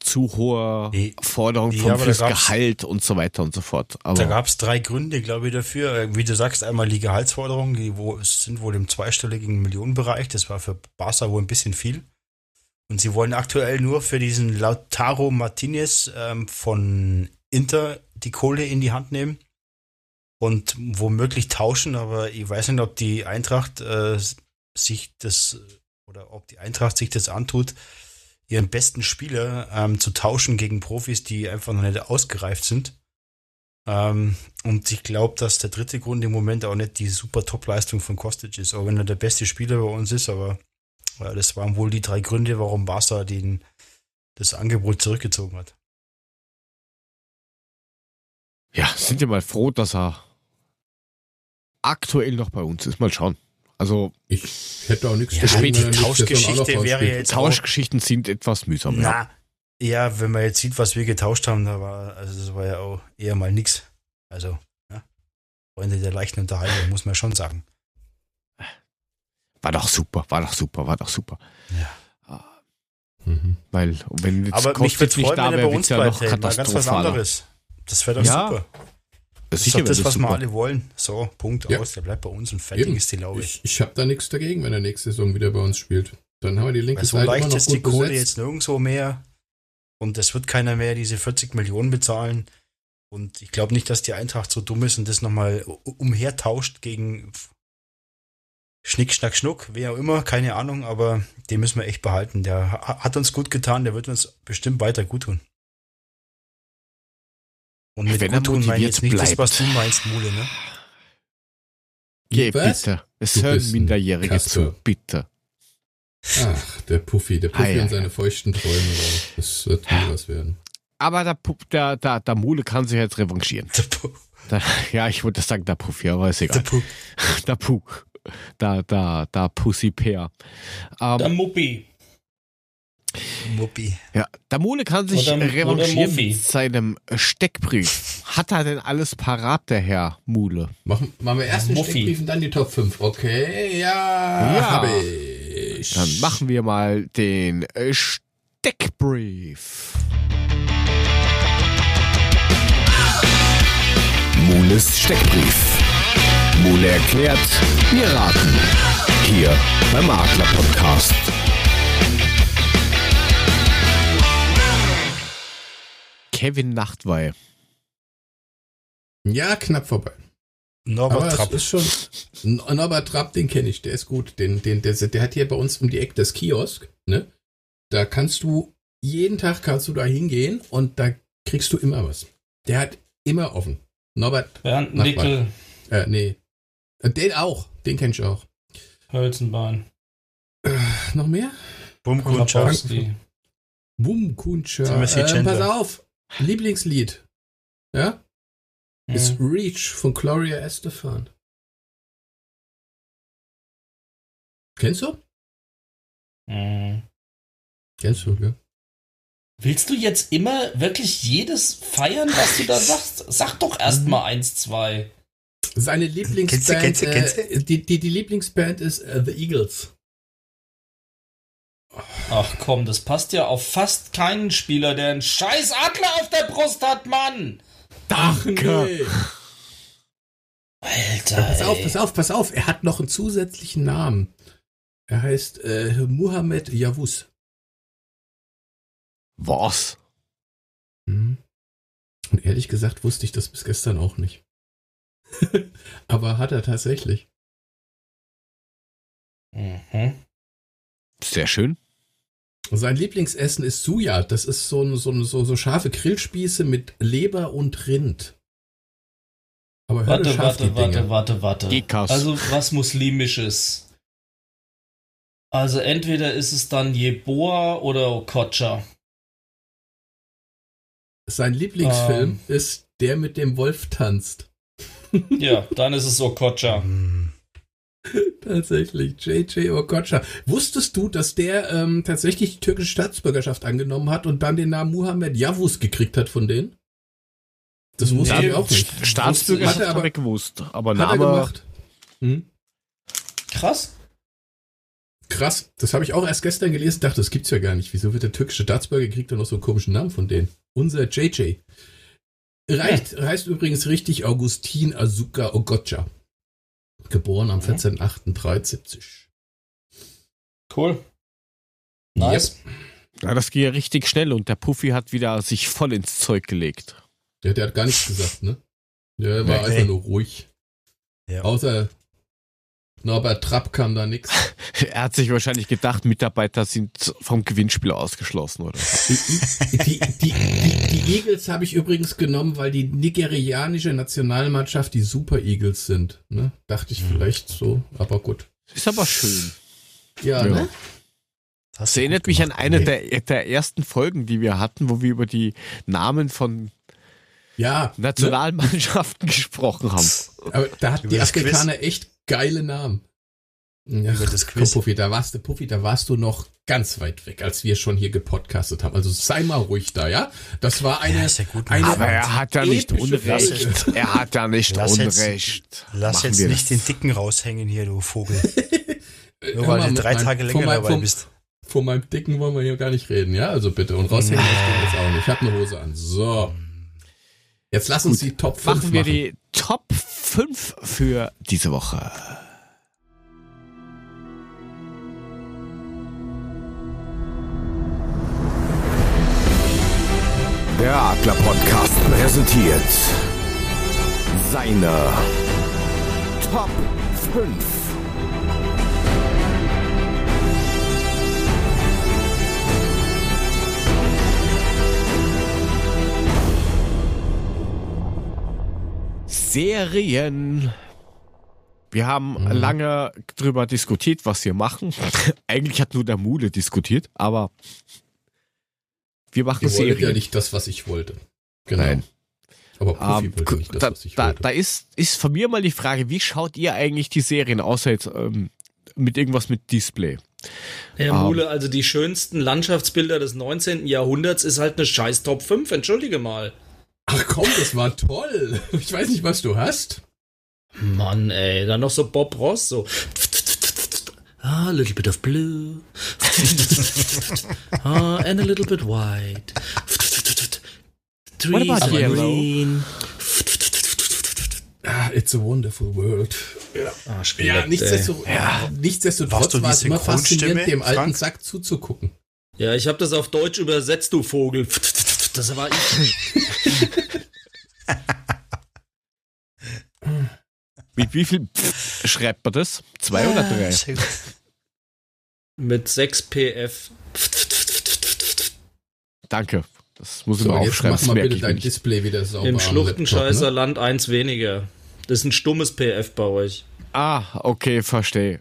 Zu hohe Die- Forderung die- vom da fürs Gehalt und so weiter und so fort. Da Aber gab es drei Gründe, glaube ich, dafür. Wie du sagst, einmal die Gehaltsforderungen, die wo, sind wohl im zweistelligen Millionenbereich. Das war für Barca wohl ein bisschen viel. Und sie wollen aktuell nur für diesen Lautaro Martinez ähm, von Inter die Kohle in die Hand nehmen und womöglich tauschen, aber ich weiß nicht, ob die Eintracht äh, sich das oder ob die Eintracht sich das antut, ihren besten Spieler ähm, zu tauschen gegen Profis, die einfach noch nicht ausgereift sind. Ähm, und ich glaube, dass der dritte Grund im Moment auch nicht die super Top-Leistung von Kostic ist, auch wenn er der beste Spieler bei uns ist, aber äh, das waren wohl die drei Gründe, warum Barca den, das Angebot zurückgezogen hat. ja, sind wir mal froh, dass er aktuell noch bei uns ist. Mal schauen. Also ich hätte auch nichts Ja, dagegen, die Tauschgeschichte wäre jetzt auch- Tauschgeschichten sind etwas mühsam. Ja. Na, ja, wenn man jetzt sieht, was wir getauscht haben, da war, also das war ja auch eher mal nix. Also, ja. Freunde der leichten Unterhaltung, muss man schon sagen. War doch super, war doch super, war doch super. Mhm. Weil, wenn jetzt Aber mich nicht freuen, da wenn er wäre, bei uns ja noch ganz was anderes. Das wäre doch Ja, super. Das ist doch das, was wir super. alle wollen. So, Punkt Ja. aus. Der bleibt bei uns und fertig Eben. ist die Laube. Ich, ich habe da nichts dagegen, wenn er nächste Saison wieder bei uns spielt. Dann haben wir die linke Weil so Seite immer leicht noch ist die Kohle besetzt. jetzt nirgendwo mehr. Und es wird keiner mehr diese 40 Millionen bezahlen. Und ich glaube nicht, dass die Eintracht so dumm ist und das nochmal umhertauscht gegen Schnick, Schnack, Schnuck, wer auch immer, keine Ahnung, aber den müssen wir echt behalten. Der ha- hat uns gut getan, der wird uns bestimmt weiter gut tun. Und mit Wenn er gut tun meine ich jetzt nicht das, was bleibt. du meinst, Mule, ne? Geh bitte. Es hören ein Minderjährige zu, bitte. Ach, der Puffy, der Puffy Ei, ei, und seine feuchten Träume. Das wird nie was werden. Aber der, Pu- der, der, der Mule kann sich jetzt revanchieren. Der Pu- Der, ja, ich wollte sagen, der Puff, ja, aber ist der egal. Pu- Der Puh. Da, da, da Pussy Pear. Der Ähm, Muppi. Muppi. ja, der Mule kann sich Oder- revanchieren mit seinem Steckbrief. Hat er denn alles parat, der Herr Mule? Machen, machen wir erst den Muffi. Steckbrief und dann die Top 5. Okay, ja, Ja. habe ich. Dann machen wir mal den äh, Steckbrief. Mules Steckbrief. Mule erklärt, wir raten. Hier beim Makler Podcast. Kevin Nachtwey. Ja, knapp vorbei. Norbert Aber Trapp. ist schon. Norbert Trapp, den kenne ich, der ist gut. Den, den, der, der hat hier bei uns um die Ecke das Kiosk, ne? Da kannst du, jeden Tag kannst du da hingehen und da kriegst du immer was. Der hat immer offen. Norbert, Bernd Nickel, äh, nee. Äh, Den auch, den kenn ich auch. Hölzenbein, Noch mehr? Bumkutscher. Grabowski. Bum, Kuntscher. Sind wir jetzt hier Ähm, pass auf. Lieblingslied. Ja? Ist Mhm. Reach von Gloria Estefan. Kennst du? Mhm. Kennst du, gell? Willst du jetzt immer wirklich jedes feiern, was du da sagst? Sag doch erst mal eins, zwei. Seine Lieblingsband, Kennst du, kennst du, Äh, die, die, die Lieblingsband ist äh, The Eagles. Ach komm, das passt ja auf fast keinen Spieler, der einen scheiß Adler auf der Brust hat, Mann! Ach nee. Alter. Pass auf, pass auf, pass auf. Er hat noch einen zusätzlichen Namen. Er heißt äh, Muhammad Yavuz. Was? Mhm. Und ehrlich gesagt wusste ich das bis gestern auch nicht. Aber hat er tatsächlich. Mhm. Sehr schön. Sein Lieblingsessen ist Suya. Das ist so, ein- so, ein- so, so scharfe Grillspieße mit Leber und Rind. Aber Warte, scharf, die warte, warte, warte, warte. Gekas. Also was Muslimisches. Also entweder ist es dann Jeboa oder Okocha. Sein Lieblingsfilm Ähm. ist Der mit dem Wolf tanzt. Ja, dann ist es Okocha. Tatsächlich, JJ Okocha. Wusstest du, dass der ähm, tatsächlich die türkische Staatsbürgerschaft angenommen hat und dann den Namen Muhammed Yavuz gekriegt hat von denen? Das wusste Nee, ich auch nicht. St- Staatsbürgerschaft Hat er aber- gewusst. Aber Hat er Name, gemacht. Hm? Krass. Krass, das habe ich auch erst gestern gelesen, dachte, das gibt's ja gar nicht. Wieso wird der türkische Staatsbürger kriegt dann noch so einen komischen Namen von denen? Unser JJ. Reicht, heißt übrigens richtig Augustin Azuka Ogocha. Geboren am 14.08.73. Cool. Nice. ja, das ging ja richtig schnell und der Puffy hat wieder sich voll ins Zeug gelegt. Der, der hat gar nichts gesagt, ne? Der war Nee. einfach nur ruhig. Ja. Außer Norbert Trapp kam da nix. Er hat sich wahrscheinlich gedacht, Mitarbeiter sind vom Gewinnspiel ausgeschlossen oder. Die, die, die, die, Eagles habe ich übrigens genommen, weil die nigerianische Nationalmannschaft die Super Eagles sind. Ne? Dachte ich vielleicht so, aber gut. Ist aber schön. Ja, Ja. ne? Das erinnert mich an eine Nee. der, der ersten Folgen, die wir hatten, wo wir über die Namen von Ja. Ne? Nationalmannschaften gesprochen haben. Aber da hat die? Afrikaner echt geile Namen. Ja, Über das komm? Puffi, da warst du, Puffi, da warst du noch ganz weit weg, als wir schon hier gepodcastet haben. Also sei mal ruhig da, ja? Das war eine, Ja, ist ja gut. eine Aber er hat ja nicht Unrecht. Er hat ja nicht Lass jetzt- Unrecht. Lass Machen jetzt nicht das. den Dicken raushängen hier, du Vogel. Nur weil mal, du drei meinem- Tage länger meinem- dabei von- bist. Von meinem Dicken wollen wir hier gar nicht reden, ja? Also bitte. Und raushängen das Ding jetzt auch nicht. Ich habe eine Hose an. So. Jetzt lass uns die Top 5 Machen wir die Top 5 für diese Woche. Der Adler Podcast präsentiert seine Top 5. Serien. Wir haben lange drüber diskutiert, was wir machen. Eigentlich hat nur der Mule diskutiert, aber wir machen Ihr Serien. ja nicht das, was ich wollte. Genau. Nein. Aber Puffy Ähm, wollte nicht das, da, was ich da, wollte. da ist, ist von mir mal die Frage, wie schaut ihr eigentlich die Serien, außer jetzt ähm, mit irgendwas mit Display? Herr Ähm. Mule, also die schönsten Landschaftsbilder des 19. Jahrhunderts ist halt eine scheiß Top 5, entschuldige mal. Ach komm, das war toll. Ich weiß nicht, was du hast. Mann, ey, dann noch so Bob Ross, so. Ah, a little bit of blue. ah, and a little bit white. Trees about are yellow? green. Ah, it's a wonderful world. Ja, Arschgeleckt, ja, ey. nichtsdestotrotz, Warst nichtsdestotrotz war es immer faszinierend, dem alten Frank? Sack zuzugucken. Ja, ich habe das auf Deutsch übersetzt, du Vogel. Das war ich. Mit wie viel schreibt man das? Zwei oder drei? Sehr gut. Mit 6 PF. Danke. Das muss ich So, mal jetzt aufschreiben. mach mal bitte dein nicht. Display wieder sauber Im Schluchtenscheißer ne? Land eins weniger. Das ist ein stummes PF bei euch. Ah, okay, verstehe.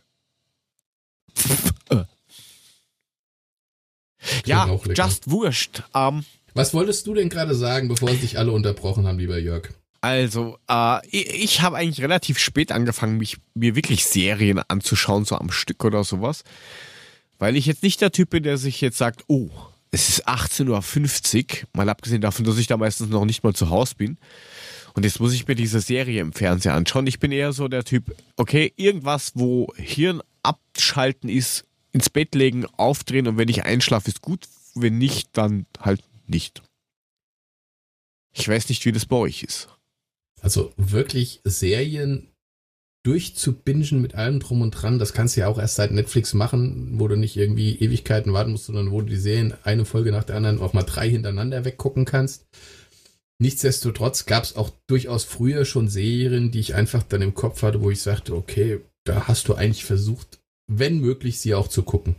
Ja, just wurscht. Ähm, Was wolltest du denn gerade sagen, bevor sich alle unterbrochen haben, lieber Jörg? Also, äh, ich, ich habe eigentlich relativ spät angefangen, mich mir wirklich Serien anzuschauen, so am Stück oder sowas. Weil ich jetzt nicht der Typ bin, der sich jetzt sagt, oh, es ist 18.50 Uhr, mal abgesehen davon, dass ich da meistens noch nicht mal zu Hause bin. Und jetzt muss ich mir diese Serie im Fernseher anschauen. Ich bin eher so der Typ, okay, irgendwas, wo Hirn abschalten ist, ins Bett legen, aufdrehen und wenn ich einschlafe, ist gut. Wenn nicht, dann halt nicht. Ich weiß nicht, wie das bei euch ist. Also wirklich Serien durchzubingen mit allem drum und dran, das kannst du ja auch erst seit Netflix machen, wo du nicht irgendwie Ewigkeiten warten musst, sondern wo du die Serien eine Folge nach der anderen auch mal drei hintereinander weggucken kannst. Nichtsdestotrotz gab es auch durchaus früher schon Serien, die ich einfach dann im Kopf hatte, wo ich sagte, okay, da hast du eigentlich versucht, wenn möglich, sie auch zu gucken.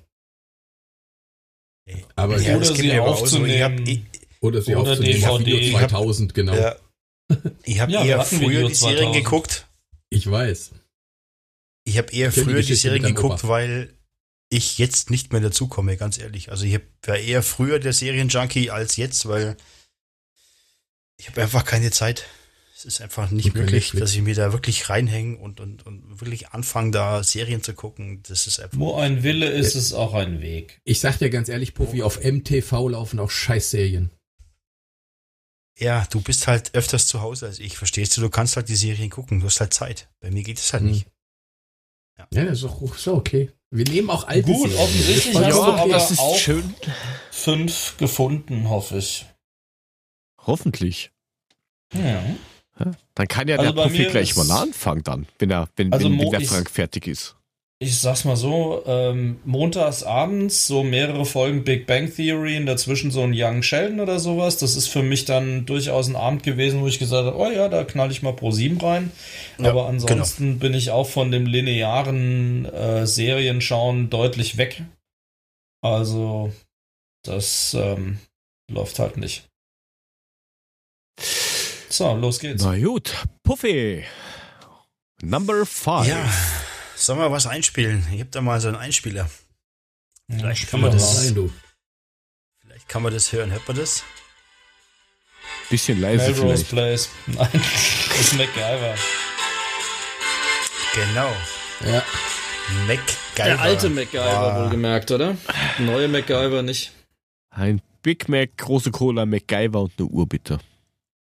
Aber Ja, Oder sie mir aber auch so. Ich hab, aufzunehmen. ich, oder sie oder aufzunehmen. DVD. Video 2000, genau. ja, ich hab Ja, eher früher Video die Serien 2000. geguckt. Ich weiß. Ich habe eher Ich die früher die, Geschichte Serien geguckt, Opa. weil ich jetzt nicht mehr dazukomme, ganz ehrlich. Also ich hab- war eher früher der Serienjunkie als jetzt, weil ich habe einfach keine Zeit. Es ist einfach nicht möglich, Netflix. dass ich mir da wirklich reinhänge und, und, und wirklich anfange, da Serien zu gucken. Das ist einfach. Wo ein Wille ist, ist auch ein Weg. Ich sag dir ganz ehrlich, Puffy, auf MTV laufen auch Scheißserien. Ja, du bist halt öfters zu Hause als ich, verstehst du? Du kannst halt die Serien gucken, du hast halt Zeit. Bei mir geht es halt Mhm. nicht. Ja, das ist auch so okay. Wir nehmen auch alte Gut, Serien. offensichtlich hast du vollkommen aber das ist auch schön. fünf gefunden, hoffe ich. Hoffentlich. Ja. Dann kann ja Also der Profi gleich mal anfangen dann, wenn er, wenn, Also wenn, wenn der ich- Frank fertig ist. Ich sag's mal so, ähm, montags abends so mehrere Folgen Big Bang Theory, in dazwischen so ein Young Sheldon oder sowas. Das ist für mich dann durchaus ein Abend gewesen, wo ich gesagt habe, oh ja, da knall ich mal pro sieben rein. Ja, Aber ansonsten bin ich auch von dem linearen äh, Serienschauen deutlich weg. Also, das ähm, läuft halt nicht. So, los geht's. Na gut, Puffy. Number five. Ja, sollen wir was einspielen? Ich hab da mal so einen Einspieler. Vielleicht Ja, kann man das- du. Vielleicht kann man das hören. Hört man das? Bisschen leise Melrose vielleicht. Place. Nein, das ist MacGyver. Genau. Ja. MacGyver. Der alte MacGyver Ah. wohlgemerkt, oder? Neue MacGyver nicht. Ein Big Mac, große Cola, MacGyver und eine Uhr bitte.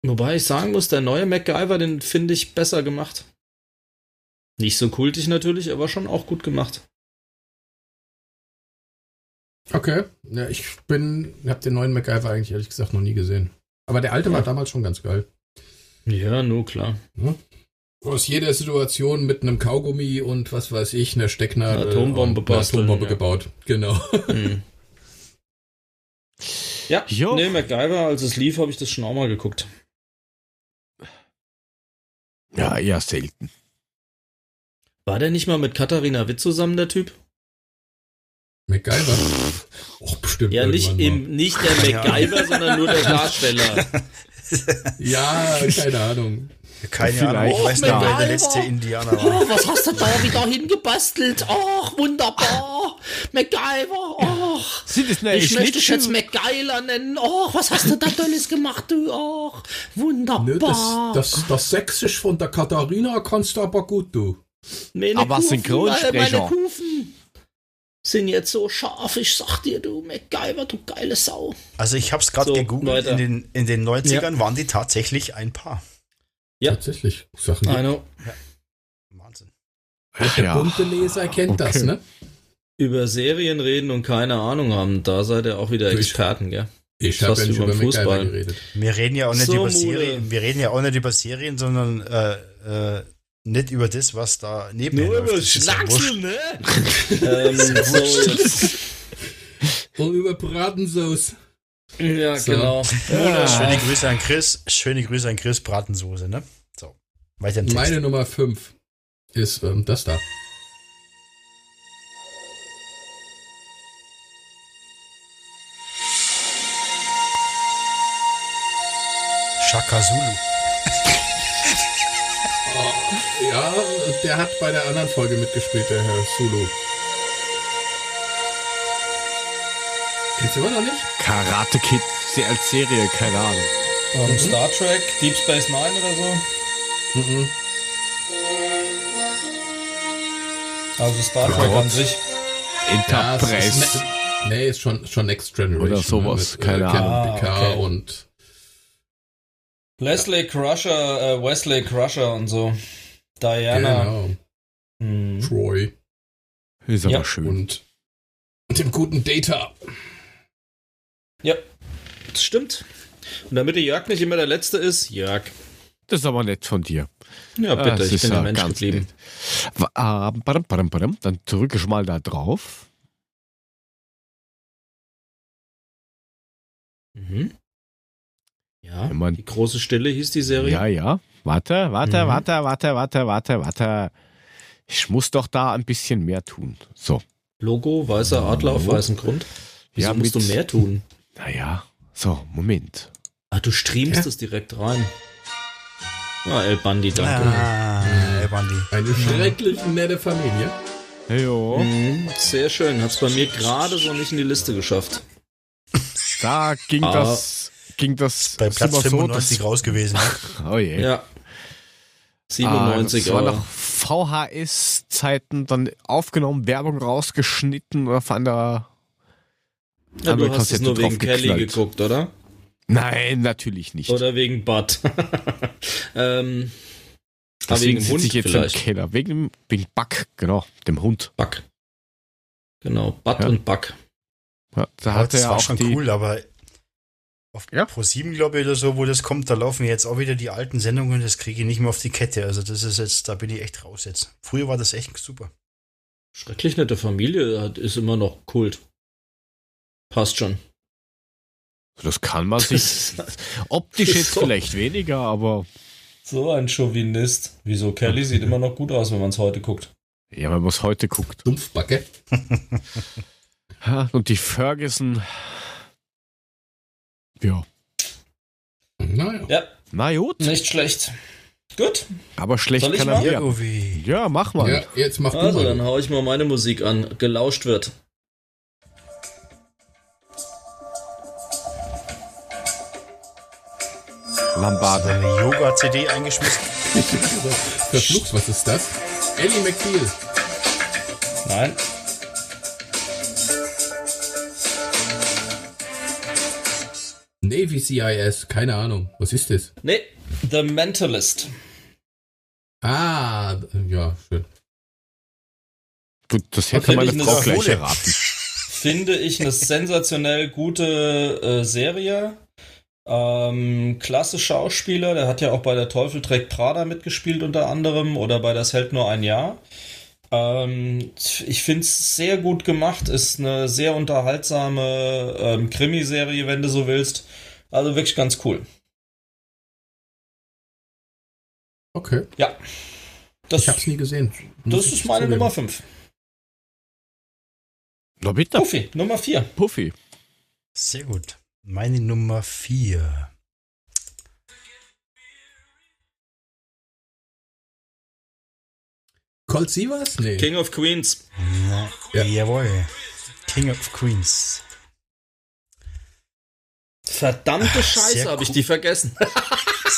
Wobei ich sagen muss, der neue MacGyver, den finde ich besser gemacht. Nicht so kultig natürlich, aber schon auch gut gemacht. Okay. Ja, ich bin, hab den neuen MacGyver eigentlich ehrlich gesagt noch nie gesehen. Aber der alte war damals schon ganz geil. Ja, nur klar. Aus jeder Situation mit einem Kaugummi und was weiß ich, einer Stecknadel. Eine Atombombe basteln, Atombombe ja. gebaut. Genau. Hm. Ja, Jo. nee, MacGyver, als es lief, habe ich das schon auch mal geguckt. Ja, eher selten. War der nicht mal mit Katharina Witt zusammen, der Typ? MacGyver. Och, bestimmt. Ja, nicht, im, nicht der Ja. MacGyver, sondern nur der Darsteller. Ja, keine Ahnung. Keine Vielleicht. Ahnung, ich weiß nicht, wer der MacGyver. letzte Indianer war. Oh, was hast du da wieder hingebastelt? Ach, wunderbar. MacGyver, ach. Sind es Ich möchte dich jetzt? MacGyler nennen. Ach, was hast du da Tolles gemacht, du? Ach, Nö, wunderbar. das, das, das Sächsisch von der Katharina kannst du aber gut, du. meine Aber Kufen, Synchronsprecher. Meine Kufen sind jetzt so scharf. Ich sag dir, du MacGyver, du geile Sau. Also ich habe es gerade So, gegoogelt. In den, in den 90ern waren die tatsächlich ein Paar. Ja. Tatsächlich. Sachen. I know. Wahnsinn. Der Ja. bunte Leser kennt das, Okay. ne? Über Serien reden und keine Ahnung haben, da seid ihr auch wieder Durch- Experten, gell? Ich habe ja nicht über Fußball. geredet. Wir reden ja auch nicht So, über Mule. Serien. Wir reden ja auch nicht über Serien, sondern äh, äh, nicht über das, was da neben Nur über Das ja Schlagsel, ne? ähm, so, Und über Bratensauce. Ja, So. genau. Schöne Grüße an Chris. Schöne Grüße an Chris Bratensoße, ne? So. Weiter im Text. Meine Nummer 5 ist ähm, das da. Shaka Zulu. Ja, der hat bei der anderen Folge mitgespielt, der Herr Sulu. Du immer noch nicht? Karate Kid als Serie, keine Ahnung. Ähm, Star Trek, Deep Space Nine oder so. Mhm. Also Star Trek Gott. an sich. Ja, Enterprise. ist, ne, nee, ist schon, schon Next Generation. Oder sowas, Ne, mit, keine äh, Ahnung. Picard Ah, okay. und Leslie Crusher, äh, Wesley Crusher und so. Diana. genau, Hm. Troy Ist aber Ja. schön. und, und dem guten Data. Ja, das stimmt. Und damit der Jörg nicht immer der Letzte ist, Jörg. Das ist aber nett von dir. Ja, bitte, Das ich bin ja der Mensch geblieben. nett. Ah. Dann drücke ich mal da drauf. Mhm. Ja, man- die große Stille hieß die Serie. Ja, ja. Warte, warte, Mhm. warte, warte, warte, warte, warte. Ich muss doch da ein bisschen mehr tun. So. Logo, weißer Adler auf weißem Grund. Wieso Ja, musst du mehr tun? Naja. So, Moment. Ah, du streamst es direkt rein. Ah, El Bandi, danke. Ah, ey, Bandi. Eine schrecklich nette Familie. Jo. Mhm, sehr schön. Hat's bei mir gerade so nicht in die Liste geschafft. Da ging Ah. das, ging das Bei Platz immer so, 95 dass, raus gewesen. Ne? oh je. Ja. 97, ah, das war aber noch VHS-Zeiten, dann aufgenommen, Werbung rausgeschnitten oder von der ja, du andere hast es nur wegen Kelly geguckt, oder? Nein, natürlich nicht. Oder wegen Bud. ähm, aber Deswegen wegen sitze Hund ich jetzt vielleicht. im Keller. Wegen, dem- wegen Buck, genau, dem Hund. Buck. Genau, Bud Ja. und Buck. Ja, da Aber hat das er war auch schon die, cool, aber auf Ja. Pro 7, glaube ich, oder so, wo das kommt, da laufen jetzt auch wieder die alten Sendungen, das kriege ich nicht mehr auf die Kette. Also das ist jetzt, da bin ich echt raus jetzt. Früher war das echt super. Schrecklich nette Familie hat, ist immer noch Kult. Passt schon. Das kann man sich optisch jetzt So. vielleicht weniger, aber So ein Chauvinist. Wieso? Kelly sieht immer noch gut aus, wenn man es heute guckt. ja, wenn man es heute guckt. Dumpfbacke. Und die Ferguson. Ja, Naja. Ja, na gut, nicht schlecht. Gut. aber schlecht Soll ich kann er mal? Irgendwie. Ja, mach mal. Ja, jetzt mach Also, du dann mal. hau ich mal meine Musik an. Gelauscht wird. Lambade. Eine Yoga-CD eingeschmissen. Verflucht, was ist das? Ellie McBeal. Nein. Navy CIS, keine Ahnung. Was ist das? Nee, The Mentalist. Ah, ja, schön. Du, das hätte meine ich eine Frau gleich erraten. Finde ich eine sensationell gute äh, Serie. Ähm, klasse Schauspieler, der hat ja auch bei der Teufel trägt Prada mitgespielt unter anderem oder bei Das hält nur ein Jahr. Ähm, ich finde es sehr gut gemacht, ist eine sehr unterhaltsame ähm, Krimiserie, wenn du so willst. Also wirklich ganz cool. Okay. Ja. Das, Ich hab's nie gesehen. Muss das ist meine zugeben. Nummer 5. Na bitte, Puffy, Nummer 4. Puffy. Sehr gut. Meine Nummer 4. Colt Sievers? Nee. King of Queens. Na, Ja. Jawohl. King of Queens. Verdammte Scheiße, sehr habe ich die vergessen.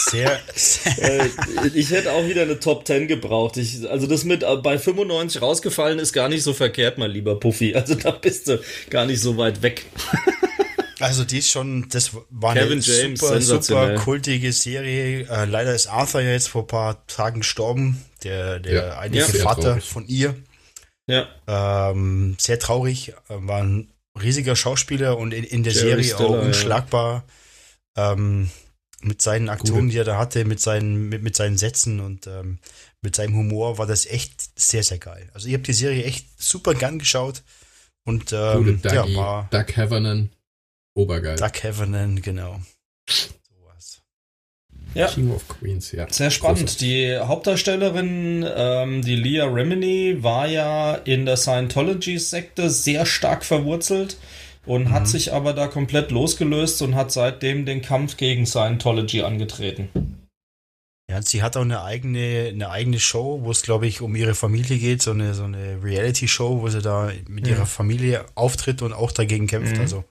Sehr, sehr Äh, ich hätte auch wieder eine Top 10 gebraucht. Ich, also das mit äh, bei 95 rausgefallen ist gar nicht so verkehrt, mein lieber Puffy. Also da bist du gar nicht so weit weg. Also die ist schon, das war Kevin eine James, super, super kultige Serie. Äh, leider ist Arthur ja jetzt vor ein paar Tagen gestorben, der, der Ja, eigentliche sehr Vater traurig. von ihr. Ja, Ähm, sehr traurig, äh, war ein riesiger Schauspieler und in, in der Jerry Serie Stiller, auch ja. unschlagbar. Ähm, mit seinen Aktionen, die er da hatte, mit seinen, mit, mit seinen Sätzen und ähm, mit seinem Humor war das echt sehr, sehr geil. Also ich habe die Serie echt super gern geschaut und Gute ähm, ja, Dougie, war Doug Havernan. Obergeil. Doug Heffernan, genau. Sowas. Ja. King of Queens, ja. Sehr spannend. Großartig. Die Hauptdarstellerin, ähm, die Leah Remini, war ja in der Scientology-Sekte sehr stark verwurzelt und hat sich aber da komplett losgelöst und hat seitdem den Kampf gegen Scientology angetreten. Ja, sie hat auch eine eigene, eine eigene Show, wo es, glaube ich, um ihre Familie geht, so eine, so eine Reality-Show, wo sie da mit ihrer Familie auftritt und auch dagegen kämpft. Mhm. Also.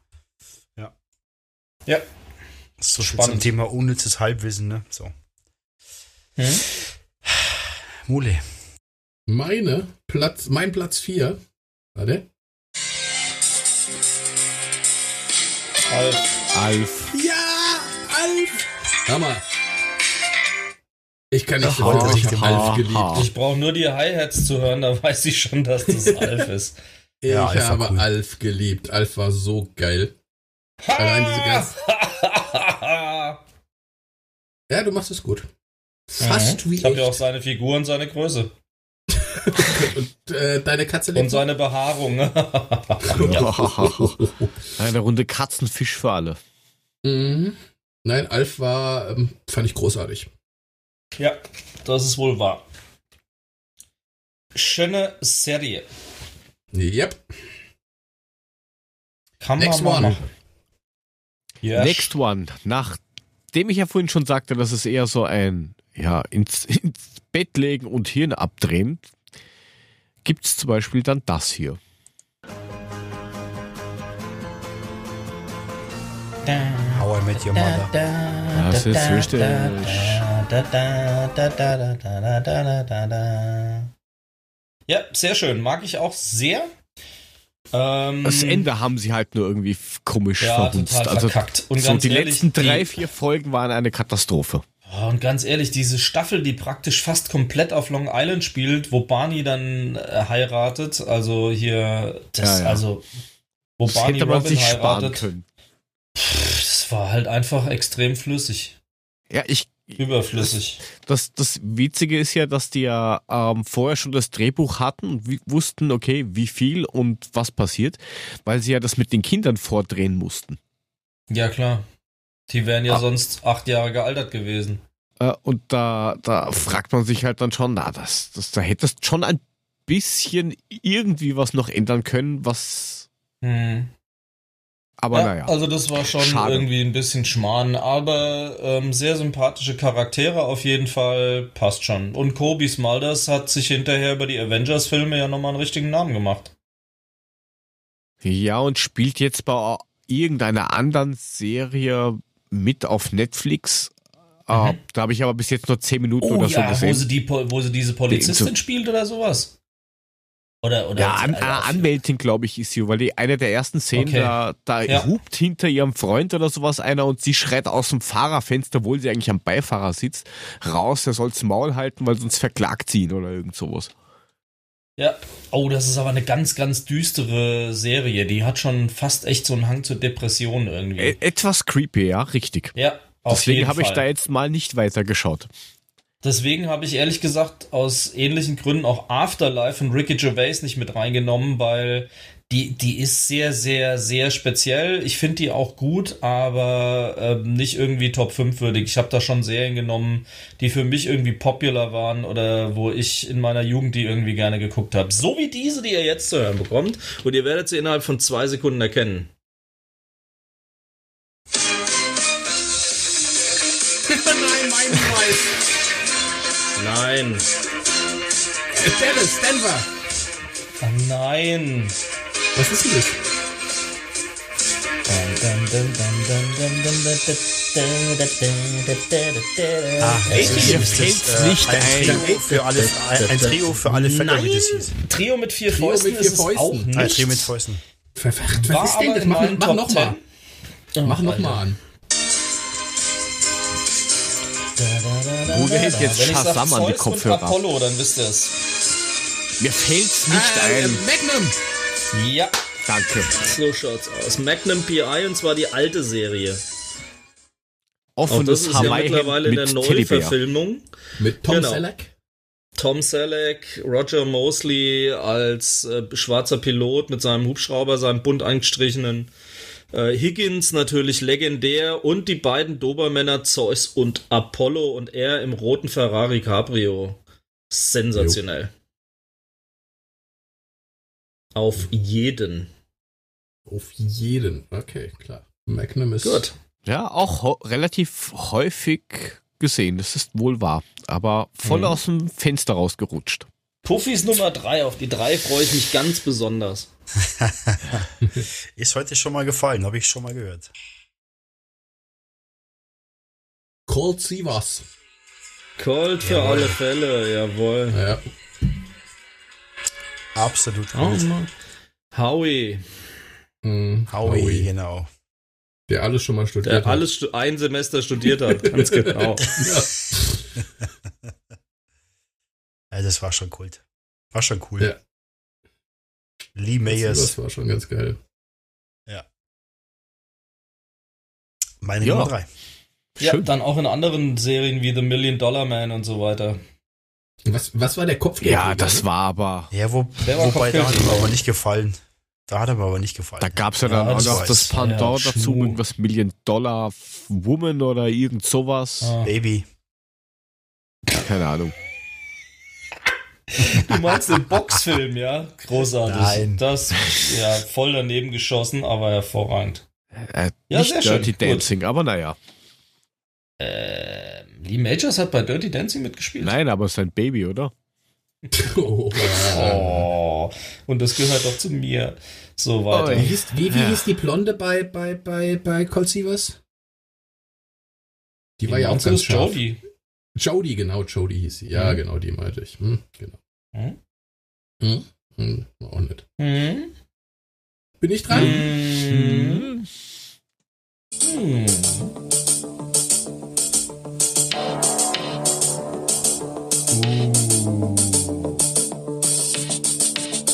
Ja. So viel Spannend. zum Thema unnützes Halbwissen, ne? So. Hm? Mule. Meine Platz, mein Platz 4. Warte. Alf. Alf. Ja, Alf! Hammer. Ich kann nicht Aha, dafür, ich habe. Alf geliebt. Ich brauche nur die Hi-Hats zu hören, da weiß ich schon, dass das Alf ist. Ich Ja, Alf habe cool. Alf geliebt. Alf war so geil. Allein diese ganzen, Ja, du machst es gut. Fast Mhm. wie Ich habe ja auch seine Figur und seine Größe. Und äh, deine Katze Und lebt noch? seine Behaarung. Eine Runde Katzenfisch für alle. Mhm. Nein, Alf war, ähm, fand ich großartig. ja, das ist wohl wahr. Schöne Serie. Yep. Kann Next man mal one. machen. Ja, Next one. Nachdem ich ja vorhin schon sagte, dass es eher so ein ja, ins, ins Bett legen und Hirn abdrehen, gibt es zum Beispiel dann das hier. How I Met Your Mother. Das ist richtig. Ja, sehr schön. Mag ich auch sehr. Ähm, Das Ende haben sie halt nur irgendwie komisch Ja, verhunzt. total Also verkackt. Und so die ehrlich, letzten drei, vier Folgen waren eine Katastrophe. Und ganz ehrlich, diese Staffel, die praktisch fast komplett auf Long Island spielt, wo Barney dann äh, heiratet, also hier, das, Ja, ja. also, wo Das Barney hätte man Robin sich sparen heiratet, können. pff, das war halt einfach extrem flüssig, Ja, ich. Überflüssig. Das, das Witzige ist ja, dass die ja ähm, vorher schon das Drehbuch hatten und wussten, okay, wie viel und was passiert, weil sie ja das mit den Kindern vordrehen mussten. Ja, klar. Die wären ja Ah. sonst acht Jahre gealtert gewesen. Äh, und da, da fragt man sich halt dann schon, na, das, das, da hättest schon ein bisschen irgendwie was noch ändern können, was. Hm. Aber ja, naja. Also das war schon Schade. irgendwie ein bisschen Schmarrn, aber ähm, sehr sympathische Charaktere auf jeden Fall, passt schon. Und Kobe Smulders hat sich hinterher über die Avengers-Filme ja nochmal einen richtigen Namen gemacht. Ja, und spielt jetzt bei irgendeiner anderen Serie mit auf Netflix. Äh, Mhm. da habe ich aber bis jetzt nur 10 Minuten Oh oder so ja, wo gesehen. sie, die, wo sie diese Polizistin so- spielt oder sowas? Oder, oder ja, an, äh, Anwältin, glaube ich, ist sie, weil die eine der ersten Szenen, Okay. da, da Ja. hupt hinter ihrem Freund oder sowas einer und sie schreit aus dem Fahrerfenster, obwohl sie eigentlich am Beifahrer sitzt, raus, er soll's Maul halten, weil sonst verklagt sie ihn oder irgend sowas. Ja. Oh, das ist aber eine ganz, ganz düstere Serie. Die hat schon fast echt so einen Hang zur Depression irgendwie. E etwas creepy, ja, richtig. ja, auf Deswegen habe ich da jetzt mal nicht weiter geschaut. Deswegen habe ich ehrlich gesagt aus ähnlichen Gründen auch Afterlife von Ricky Gervais nicht mit reingenommen, weil die, die ist sehr, sehr, sehr speziell. Ich finde die auch gut, aber ähm, nicht irgendwie Top 5 würdig. Ich habe da schon Serien genommen, die für mich irgendwie popular waren oder wo ich in meiner Jugend die irgendwie gerne geguckt habe. So wie diese, die ihr jetzt zu hören bekommt. Und ihr werdet sie innerhalb von zwei Sekunden erkennen. Nein. Dallas, Denver. Oh nein. Was ist denn das? Ah, es ist, Mir fällt's äh, nicht ein, ein. Trio für alle, ein, ein Trio für alle Fälle, wie das hieß. Trio mit vier Trio Fäusten mit vier ist Fäusten. auch Ein nicht. Trio mit Fäusten. Verfacht, War was ist denn das? Mach, mach nochmal. 10. Mach nochmal an. Bruder hält jetzt Shazam an die Kopfhörer. Apollo, dann wisst ihr es. Mir fällt's nicht äh, ein. Magnum. Ja, Danke. so schaut's aus. Magnum PI und zwar die alte Serie. Auch Offenes das ist ja mittlerweile in der. Neuverfilmung. Mit Tom Genau. Selleck. Tom Selleck, Roger Mosley als äh, schwarzer Pilot mit seinem Hubschrauber, seinem bunt angestrichenen. Äh, Higgins natürlich legendär und die beiden Dobermänner Zeus und Apollo und er im roten Ferrari Cabrio. Sensationell. Auf jeden. Auf jeden. Okay, klar. Magnum ist. Gut. Ja, auch relativ häufig gesehen. Das ist wohl wahr. Aber voll Mhm. aus dem Fenster rausgerutscht. Puffis Nummer 3. Auf die 3 freue ich mich ganz besonders. Ist heute schon mal gefallen, habe ich schon mal gehört. Cold Sivas. Cold für Jawohl. alle Fälle, jawohl. Ja. Absolut Oh, gut. Mann. Howie. Howie, genau. Der alles schon mal studiert der hat. alles stu- ein Semester studiert hat, ganz genau. Ja. Ja, das war schon Kult. War schon cool. Ja. Lee Mayers, Das war schon ganz geil. meine Ja. Nummer drei. Ja, Schön. dann auch in anderen Serien wie The Million Dollar Man und so weiter. Was, was war der Kopf? Ja, das war aber. Ja, wo, wobei da hat mir aber nicht gefallen. Da hat er mir aber nicht gefallen. Da gab's ja dann Ja, auch das noch weiß. das Pendant Ja, dazu, Schmuh. irgendwas Million Dollar Woman oder irgend sowas. Ah. Baby. Keine Ahnung. Du meinst den Boxfilm, ja? Großartig. Nein. Das, ja, voll daneben geschossen, aber hervorragend. Äh, Ja, nicht sehr schön. Dirty Gut. Dancing, aber naja. Ähm, Lee Majors hat bei Dirty Dancing mitgespielt. Nein, aber sein Baby, oder? Oh, Oh, und das gehört doch zu mir. So weiter. Oi. Wie, hieß, wie, wie Ja. hieß die Blonde bei, bei, bei, bei Colt Sievers? Die war ja auch ganz scharf. Jodie? Jodie, genau, Jodie hieß sie. Ja, Mhm. genau, die meinte ich. Hm, genau. Hm? Hm? Hm, auch nicht. Hm? Bin ich dran? Hm. Hm.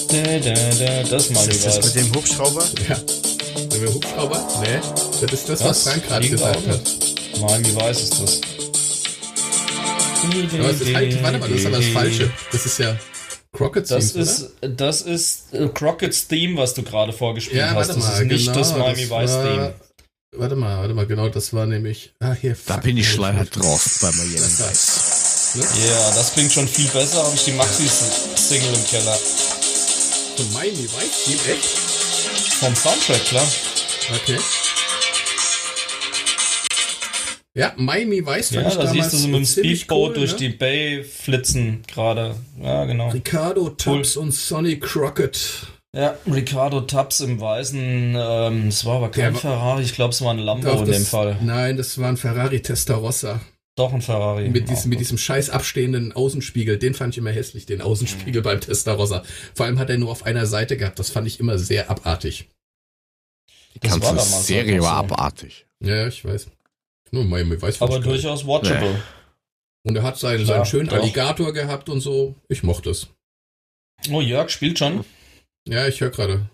Da, da, da, das mal Ist das was. mit dem Hubschrauber? Ja. Sind wir Hubschrauber? Nee. Das ist das, was Was? Frank gerade gesagt hat. Autos? Miami Weiß ist das. Aber es ist halt, warte mal, das ist aber das Falsche. Das ist ja Crockett Das Themes, ist, das ist äh, Crockett's Theme, was du gerade vorgespielt Ja, hast. Das mal, ist nicht genau, das Miami das Vice war- Theme. Warte mal, warte mal, genau, das war nämlich. Ah, hier. Da bin ich ich- drauf bei Miami Das Vice. Ja, das klingt schon viel besser. Habe ich die Maxi-Single im Keller. Von Miami Vice Team, echt? Vom Soundtrack, klar. Okay. Ja, Miami Vice Ja, da siehst du so mit dem Speedboat cool, durch ne? die Bay flitzen gerade. Ja, genau. Ricardo Tubbs und Sonny Crockett. Ja, Ricardo Tubbs im Weißen. Ähm, es war aber kein Der Ferrari. Ich glaube, es war ein Lambo Doch, in das- dem Fall. Nein, das war ein Ferrari Testarossa. Doch ein Ferrari. Mit diesem, mit diesem scheiß abstehenden Außenspiegel. Den fand ich immer hässlich, den Außenspiegel beim Testarossa. Vor allem hat er nur auf einer Seite gehabt. Das fand ich immer sehr abartig. Die Das war ganze Serie war abartig. Ja, ich weiß. Nur Miami Vice. aber durchaus watchable. Und er hat seinen, Klar, seinen schönen doch. Alligator gehabt und so. Ich mochte es. Oh, Jörg spielt schon. Ja, ich höre gerade.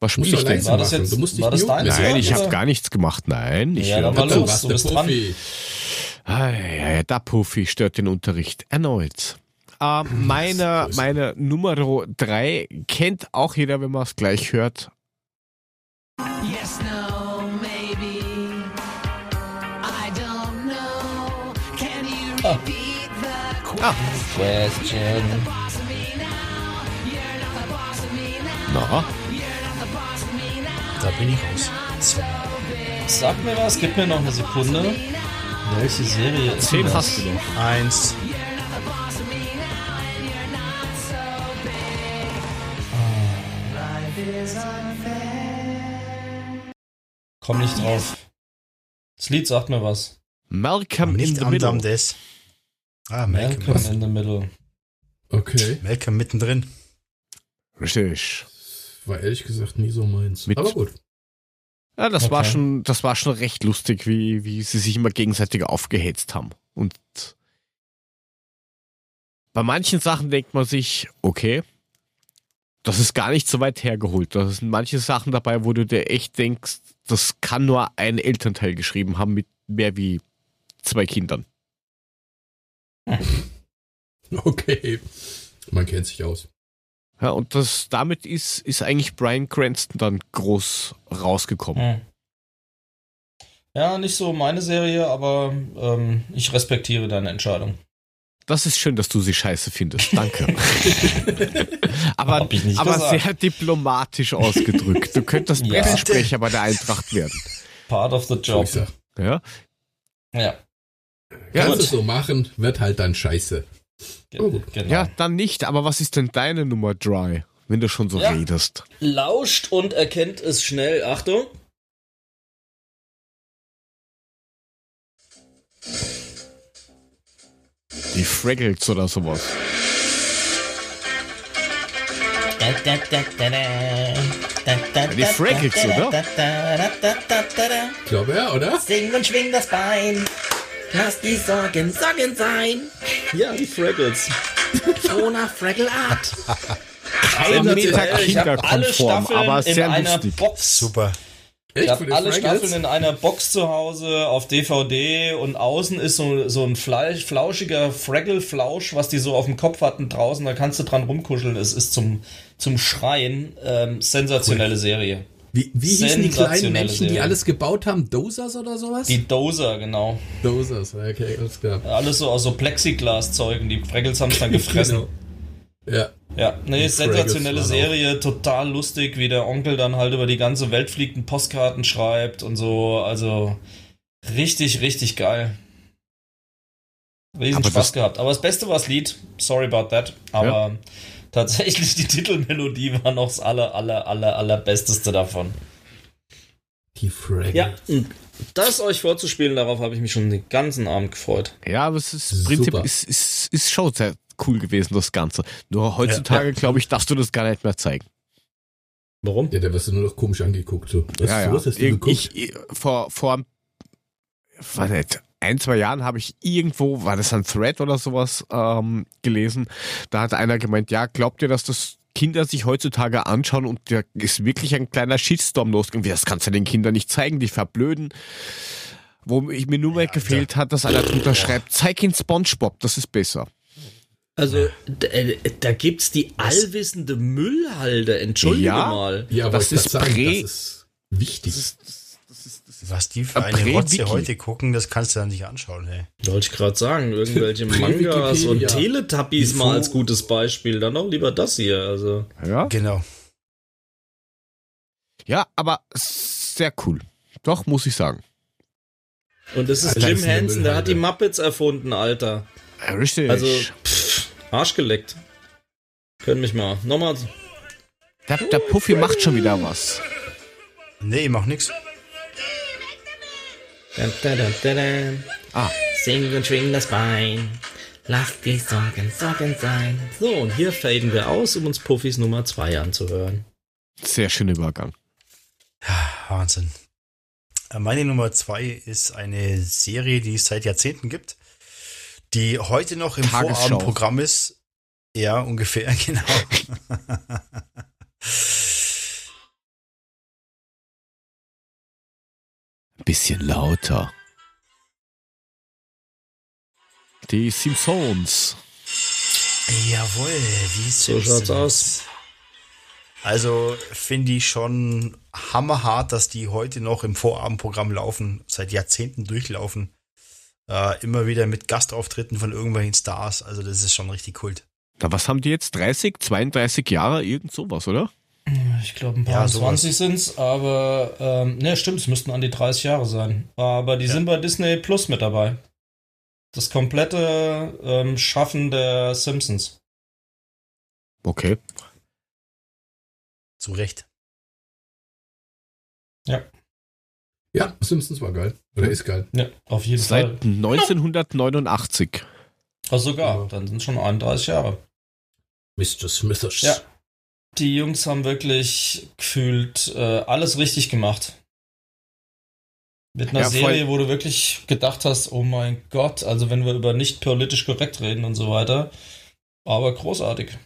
Was Musst spiele du ich denn? War das jetzt- Du musst dich war das deines Nein, ich habe gar nichts gemacht. Nein, ich Ja, höre. war Du los, bist dran. Profi. Ah, ja, ja, der Puffy stört den Unterricht erneut. Äh, meine, meine Nummer drei kennt auch jeder, wenn man es gleich hört. Me now. na. Da bin ich raus. So. Sag mir was, gib mir noch eine Sekunde. Welche Serie ist zehn das? hast du noch. Eins. Komm nicht drauf. Das Lied sagt mir was. Malcolm in the Middle. des. Ah, Malcolm. Malcolm in the Middle. Okay. Malcolm mittendrin. Richtig. War ehrlich gesagt nie so meins. Mit- Aber gut. Ja, das war Okay. schon, das war schon recht lustig, wie, wie sie sich immer gegenseitig aufgehetzt haben. Und bei manchen Sachen denkt man sich, okay, das ist gar nicht so weit hergeholt. Da sind manche Sachen dabei, wo du dir echt denkst, das kann nur ein Elternteil geschrieben haben mit mehr wie zwei Kindern. Okay. Man kennt sich aus. Ja, und das, damit ist, ist eigentlich Brian Cranston dann groß rausgekommen. Hm. Ja, nicht so meine Serie, aber ähm, ich respektiere deine Entscheidung. Das ist schön, dass du sie scheiße findest. Danke. aber aber sehr diplomatisch ausgedrückt. Du könntest Ja. Pressesprecher bei der Eintracht werden. Part of the job. Ja? Ja, Ja, Kannst es so machen, wird halt dann scheiße. Oh, genau. ja, dann nicht. Aber was ist denn deine Nummer Dry, wenn du schon so Ja. redest? Lauscht und erkennt es schnell. Achtung. Die Fraggles oder sowas. Die Fraggles, oder? Ich glaube ja, oder? Sing und schwing das Bein. Lass die Sorgen Sorgen sein. Ja, die Fraggles. Frohner Fraggle Art. Kein Meter kinderkonform, Staffeln aber in sehr einer lustig. Box. Super. Ich habe alle Fraggles? Staffeln in einer Box zu Hause auf DVD und außen ist so, so ein Fleisch, flauschiger Fraggle-Flausch, was die so auf dem Kopf hatten draußen. Da kannst du dran rumkuscheln. Es ist zum, zum Schreien. Ähm, sensationelle Serie. Wie, wie hießen die kleinen Menschen, die Serie. alles gebaut haben? Dosers oder sowas? Die Dozer, genau. Dosers, okay, alles klar. Alles so aus so Plexiglas-Zeugen. Die Fraggles haben es dann gefressen. Genau. Ja. Ja, nee, Die sensationelle Serie, total lustig, wie der Onkel dann halt über die ganze Welt fliegt und Postkarten schreibt und so. Also richtig, richtig geil. Riesen Aber Spaß gehabt. Aber das Beste war das Lied. Sorry about that. Aber tatsächlich die Titelmelodie war noch das aller, aller, aller, allerbesteste davon. Die Fraggles. Ja, das euch vorzuspielen, darauf habe ich mich schon den ganzen Abend gefreut. Ja, aber es ist Super. Prinzip ist, ist, ist schon sehr cool gewesen, das Ganze. Nur heutzutage, glaube ich, darfst du das gar nicht mehr zeigen. Warum? Ja, da wirst du nur noch komisch angeguckt. So. Was, ja, ja. sowas hast du Ich, geguckt? ich, ich, vor, vor war nicht, ein, zwei Jahren habe ich irgendwo, war das ein Thread oder sowas, ähm, gelesen. Da hat einer gemeint, ja, glaubt ihr, dass das Kinder sich heutzutage anschauen und da ist wirklich ein kleiner Shitstorm losgegangen. Wie, Das kannst du den Kindern nicht zeigen, die verblöden. Wo ich mir nur mehr gefehlt hat, dass einer drunter schreibt, zeig ihn Spongebob, das ist besser. Also, da, äh, da gibt's die allwissende Müllhalde, entschuldige Ja. mal. ja, das wollte ich ist grad sagen, Prä- das ist wichtig. Was die für Ein eine Rotze heute gucken, das kannst du dann nicht anschauen, hey. Wollte ich gerade sagen, irgendwelche. Mangas und Teletubbies mal als gutes Beispiel. Dann auch lieber das hier. Also, Ja, Genau. ja aber sehr cool. Doch, muss ich sagen. und das ist Alter, Jim Henson, der hat die. Muppets erfunden, Alter. Ja, Richtig. Also, pff, Arsch geleckt. Können mich mal. Nochmal. der, der Puffy macht schon wieder was. Nee, ich mach nix. Da, da, da, da, da. Ah. Sing und schwing das Bein. Lass die Sorgen Sorgen sein. So, und hier faden wir aus, um uns Puffys Nummer 2 anzuhören. Sehr schöner Übergang. Wahnsinn. Äh, Meine Nummer zwei ist eine Serie, die es seit Jahrzehnten gibt, die heute noch im Tagesschau. Vorabendprogramm ist. Ja, ungefähr, genau. Bisschen lauter. Die Simpsons. Jawohl, wie So schaut's aus. Also finde ich schon hammerhart, dass die heute noch im Vorabendprogramm laufen, seit Jahrzehnten durchlaufen. Äh, immer wieder mit Gastauftritten von irgendwelchen Stars. Also das ist schon richtig kult. Na, was haben die jetzt? 30, 32 Jahre? Irgend sowas, oder? Ich glaube, ein paar Ja, ja, sowas. 20 sind's, aber ähm, ne, stimmt, es müssten an die 30 Jahre sein. Aber die sind bei Disney Plus mit dabei. Das komplette ähm, Schaffen der Simpsons. Okay. Zu Recht. Ja, Simpsons war geil. Oder ist geil. Ja, auf jeden Fall. Seit 1989. Also sogar, Ja. dann sind es schon 31 Jahre. Mr. Smithers. Ja. Die Jungs haben wirklich gefühlt äh, alles richtig gemacht. Mit einer Ja, Serie, wo du wirklich gedacht hast, oh mein Gott, also wenn wir über nicht politisch korrekt reden und so weiter. Aber großartig.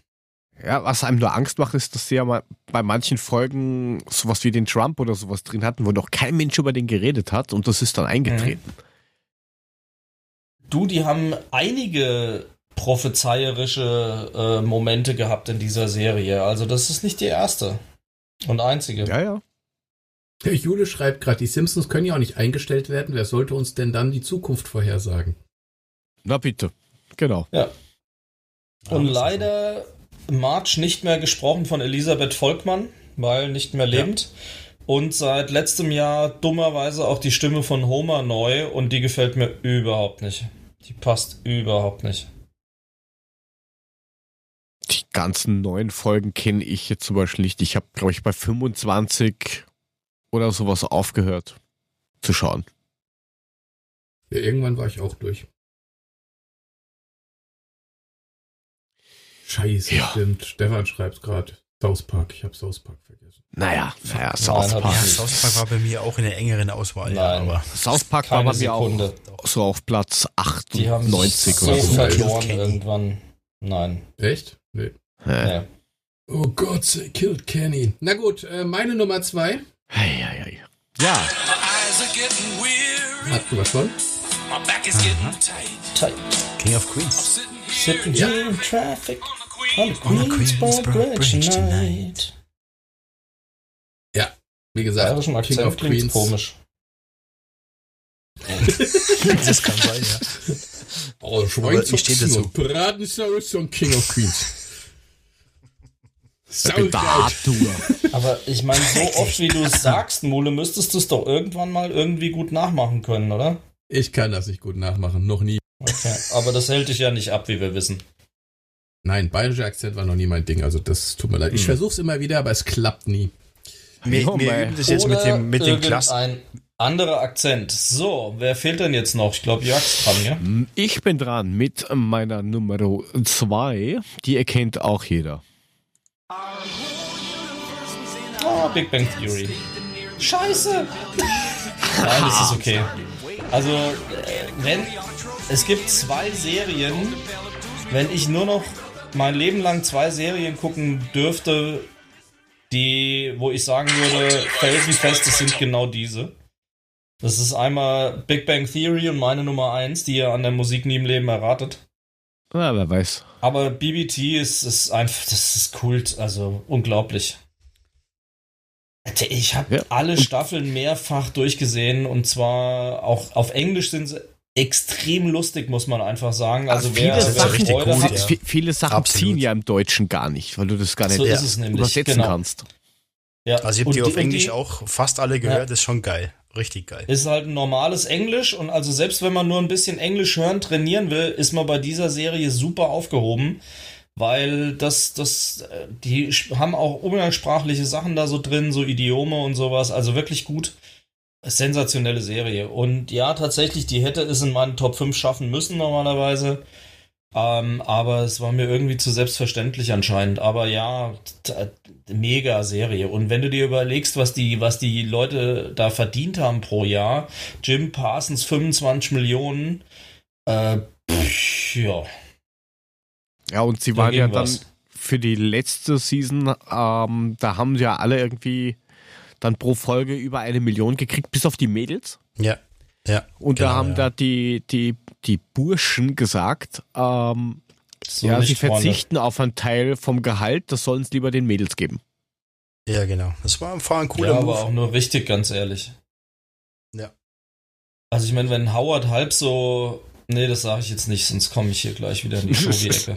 Ja, was einem nur Angst macht, ist, dass sie ja mal bei manchen Folgen sowas wie den Trump oder sowas drin hatten, wo noch kein Mensch über den geredet hat und das ist dann eingetreten. Du, die haben einige prophezeierische äh, Momente gehabt in dieser Serie. Also das ist nicht die erste und einzige. Ja, ja. Der Jule schreibt gerade, die Simpsons können ja auch nicht eingestellt werden. Wer sollte uns denn dann die Zukunft vorhersagen? Na bitte. Genau. Und Ja, leider March nicht mehr gesprochen von Elisabeth Volkmann, weil nicht mehr lebend. Und seit letztem Jahr dummerweise auch die Stimme von Homer neu und die gefällt mir überhaupt nicht. Die passt überhaupt nicht. Die ganzen neuen Folgen kenne ich jetzt zum Beispiel nicht. Ich habe, glaube ich, bei 25 oder sowas aufgehört zu schauen. Ja, irgendwann war ich auch durch. Scheiße, Ja. stimmt. Stefan schreibt gerade South Park. Ich habe South Park vergessen. Naja, naja, South Park. Ja, South Park war bei mir auch in der engeren Auswahl, ja, Nein. aber South Park war bei mir auch Sekunde. so auf Platz Die haben 98 sich so oder so. verloren irgendwann. Nein. Echt? Nee. Ja. Nee. Oh Gott, they killed Kenny. Na gut, äh, meine Nummer zwei. Ei, ei, ei. Ja, Hast du was von? Tight. King of Queens. Sitting Ja. here in traffic on the On the Queensboro Queensboro Bridge Bridge tonight. Ja. Wie gesagt, Bayerischen King Akzent of Queens. komisch. Das kann sein, ja. Oh, Aber Schwein ich stehe dazu. Bratensaus und King of Queens. ich bin der Saugeil. Arthur. Aber ich meine, so oft wie du es sagst, Mule, müsstest du es doch irgendwann mal irgendwie gut nachmachen können, oder? Ich kann das nicht gut nachmachen, noch nie. Okay. Aber das hält dich ja nicht ab, wie wir wissen. Nein, bayerischer Akzent war noch nie mein Ding, also das tut mir leid. Ich Hm. versuch's immer wieder, aber es klappt nie. Wir, Ja, wir üben das jetzt mit Oder dem, mit dem Klassen. anderer Akzent. So, wer fehlt denn jetzt noch? Ich glaube, Jörg's dran, ja? Ich bin dran mit meiner Nummer 2. Die erkennt auch jeder. Ah, Big Bang Theory. Scheiße! Nein, das ist okay. Also, wenn es gibt zwei Serien, wenn ich nur noch mein Leben lang zwei Serien gucken dürfte, die, wo ich sagen würde, felsenfest, das sind genau diese. Das ist einmal Big Bang Theory und meine Nummer eins, die ihr an der Musik nie im Leben erratet. Na, wer weiß. Aber BBT ist, ist einfach, das ist Kult, also unglaublich. Ich habe Ja. alle Staffeln mehrfach durchgesehen und zwar auch auf Englisch sind sie extrem lustig, muss man einfach sagen. Also viele wer, Sachen- gut, hat, ja. Vi- Viele Sachen Absolut. ziehen ja im Deutschen gar nicht, weil du das gar nicht so ist es nämlich. übersetzen genau. kannst. Ja. Also ich habe die auf Englisch auch fast alle gehört, Ja. das ist schon geil. Richtig geil. Ist halt ein normales Englisch und also selbst wenn man nur ein bisschen Englisch hören trainieren will, ist man bei dieser Serie super aufgehoben, weil das, das, die haben auch umgangssprachliche Sachen da so drin, so Idiome und sowas, also wirklich gut. Sensationelle Serie. Und ja, tatsächlich, die hätte es in meinen Top 5 schaffen müssen normalerweise. Ähm, aber es war mir irgendwie zu selbstverständlich anscheinend. Aber ja, mega Serie. Und wenn du dir überlegst, was die, was die Leute da verdient haben pro Jahr, Jim Parsons 25 Millionen, äh, pff, ja. Ja, und sie Da waren ja ging dann was. für die letzte Season, ähm, da haben sie ja alle irgendwie dann pro Folge über eine Million gekriegt, bis auf die Mädels. Ja. Ja. Und da Genau, haben ja. da die, die, die Burschen gesagt, ähm, So ja, sie nicht, Freunde. verzichten auf einen Teil vom Gehalt, das sollen es lieber den Mädels geben. Ja, genau. Das war, war ein cooler ja, aber Move. auch nur richtig, ganz ehrlich. Ja. Also ich meine, wenn Howard halb so. Nee, das sage ich jetzt nicht, sonst komme ich hier gleich wieder in die Shogi-Ecke.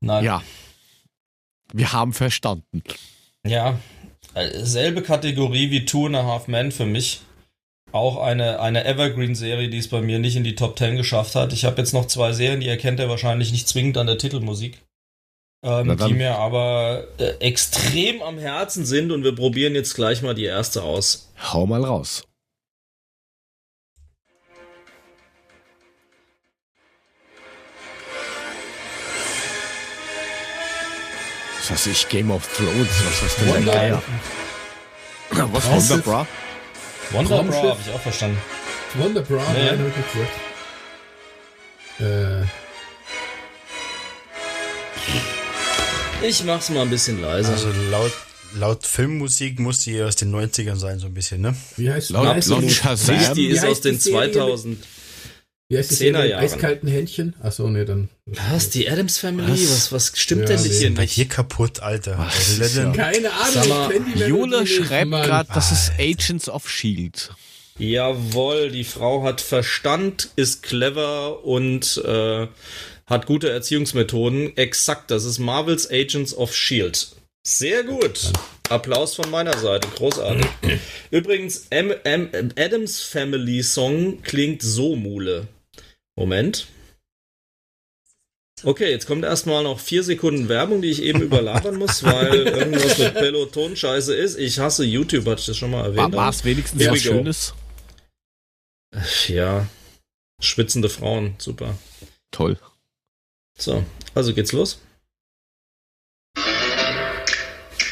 Nein. Ja. Wir haben verstanden. Ja, äh, selbe Kategorie wie Two and a Half Men für mich. Auch eine, eine Evergreen-Serie, die es bei mir nicht in die Top 10 geschafft hat. Ich habe jetzt noch zwei Serien, die erkennt ihr wahrscheinlich nicht zwingend an der Titelmusik. Ähm, die mir aber äh, extrem am Herzen sind und wir probieren jetzt gleich mal die erste aus. Hau mal raus. Was weiß ich, Game of Thrones, was ist denn der Wonder- Geier? Was Raumschiff. Wonder Bra? Wonder. Bra habe ich auch verstanden. Wonder Bra, Nee. nein, hab ich nicht gesagt. Äh, Ich mach's mal ein bisschen leiser. Also laut, laut Filmmusik muss die aus den 90ern sein, so ein bisschen, ne? wie heißt Laut- laut die- Shazam. Die ist aus den die Serie mit- 2000. Wie heißt die 10er Serie mit Jahren. eiskalten Händchen? Achso, nee, dann. Was? Die Adams Family? Was? Was, was stimmt Ja, denn nee. hier Bei nicht? dir kaputt, Alter. Was Was ist ja- Keine Ahnung, mal, Jule nicht, schreibt gerade, das ist Agents of Shield. Jawohl, die Frau hat Verstand, ist clever und äh, hat gute Erziehungsmethoden. Exakt, das ist Marvels Agents of Shield. Sehr gut. Applaus von meiner Seite, großartig. Übrigens, M M Adams Family Song klingt so mule. Moment. Okay, jetzt kommt erstmal noch vier Sekunden Werbung, die ich eben überlabern muss, weil irgendwas mit Peloton scheiße ist. Ich hasse YouTube, hatte ich das schon mal erwähnt. War es wenigstens was. Schönes? Ja, schwitzende Frauen, super. Toll. So, also geht's los.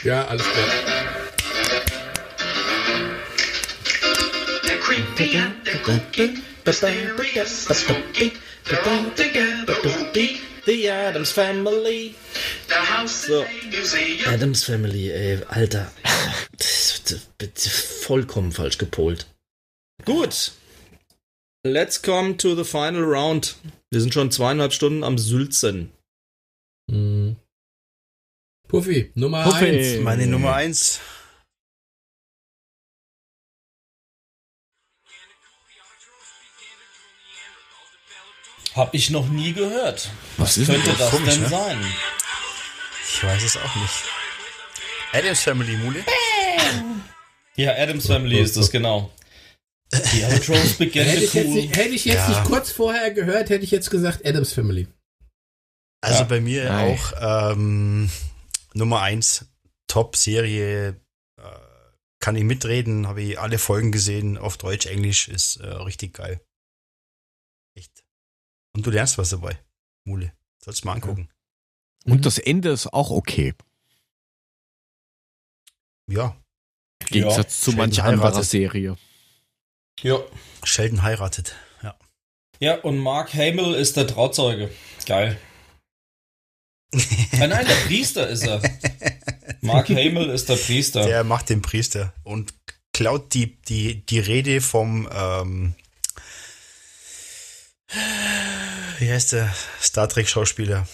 Ja, alles klar. The they're all together Adams Family. The house So. museum. Adams Family, ey, Alter. Vollkommen falsch gepolt. Gut. Let's come to the final round. Wir sind schon zweieinhalb Stunden am Sülzen. Hm. Puffy, Nummer Puffy. eins. Meine Nummer eins. Hab ich noch nie gehört. Was ist Könnte das Komisch, denn ne? sein? Ich weiß es auch nicht. Adams Family, Mule. Ja, Adams Family ist das, genau. Die Outros beginnen Hätte ich jetzt, nicht, hätte ich jetzt Ja. nicht kurz vorher gehört, hätte ich jetzt gesagt Adams Family. Also Ja. bei mir Nein. auch ähm, Nummer eins, Top-Serie. Äh, kann ich mitreden, habe ich alle Folgen gesehen, auf Deutsch, Englisch, ist äh, richtig geil. Und du lernst was dabei, Mule. Sollst mal angucken. Und das Ende ist auch okay. Ja, Im Gegensatz zu Schön manch anderer. Serie. Ja. Sheldon heiratet. Ja. ja, und Mark Hamill ist der Trauzeuge. Geil. Ah, nein, der Priester ist er. Mark Hamill ist der Priester. Der macht den Priester und klaut die, die, die Rede vom, ähm, wie heißt der Star Trek Schauspieler?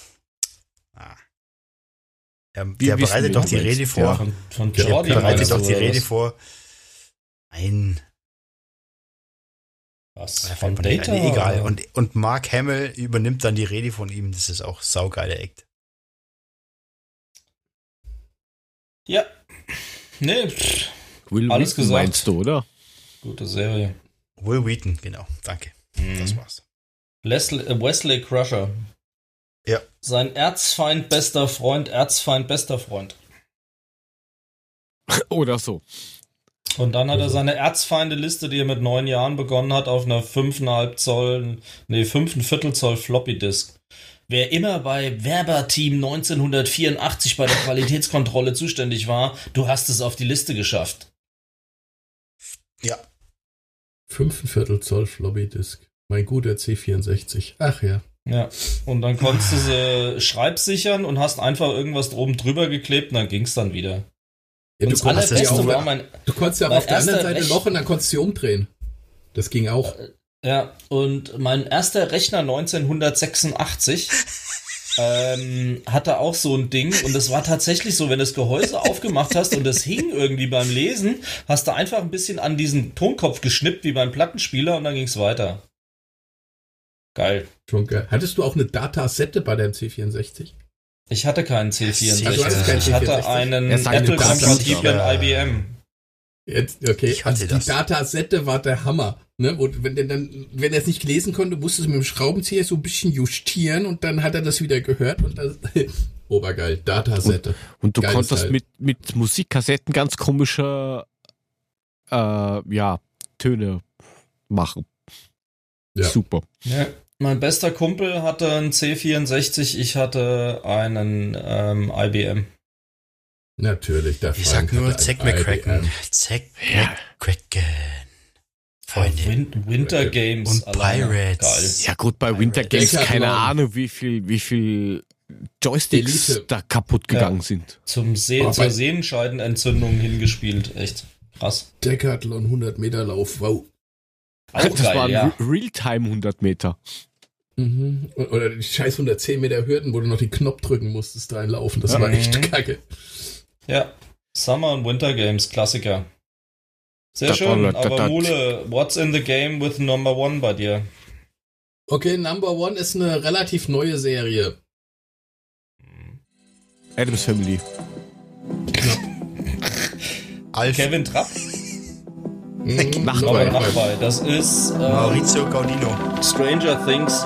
Ah. Der, der bereitet doch die Rede ja. vor. Von, von Der Jordi bereitet doch die Rede was? vor. Nein, Was? Von Data? ein. egal. Und, und Mark Hamill übernimmt dann die Rede von ihm. Das ist auch saugeiler Act. Ja. Nee, pff, Will Alles Wheaton gesagt. meinst du, oder? gute Serie. Will Wheaton, genau. Danke. Mhm. Das war's. Leslie, äh, Wesley Crusher. Ja. Sein Erzfeind, bester Freund, Erzfeind, bester Freund. Oder so. Und dann hat er seine Erzfeinde-Liste, die er mit neun Jahren begonnen hat, auf einer 5,5 Zoll, nee, 5 Viertel Zoll Floppy-Disk. Wer immer bei Werber-Team 1984 bei der Qualitätskontrolle zuständig war, du hast es auf die Liste geschafft. Ja. Fünfenviertel Zoll Floppy Disk. Mein guter C64. Ach ja. Ja. Und dann konntest du sie schreibsichern und hast einfach irgendwas oben drüber geklebt und dann ging's dann wieder. ja du, das konntest ja auch, war mein, du konntest ja auch auf der anderen Seite Rech- Loch und dann konntest du sie umdrehen. Das ging auch. Ja, und mein erster Rechner 1986 ähm, hatte auch so ein Ding und es war tatsächlich so, wenn du das Gehäuse aufgemacht hast und es hing irgendwie beim Lesen, hast du einfach ein bisschen an diesen Tonkopf geschnippt wie beim Plattenspieler und dann ging's weiter. Geil. Schon geil. Hattest du auch eine Datasette bei deinem C64? Ich hatte keinen C64. Also du hattest keinen ich hatte C64? einen Apple-kompatiblen. IBM. Jetzt, okay, Ich hatte also das. die Datasette war der Hammer. Ne? Und wenn der dann, wenn er es nicht lesen konnte, musste es mit dem Schraubenzieher so ein bisschen justieren und dann hat er das wieder gehört und das obergeil, Datasette. Und du Geiles konntest Teil. mit, mit Musikkassetten ganz komische äh, ja, Töne machen. Ja. Super. Ja. Mein bester Kumpel hatte einen C64, ich hatte einen ähm, IBM. Natürlich, der Ich Frank sag nur Zack McCracken. Zack Ja. McCracken. Freunde. Win Winter Games Und alleine. Pirates. Ja gut, bei Winter Games keine Ahnung, wie viel, wie viel Joysticks Elite. da kaputt gegangen sind. Zum See Oh, zur Sehenscheidenentzündung hingespielt. Echt krass. Decathlon 100 Meter Lauf, wow. Auch das geil, waren ja. Re- Realtime 100 Meter. Mhm. Oder die scheiß 110 Meter Hürden, wo du noch den Knopf drücken musstest, reinlaufen. Das Ja. war echt kacke. Ja. Summer und Winter Games, Klassiker. Sehr Das schön, aber das- Mule, what's in the game with number one bei dir? Okay, Number One ist eine relativ neue Serie. Adams Family. Alf Kevin Trapp? Nachtwey. Aber Nachbei. Das ist äh, Maurizio Gaudino. Stranger Things.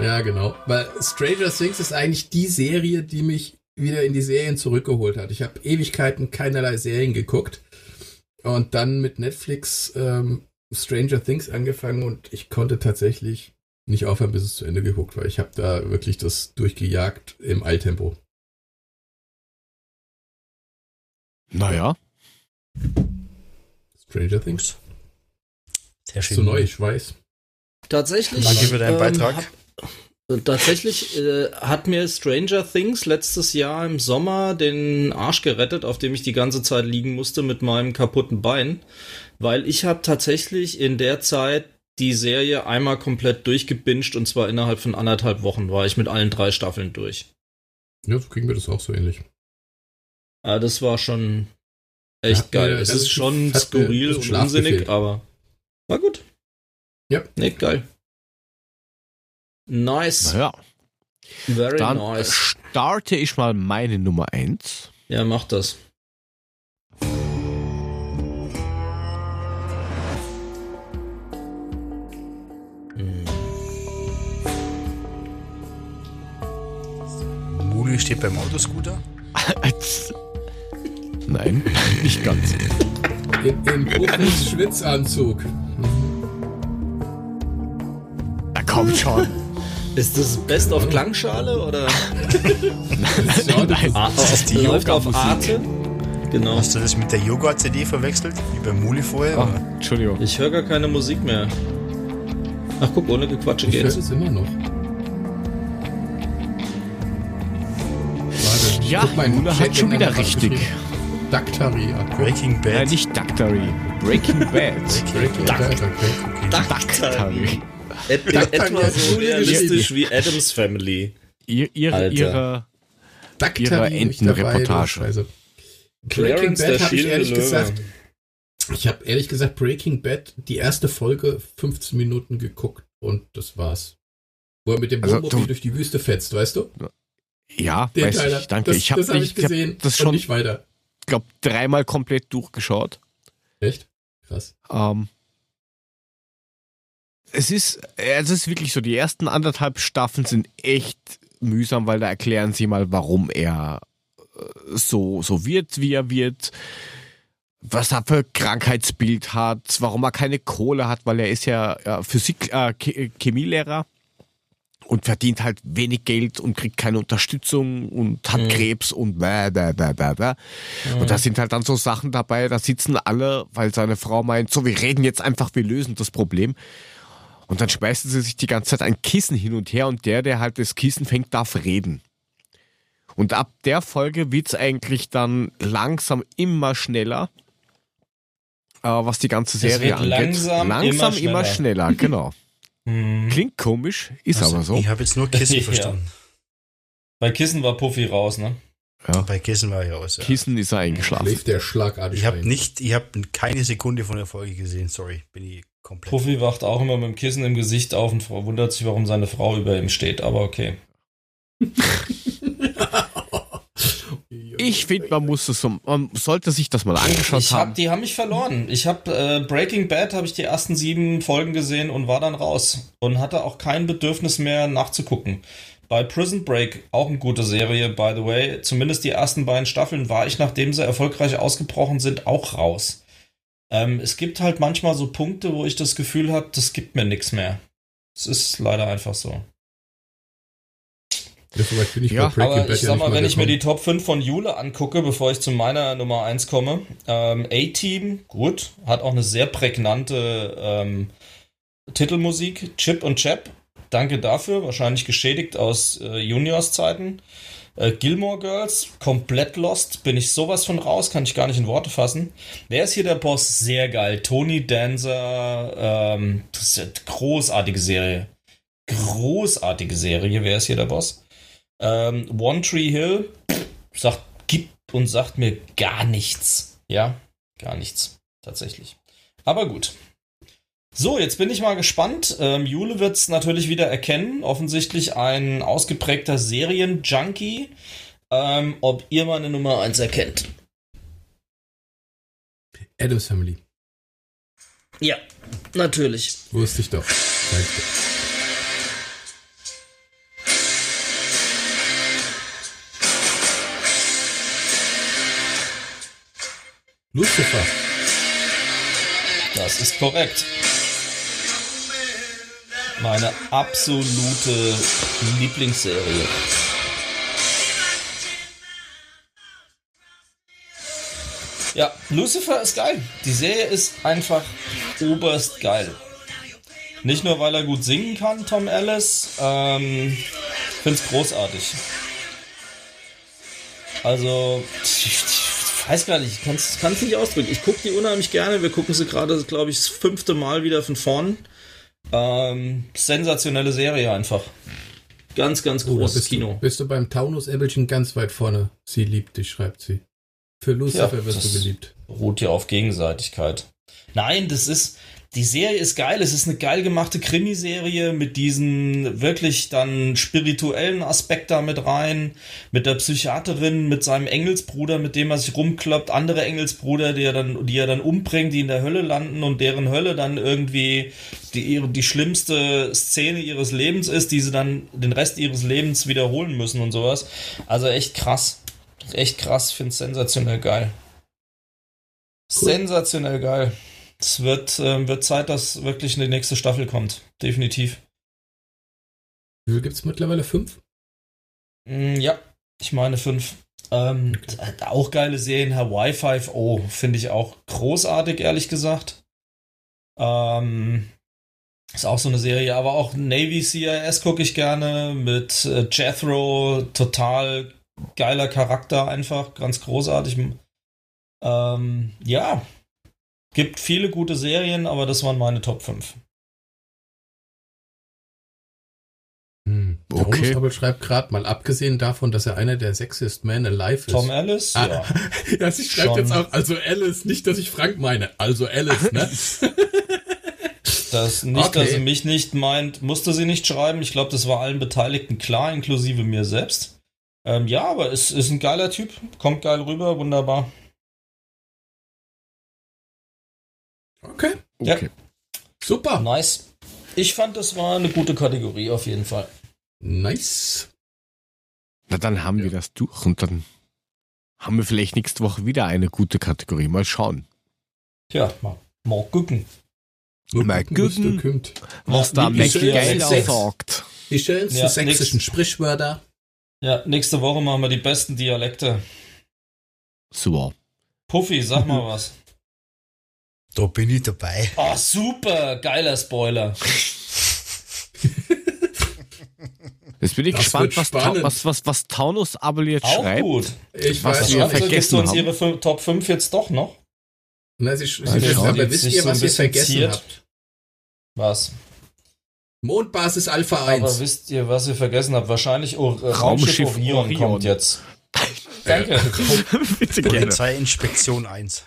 Ja, genau. Weil Stranger Things ist eigentlich die Serie, die mich wieder in die Serien zurückgeholt hat. Ich habe Ewigkeiten keinerlei Serien geguckt und dann mit Netflix ähm, Stranger Things angefangen und ich konnte tatsächlich nicht aufhören, bis es zu Ende geguckt war. Ich habe da wirklich das durchgejagt im Eiltempo. Naja. Stranger Things. Sehr schön. So neu, ich weiß. Tatsächlich. Danke für deinen ähm, Beitrag. Hab, Und Tatsächlich äh, hat mir Stranger Things letztes Jahr im Sommer den Arsch gerettet, auf dem ich die ganze Zeit liegen musste mit meinem kaputten Bein, weil ich habe tatsächlich in der Zeit die Serie einmal komplett durchgebinged und zwar innerhalb von anderthalb Wochen war ich mit allen drei Staffeln durch. Ja, so kriegen wir das auch so ähnlich. Ah, das war schon echt Hat mir geil. Es ist schon skurril und unsinnig, aber war gut. Ja. Nee, geil. Nice. Naja, Very dann nice. starte ich mal meine Nummer 1. Ja, mach das. Muli steht beim Autoscooter. Nein, nicht ganz. In, in Profis Schwitzanzug. Na komm schon. Ist das Best of Klangschale oder das ist- Ah, Das ist die läuft auf. Arte? Genau. Hast du das mit der Yoga-CD verwechselt? Wie bei Muli vorher? Oh, oder? Entschuldigung. Ich höre gar keine Musik mehr. Ach guck, ohne Gequatsche Ich höre geht's. es immer noch. Warte, Ja, Chat, hat schon wieder richtig. Daktaria. Breaking Bad. Nein, nicht Daktari. Breaking Bad. Breaking Bad, okay. Daktari. Et in Daktari etwa hat so realistisch wie Adams Family. Ihr, ihre, ihre, Ihre Entenreportage. Breaking Bad habe ich ehrlich gesagt. Ich habe ehrlich gesagt Breaking Bad die erste Folge 15 Minuten geguckt und das war's. Wo er mit dem Also, Wohnmobil du- durch die Wüste fetzt, weißt du? ja, weiß ich, danke. Das, ich habe hab ich ich hab gesehen das und schon, nicht weiter. Glaube dreimal komplett durchgeschaut. Echt? Krass. Ähm, es ist, es ist wirklich so, die ersten anderthalb Staffeln sind echt mühsam, weil da erklären sie mal, warum er äh, so, so wird, wie er wird, was er für Krankheitsbild hat, warum er keine Kohle hat, weil er ist ja äh, Physik, äh, Ch- Chemielehrer und verdient halt wenig Geld und kriegt keine Unterstützung und hat Krebs und bäh, bäh, bäh, bäh, bäh. Und da sind halt dann so Sachen dabei, da sitzen alle, weil seine Frau meint, so, wir reden jetzt einfach, wir lösen das Problem. Und dann schmeißen sie sich die ganze Zeit ein Kissen hin und her und der, der halt das Kissen fängt, darf reden. Und ab der Folge wird's eigentlich dann langsam immer schneller, äh, was die ganze Serie wird angeht. langsam langsam immer immer schneller. schneller, genau. Hm. Klingt komisch, ist Also, aber so. Ich habe jetzt nur Kissen Ja. verstanden. Bei Kissen war Puffy raus, ne? Ja. Bei Kissen war ich aus. Ja. Kissen ist er eingeschlafen. Schläft der schlagartig Ich habe nicht, ich habe keine Sekunde von der Folge gesehen. Sorry, bin ich komplett. Puffy wacht auch immer mit dem Kissen im Gesicht auf und wundert sich, warum seine Frau über ihm steht, aber okay. Ich finde, man muss es man sollte sich das mal angeschaut Ich haben. hab, die haben mich verloren. Ich habe äh, Breaking Bad habe ich die ersten sieben Folgen gesehen und war dann raus und hatte auch kein Bedürfnis mehr nachzugucken. Bei Prison Break auch eine gute Serie, by the way. Zumindest die ersten beiden Staffeln war ich, nachdem sie erfolgreich ausgebrochen sind, auch raus. Ähm, es gibt halt manchmal so Punkte, wo ich das Gefühl habe, das gibt mir nichts mehr. Es ist leider einfach so. Ja, soweit bin ich Ja, bei Aber ich sag mal, wenn ich mir die. Top 5 von Jule angucke, bevor ich zu meiner Nummer 1 komme, ähm, A-Team, gut, hat auch eine sehr prägnante ähm, Titelmusik. Chip und Chap, danke dafür, wahrscheinlich geschädigt aus äh, Juniors-Zeiten. Äh, Gilmore Girls, komplett lost, bin ich sowas von raus, kann ich gar nicht in Worte fassen. Wer ist hier der Boss? Sehr geil. Tony Dancer, ähm, das ist eine großartige Serie. Großartige Serie. Wer ist hier der Boss? Ähm, One Tree Hill sagt, gibt und sagt mir gar nichts. Ja, gar nichts. Tatsächlich. Aber gut. So, jetzt bin ich mal gespannt. Ähm, Jule wird es natürlich wieder erkennen. Offensichtlich ein ausgeprägter Serienjunkie. Ähm, ob ihr meine Nummer 1 erkennt. Adams Family. Ja, natürlich. Wusste ich doch. Danke. Lucifer. Das ist korrekt. Meine absolute Lieblingsserie. Ja, Lucifer ist geil. Die Serie ist einfach oberst geil. Nicht nur, weil er gut singen kann, Tom Ellis. Ähm, find's großartig. Also, weiß gar nicht, ich kann es nicht ausdrücken. Ich gucke die unheimlich gerne. Wir gucken sie gerade, glaube ich, das fünfte Mal wieder von vorn. Ähm, sensationelle Serie einfach. Ganz, ganz Oh, großes bist Kino. Du, bist du beim Taunus-Äppelchen ganz weit vorne. Sie liebt dich, schreibt sie. Für Lucifer Ja, wirst du geliebt. beruht ja auf Gegenseitigkeit. Nein, das ist, die Serie ist geil. Es ist eine geil gemachte Krimiserie mit diesen wirklich dann spirituellen Aspekt da mit rein. Mit der Psychiaterin, mit seinem Engelsbruder, mit dem er sich rumkloppt. Andere Engelsbruder, die er dann, die er dann umbringt, die in der Hölle landen und deren Hölle dann irgendwie die, die schlimmste Szene ihres Lebens ist, die sie dann den Rest ihres Lebens wiederholen müssen und sowas. Also echt krass. Echt krass. Find's sensationell geil. Sensationell geil. Es wird, ähm, wird Zeit, dass wirklich eine nächste Staffel kommt. Definitiv. Wie viel gibt's mittlerweile? Fünf? Mm, ja, ich meine fünf. Ähm, Auch geile Serien. Hawaii 5.0 finde ich auch großartig, ehrlich gesagt. Ähm, ist auch so eine Serie, aber auch Navy CIS gucke ich gerne mit äh, Jethro. Total geiler Charakter einfach. Ganz großartig. Ähm, ja, Gibt viele gute Serien, aber das waren meine Top 5. Hm. Okay. Aber schreibt gerade mal, abgesehen davon, dass er einer der Sexiest Men Alive ist. Tom Alice? Ah, Ja. ja, sie schreibt Schon. jetzt auch, also Alice, nicht, dass ich Frank meine, also Alice, ne? Das, nicht, Okay. dass sie mich nicht meint, musste sie nicht schreiben. Ich glaube, das war allen Beteiligten klar, inklusive mir selbst. Ähm, ja, aber es ist ein geiler Typ. Kommt geil rüber, wunderbar. Okay, Ja. Okay. super. Nice. Ich fand, das war eine gute Kategorie auf jeden Fall. Nice. Na, dann haben wir das durch und dann haben wir vielleicht nächste Woche wieder eine gute Kategorie. Mal schauen, Tja, mal, mal gucken. Mal gucken, was gucken. was Ja, da Sex. sagt. Die schönsten Ja, sächsischen nix. Sprichwörter. Ja, nächste Woche machen wir die besten Dialekte. Super. Puffy, sag mal was. Da bin ich dabei. Oh, super, geiler Spoiler. Jetzt bin ich Das gespannt, was, was, was, was Taunus aber jetzt Auch schreibt. gut. Ich Was weiß wir gibt vergessen uns haben. ihre fün- Top 5 jetzt doch noch? Na, sie, sie schaut aber wisst sich ihr, so was ihr vergessen ziert. habt? Was? Mondbasis Alpha Aber 1. wisst ihr, was ihr vergessen habt? Wahrscheinlich o Raumschiff, Raumschiff Orion, Orion. kommt jetzt. Danke. Polizeiinspektion 1.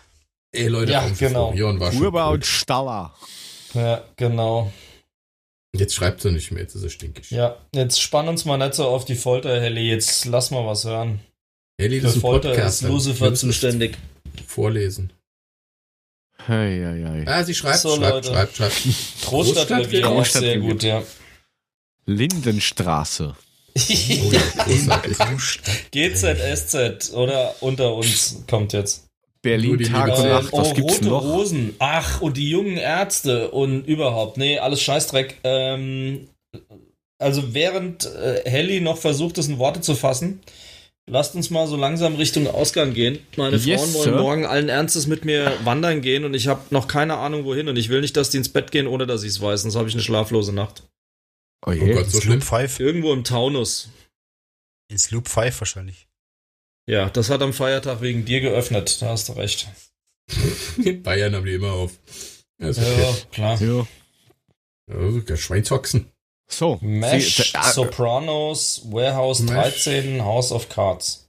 Ey, Leute, Ja, genau. Orion war schon Urba cool. und Staller. ja, genau. Jetzt schreibt sie nicht mehr, jetzt ist es stinkig. Ja, jetzt spann uns mal nicht so auf die Folter, Helly. Jetzt lass mal was hören. Für das ist ein Folter Podcast. ist Lucifer zuständig. Vorlesen. Hei, hei, hei. Ah, sie schreibt, So, schreibt, Leute. schreibt, schreibt. Großstadtrevier auch sehr gut, ja. Lindenstraße. Oh. GZSZ oder unter uns kommt jetzt. Berlin Tag und. Nacht. Was oh, gibt's rote noch? Rosen. Ach, und die jungen Ärzte und überhaupt. Nee, alles Scheißdreck. Ähm, also während äh, Helly noch versucht, es in Worte zu fassen, lasst uns mal so langsam Richtung Ausgang gehen. Meine Yes, Frauen wollen Sir. morgen allen Ernstes mit mir wandern gehen und ich habe noch keine Ahnung wohin und ich will nicht, dass die ins Bett gehen, ohne dass ich es weiß. Sonst habe ich eine schlaflose Nacht. Oh Oh je. Gott, so schlimm. Loop 5. Irgendwo im Taunus. Ins Loop 5 wahrscheinlich. Ja, das hat am Feiertag wegen dir geöffnet. Da hast du recht. Bayern haben die immer auf. Ja, okay. klar. Ja. Ja, der Schweinshaxen. So. Mesh, Sie- ah, Sopranos, Warehouse Mesh. 13, House of Cards.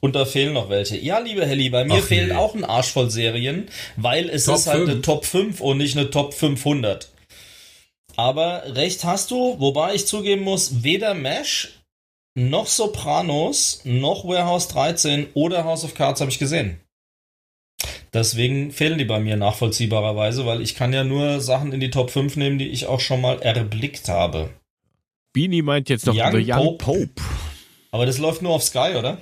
Und da fehlen noch welche. Ja, liebe Helly, bei mir Ach fehlen nee. auch ein Arsch voll Serien, weil es Top ist halt eine fünf. Top 5 und nicht eine Top 500. Aber recht hast du, wobei ich zugeben muss, weder Mesh noch Sopranos noch Warehouse 13 oder House of Cards habe ich gesehen. Deswegen fehlen die bei mir nachvollziehbarerweise, weil ich kann ja nur Sachen in die Top 5 nehmen, die ich auch schon mal erblickt habe. Beanie meint jetzt noch Young The Young Pope. Pope. Aber das läuft nur auf Sky, oder?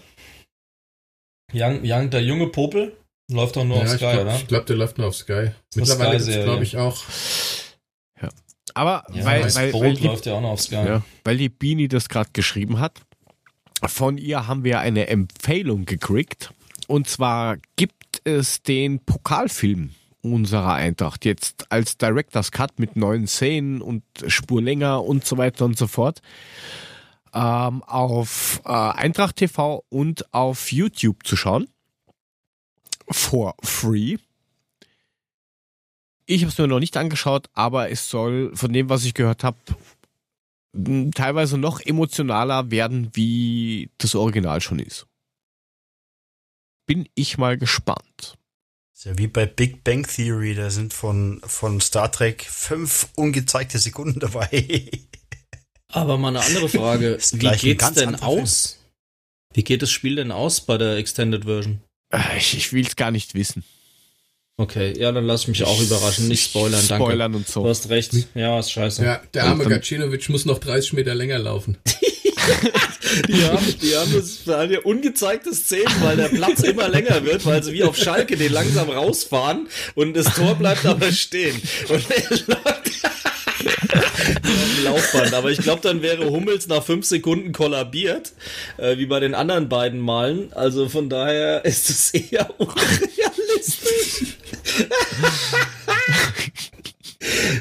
Young, Young, der junge Popel läuft doch nur auf Ja, ich Sky, glaube, oder? glaub, der läuft nur auf Sky. eine Mittlerweile glaube ich, auch. Aber Ja, weil, das weil, Boot weil, die, läuft ja auch noch auf Sky. ja, weil die Beanie das gerade geschrieben hat, von ihr haben wir eine Empfehlung gekriegt. Und zwar gibt es den Pokalfilm unserer Eintracht. Jetzt als Director's Cut mit neuen Szenen und Spur länger und so weiter und so fort. Ähm, auf äh, Eintracht TV und auf YouTube zu schauen. For free. Ich habe es mir noch nicht angeschaut, aber es soll von dem, was ich gehört habe, teilweise noch emotionaler werden, wie das Original schon ist. Bin ich mal gespannt. Ist ja wie bei Big Bang Theory, da sind von, von Star Trek fünf ungezeigte Sekunden dabei. Aber mal eine andere Frage. Wie geht's ganz denn anderer Film. aus? Wie geht das Spiel denn aus bei der Extended Version? Ich, ich will es gar nicht wissen. Okay, ja, dann lass ich mich auch überraschen. Nicht spoilern, danke. Spoilern und Du so. hast recht. Ja, ist scheiße. Ja, der arme Gacinovic muss noch 30 Meter länger laufen. Die haben, die haben das haben ja ungezeigte Szenen, weil der Platz immer länger wird, weil sie wie auf Schalke den langsam rausfahren und das Tor bleibt aber stehen. Und er läuft auf dem Laufband. Aber ich glaube, dann wäre Hummels nach fünf Sekunden kollabiert, äh, wie bei den anderen beiden Malen. Also von daher ist es eher unrealistisch.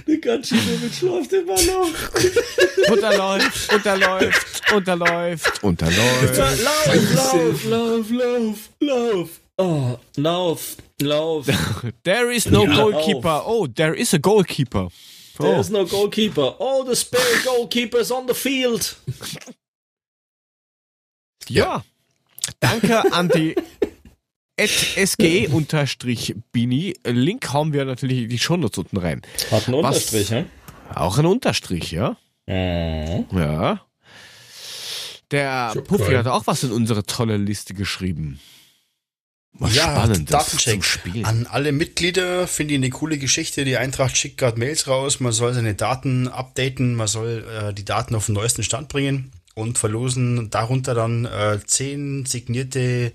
Der Gacinovic läuft immer noch. Und er läuft, und er läuft, und er läuft, und er läuft. Lauf, lauf, lauf, lauf, lauf. Oh, lauf, lauf. There is no Ja. goalkeeper. Oh, there is a goalkeeper. There Oh. is no goalkeeper. Oh, the spare goalkeeper is on the field. Ja. Danke an die sg-bini. Link hauen wir natürlich die Shownotes unten rein. Hat einen Was? Unterstrich, hä? Auch ein Unterstrich, ja? Mhm. Ja. Der Puffy geil. hat auch was in unsere tolle Liste geschrieben. Was Ja, Spannendes Datencheck. zum Spiel. An alle Mitglieder finde ich eine coole Geschichte. Die Eintracht schickt gerade Mails raus. Man soll seine Daten updaten. Man soll äh, die Daten auf den neuesten Stand bringen und verlosen darunter dann äh, zehn signierte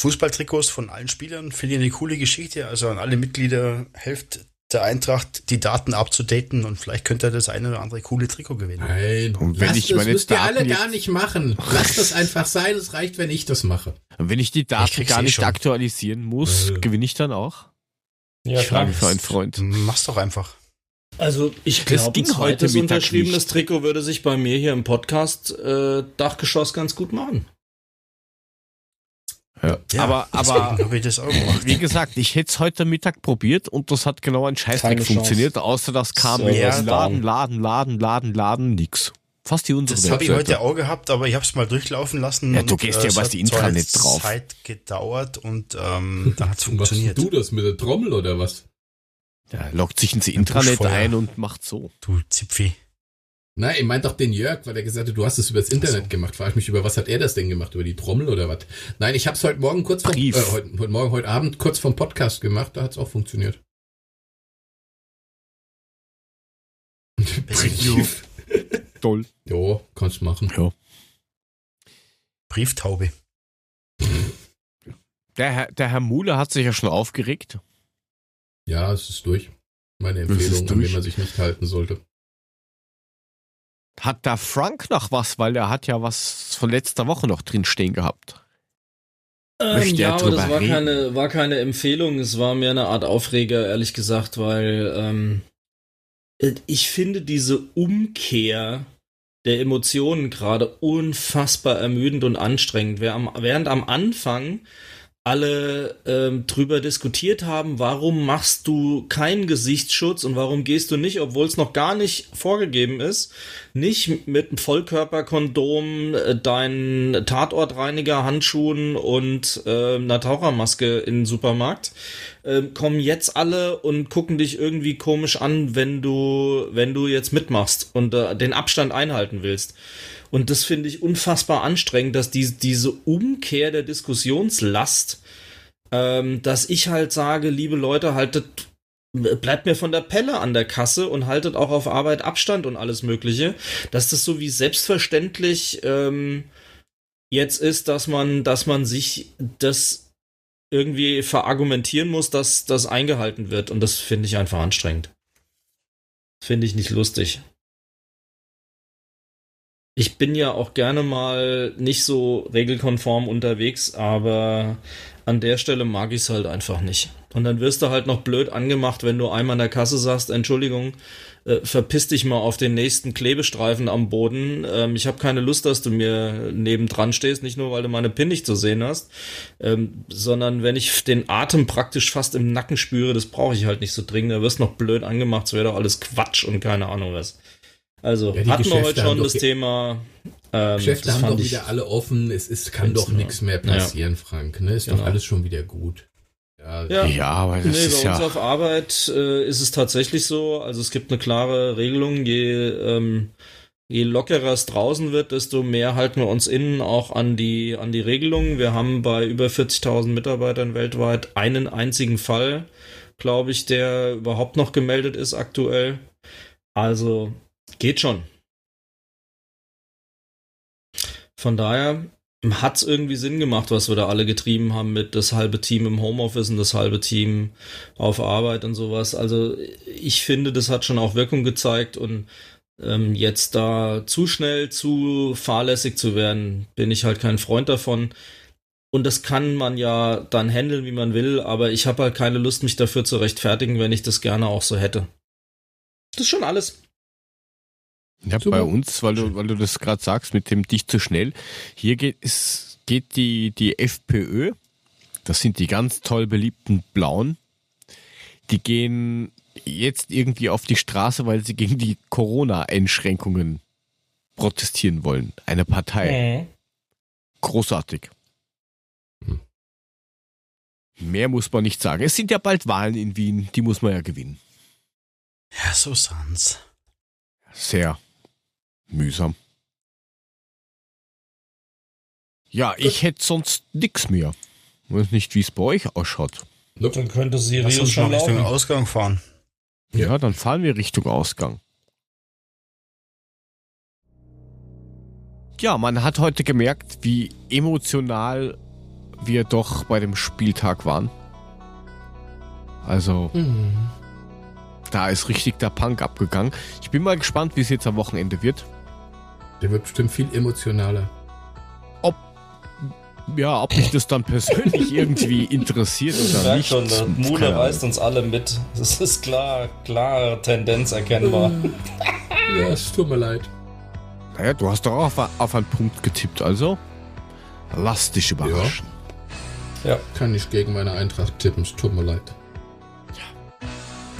Fußballtrikots von allen Spielern. Finde ich eine coole Geschichte. Also an alle Mitglieder helft der Eintracht, die Daten abzudaten und vielleicht könnt ihr das eine oder andere coole Trikot gewinnen. Nein, Und wenn lasst ich das, meine müsst ihr Daten alle jetzt- gar nicht machen. Lasst das einfach sein, es reicht, wenn ich das mache. Und wenn ich die Daten krieg's gar eh nicht schon. aktualisieren muss, Äh. gewinne ich dann auch? Ja, ich frage mich für einen Freund. Mach's doch einfach. Also ich Das glaube, ging ein heute zweites unterschriebenes. Trikot würde sich bei mir hier im Podcast äh, Dachgeschoss ganz gut machen. Ja. aber, aber habe ich das auch gemacht. wie gesagt, ich hätte es heute Mittag probiert und das hat genau ein Scheißdreck funktioniert, außer das kam mit ist Laden. Laden, Laden, Laden, Laden, nix. Fast die unsere Das habe ich heute auch gehabt, aber ich habe es mal durchlaufen lassen. Ja, du und, gehst äh, ja über hat die Intranet drauf. Zeit gedauert und ähm, dann hat es Machst funktioniert. du das mit der Trommel oder was? Ja, loggt sich ins Intranet ein und macht so. Du Zipfi. Nein, ich meint doch den Jörg, weil er gesagt hat, du hast es übers Internet gemacht. Frage ich mich, über was hat er das denn gemacht? Über die Trommel oder was? Nein, ich habe es heute Morgen kurz vom, äh, heute, heute Morgen, heute Abend kurz vom Podcast gemacht, da hat es auch funktioniert. Brief. Toll. Jo, kannst machen. Ja. Brieftaube. Der, Herr- der Herr Muhle hat sich ja schon aufgeregt. Ja, es ist durch. Meine Empfehlung, an die man sich nicht halten sollte. Hat da Frank noch was, weil er hat ja was von letzter Woche noch drin stehen gehabt. Ähm, ja, er aber das war reden? keine, war keine Empfehlung, es war mehr eine Art Aufreger, ehrlich gesagt, weil ähm, äh, ich finde diese Umkehr der Emotionen gerade unfassbar ermüdend und anstrengend. Während am Anfang alle ähm, drüber diskutiert haben, warum machst du keinen Gesichtsschutz und warum gehst du nicht, obwohl es noch gar nicht vorgegeben ist, nicht mit einem Vollkörperkondom, äh, deinen Tatortreiniger, Handschuhen und äh, einer Tauchermaske in den Supermarkt, ähm, kommen jetzt alle und gucken dich irgendwie komisch an, wenn du, wenn du jetzt mitmachst und äh, den Abstand einhalten willst. Und das finde ich unfassbar anstrengend, dass die, diese Umkehr der Diskussionslast, ähm, dass ich halt sage, liebe Leute, haltet, bleibt mir von der Pelle an der Kasse und haltet auch auf Arbeit Abstand und alles Mögliche, dass das so wie selbstverständlich ähm, jetzt ist, dass man, dass man sich das irgendwie verargumentieren muss, dass das eingehalten wird. Und das finde ich einfach anstrengend. Finde ich nicht lustig. Ich bin ja auch gerne mal nicht so regelkonform unterwegs, aber an der Stelle mag ich es halt einfach nicht. Und dann wirst du halt noch blöd angemacht, wenn du einmal an der Kasse sagst, Entschuldigung, äh, verpiss dich mal auf den nächsten Klebestreifen am Boden. Ähm, ich habe keine Lust, dass du mir nebendran stehst, nicht nur, weil du meine PIN nicht zu sehen hast, ähm, sondern wenn ich den Atem praktisch fast im Nacken spüre, das brauche ich halt nicht so dringend. Da wirst noch blöd angemacht, es wäre doch alles Quatsch und keine Ahnung was. Also Ja, hatten wir Geschäfte heute haben schon das Thema. Ähm, Geschäfte das haben fand doch wieder alle offen. Es ist, kann doch nichts mehr Ja. passieren, Frank. Ne? Ist Genau. doch alles schon wieder gut. Ja, Ja. Ja, aber das Nee, ist bei uns ja. auf Arbeit äh, ist es tatsächlich so. Also es gibt eine klare Regelung. Je, ähm, je lockerer es draußen wird, desto mehr halten wir uns innen auch an die, an die Regelungen. Wir haben bei über 40.000 Mitarbeitern weltweit einen einzigen Fall, glaube ich, der überhaupt noch gemeldet ist aktuell. Also geht schon. Von daher hat es irgendwie Sinn gemacht, was wir da alle getrieben haben mit das halbe Team im Homeoffice und das halbe Team auf Arbeit und sowas. Also ich finde, das hat schon auch Wirkung gezeigt und ähm, jetzt da zu schnell, zu fahrlässig zu werden, bin ich halt kein Freund davon. Und das kann man ja dann handeln, wie man will, aber ich habe halt keine Lust, mich dafür zu rechtfertigen, wenn ich das gerne auch so hätte. Das ist schon alles. Ja, Super. bei uns, weil du, weil du das gerade sagst, mit dem dich zu schnell. Hier geht es geht die, die FPÖ, das sind die ganz toll beliebten Blauen, die gehen jetzt irgendwie auf die Straße, weil sie gegen die Corona-Einschränkungen protestieren wollen. Eine Partei. Mhm. Großartig. Hm. Mehr muss man nicht sagen. Es sind ja bald Wahlen in Wien, die muss man ja gewinnen. Ja, so san's. Sehr mühsam. Ja, ich hätte sonst nix mehr. Weiß nicht, wie es bei euch ausschaut. Dann könnte Lass Sirius uns schon mal Richtung laufen. Ausgang fahren. Ja. dann fahren wir Richtung Ausgang. Ja, man hat heute gemerkt, wie emotional wir doch bei dem Spieltag waren. Also, Mhm. da ist richtig der Punk abgegangen. Ich bin mal gespannt, wie es jetzt am Wochenende wird. Der wird bestimmt viel emotionaler. Ja, ob mich das dann persönlich irgendwie interessiert Ich oder nicht. schon, keine Ahnung. reißt uns alle mit. Das ist klar, klare Tendenz erkennbar. Ja, es tut mir leid. Naja, du hast doch auch auf, auf einen Punkt getippt, also lass dich überraschen. Kann nicht gegen meine Eintracht tippen, es tut mir leid.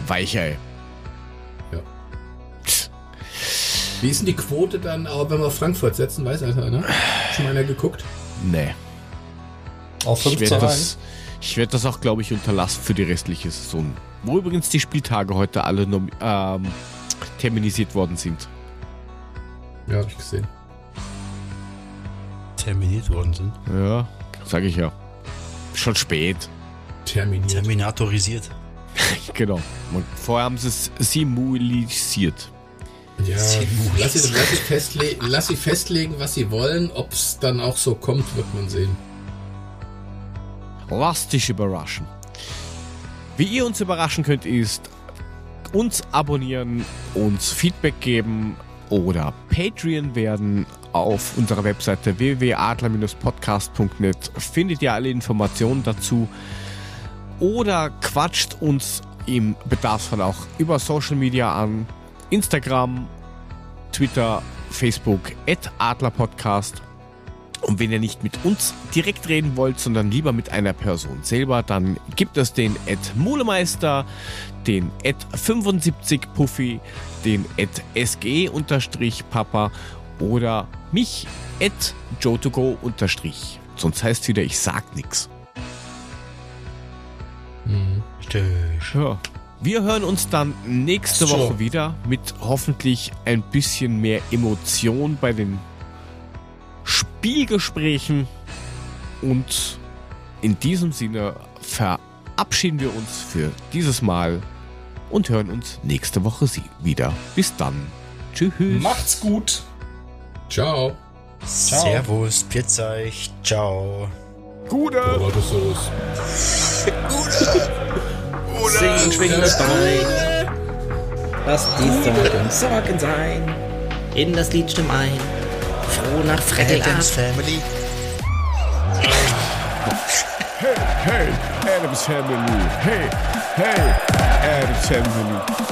Weicher, Wie ist denn die Quote dann, auch wenn wir auf Frankfurt setzen? Weiß also einer? Schon mal einer geguckt? Nee. Auf 5 Ich werde 1. das, ich werd das auch, glaube ich, unterlassen für die restliche Saison. Wo übrigens die Spieltage heute alle ähm, terminisiert worden sind. Ja, hab ich gesehen. Terminiert worden sind. Ja, sage ich ja. Schon spät. Terminiert. Terminatorisiert. Genau. Und vorher haben sie es simulisiert. Ja, lass sie, lass, sie festle lass sie festlegen, was sie wollen. Ob es dann auch so kommt, wird man sehen. Lass dich überraschen. Wie ihr uns überraschen könnt, ist uns abonnieren, uns Feedback geben oder Patreon werden. Auf unserer Webseite www.adler-podcast.net findet ihr alle Informationen dazu. Oder quatscht uns im Bedarfsfall auch über Social Media an. Instagram, Twitter, Facebook, Adlerpodcast. Und wenn ihr nicht mit uns direkt reden wollt, sondern lieber mit einer Person selber, dann gibt es den Ed Mulemeister, den Ed 75 Puffy, den Ed SG-Papa oder mich, Ed Jotogo unterstrich. Sonst heißt wieder, ich sag nix. Richtig. Ja. Wir hören uns dann nächste So. Woche wieder mit hoffentlich ein bisschen mehr Emotion bei den Spielgesprächen. Und in diesem Sinne verabschieden wir uns für dieses Mal und hören uns nächste Woche sie- wieder. Bis dann. Tschüss. Macht's gut. Ciao. Ciao. Servus, Pizzeich, ciao. Gute. Oh, Singen und schwingen das Bein. Lass die Sorgen Sorgen sein. In das Lied stimm ein. Froh nach Frettel Adams Family. Hey, hey, Adams Family. Hey, hey, Adams Family.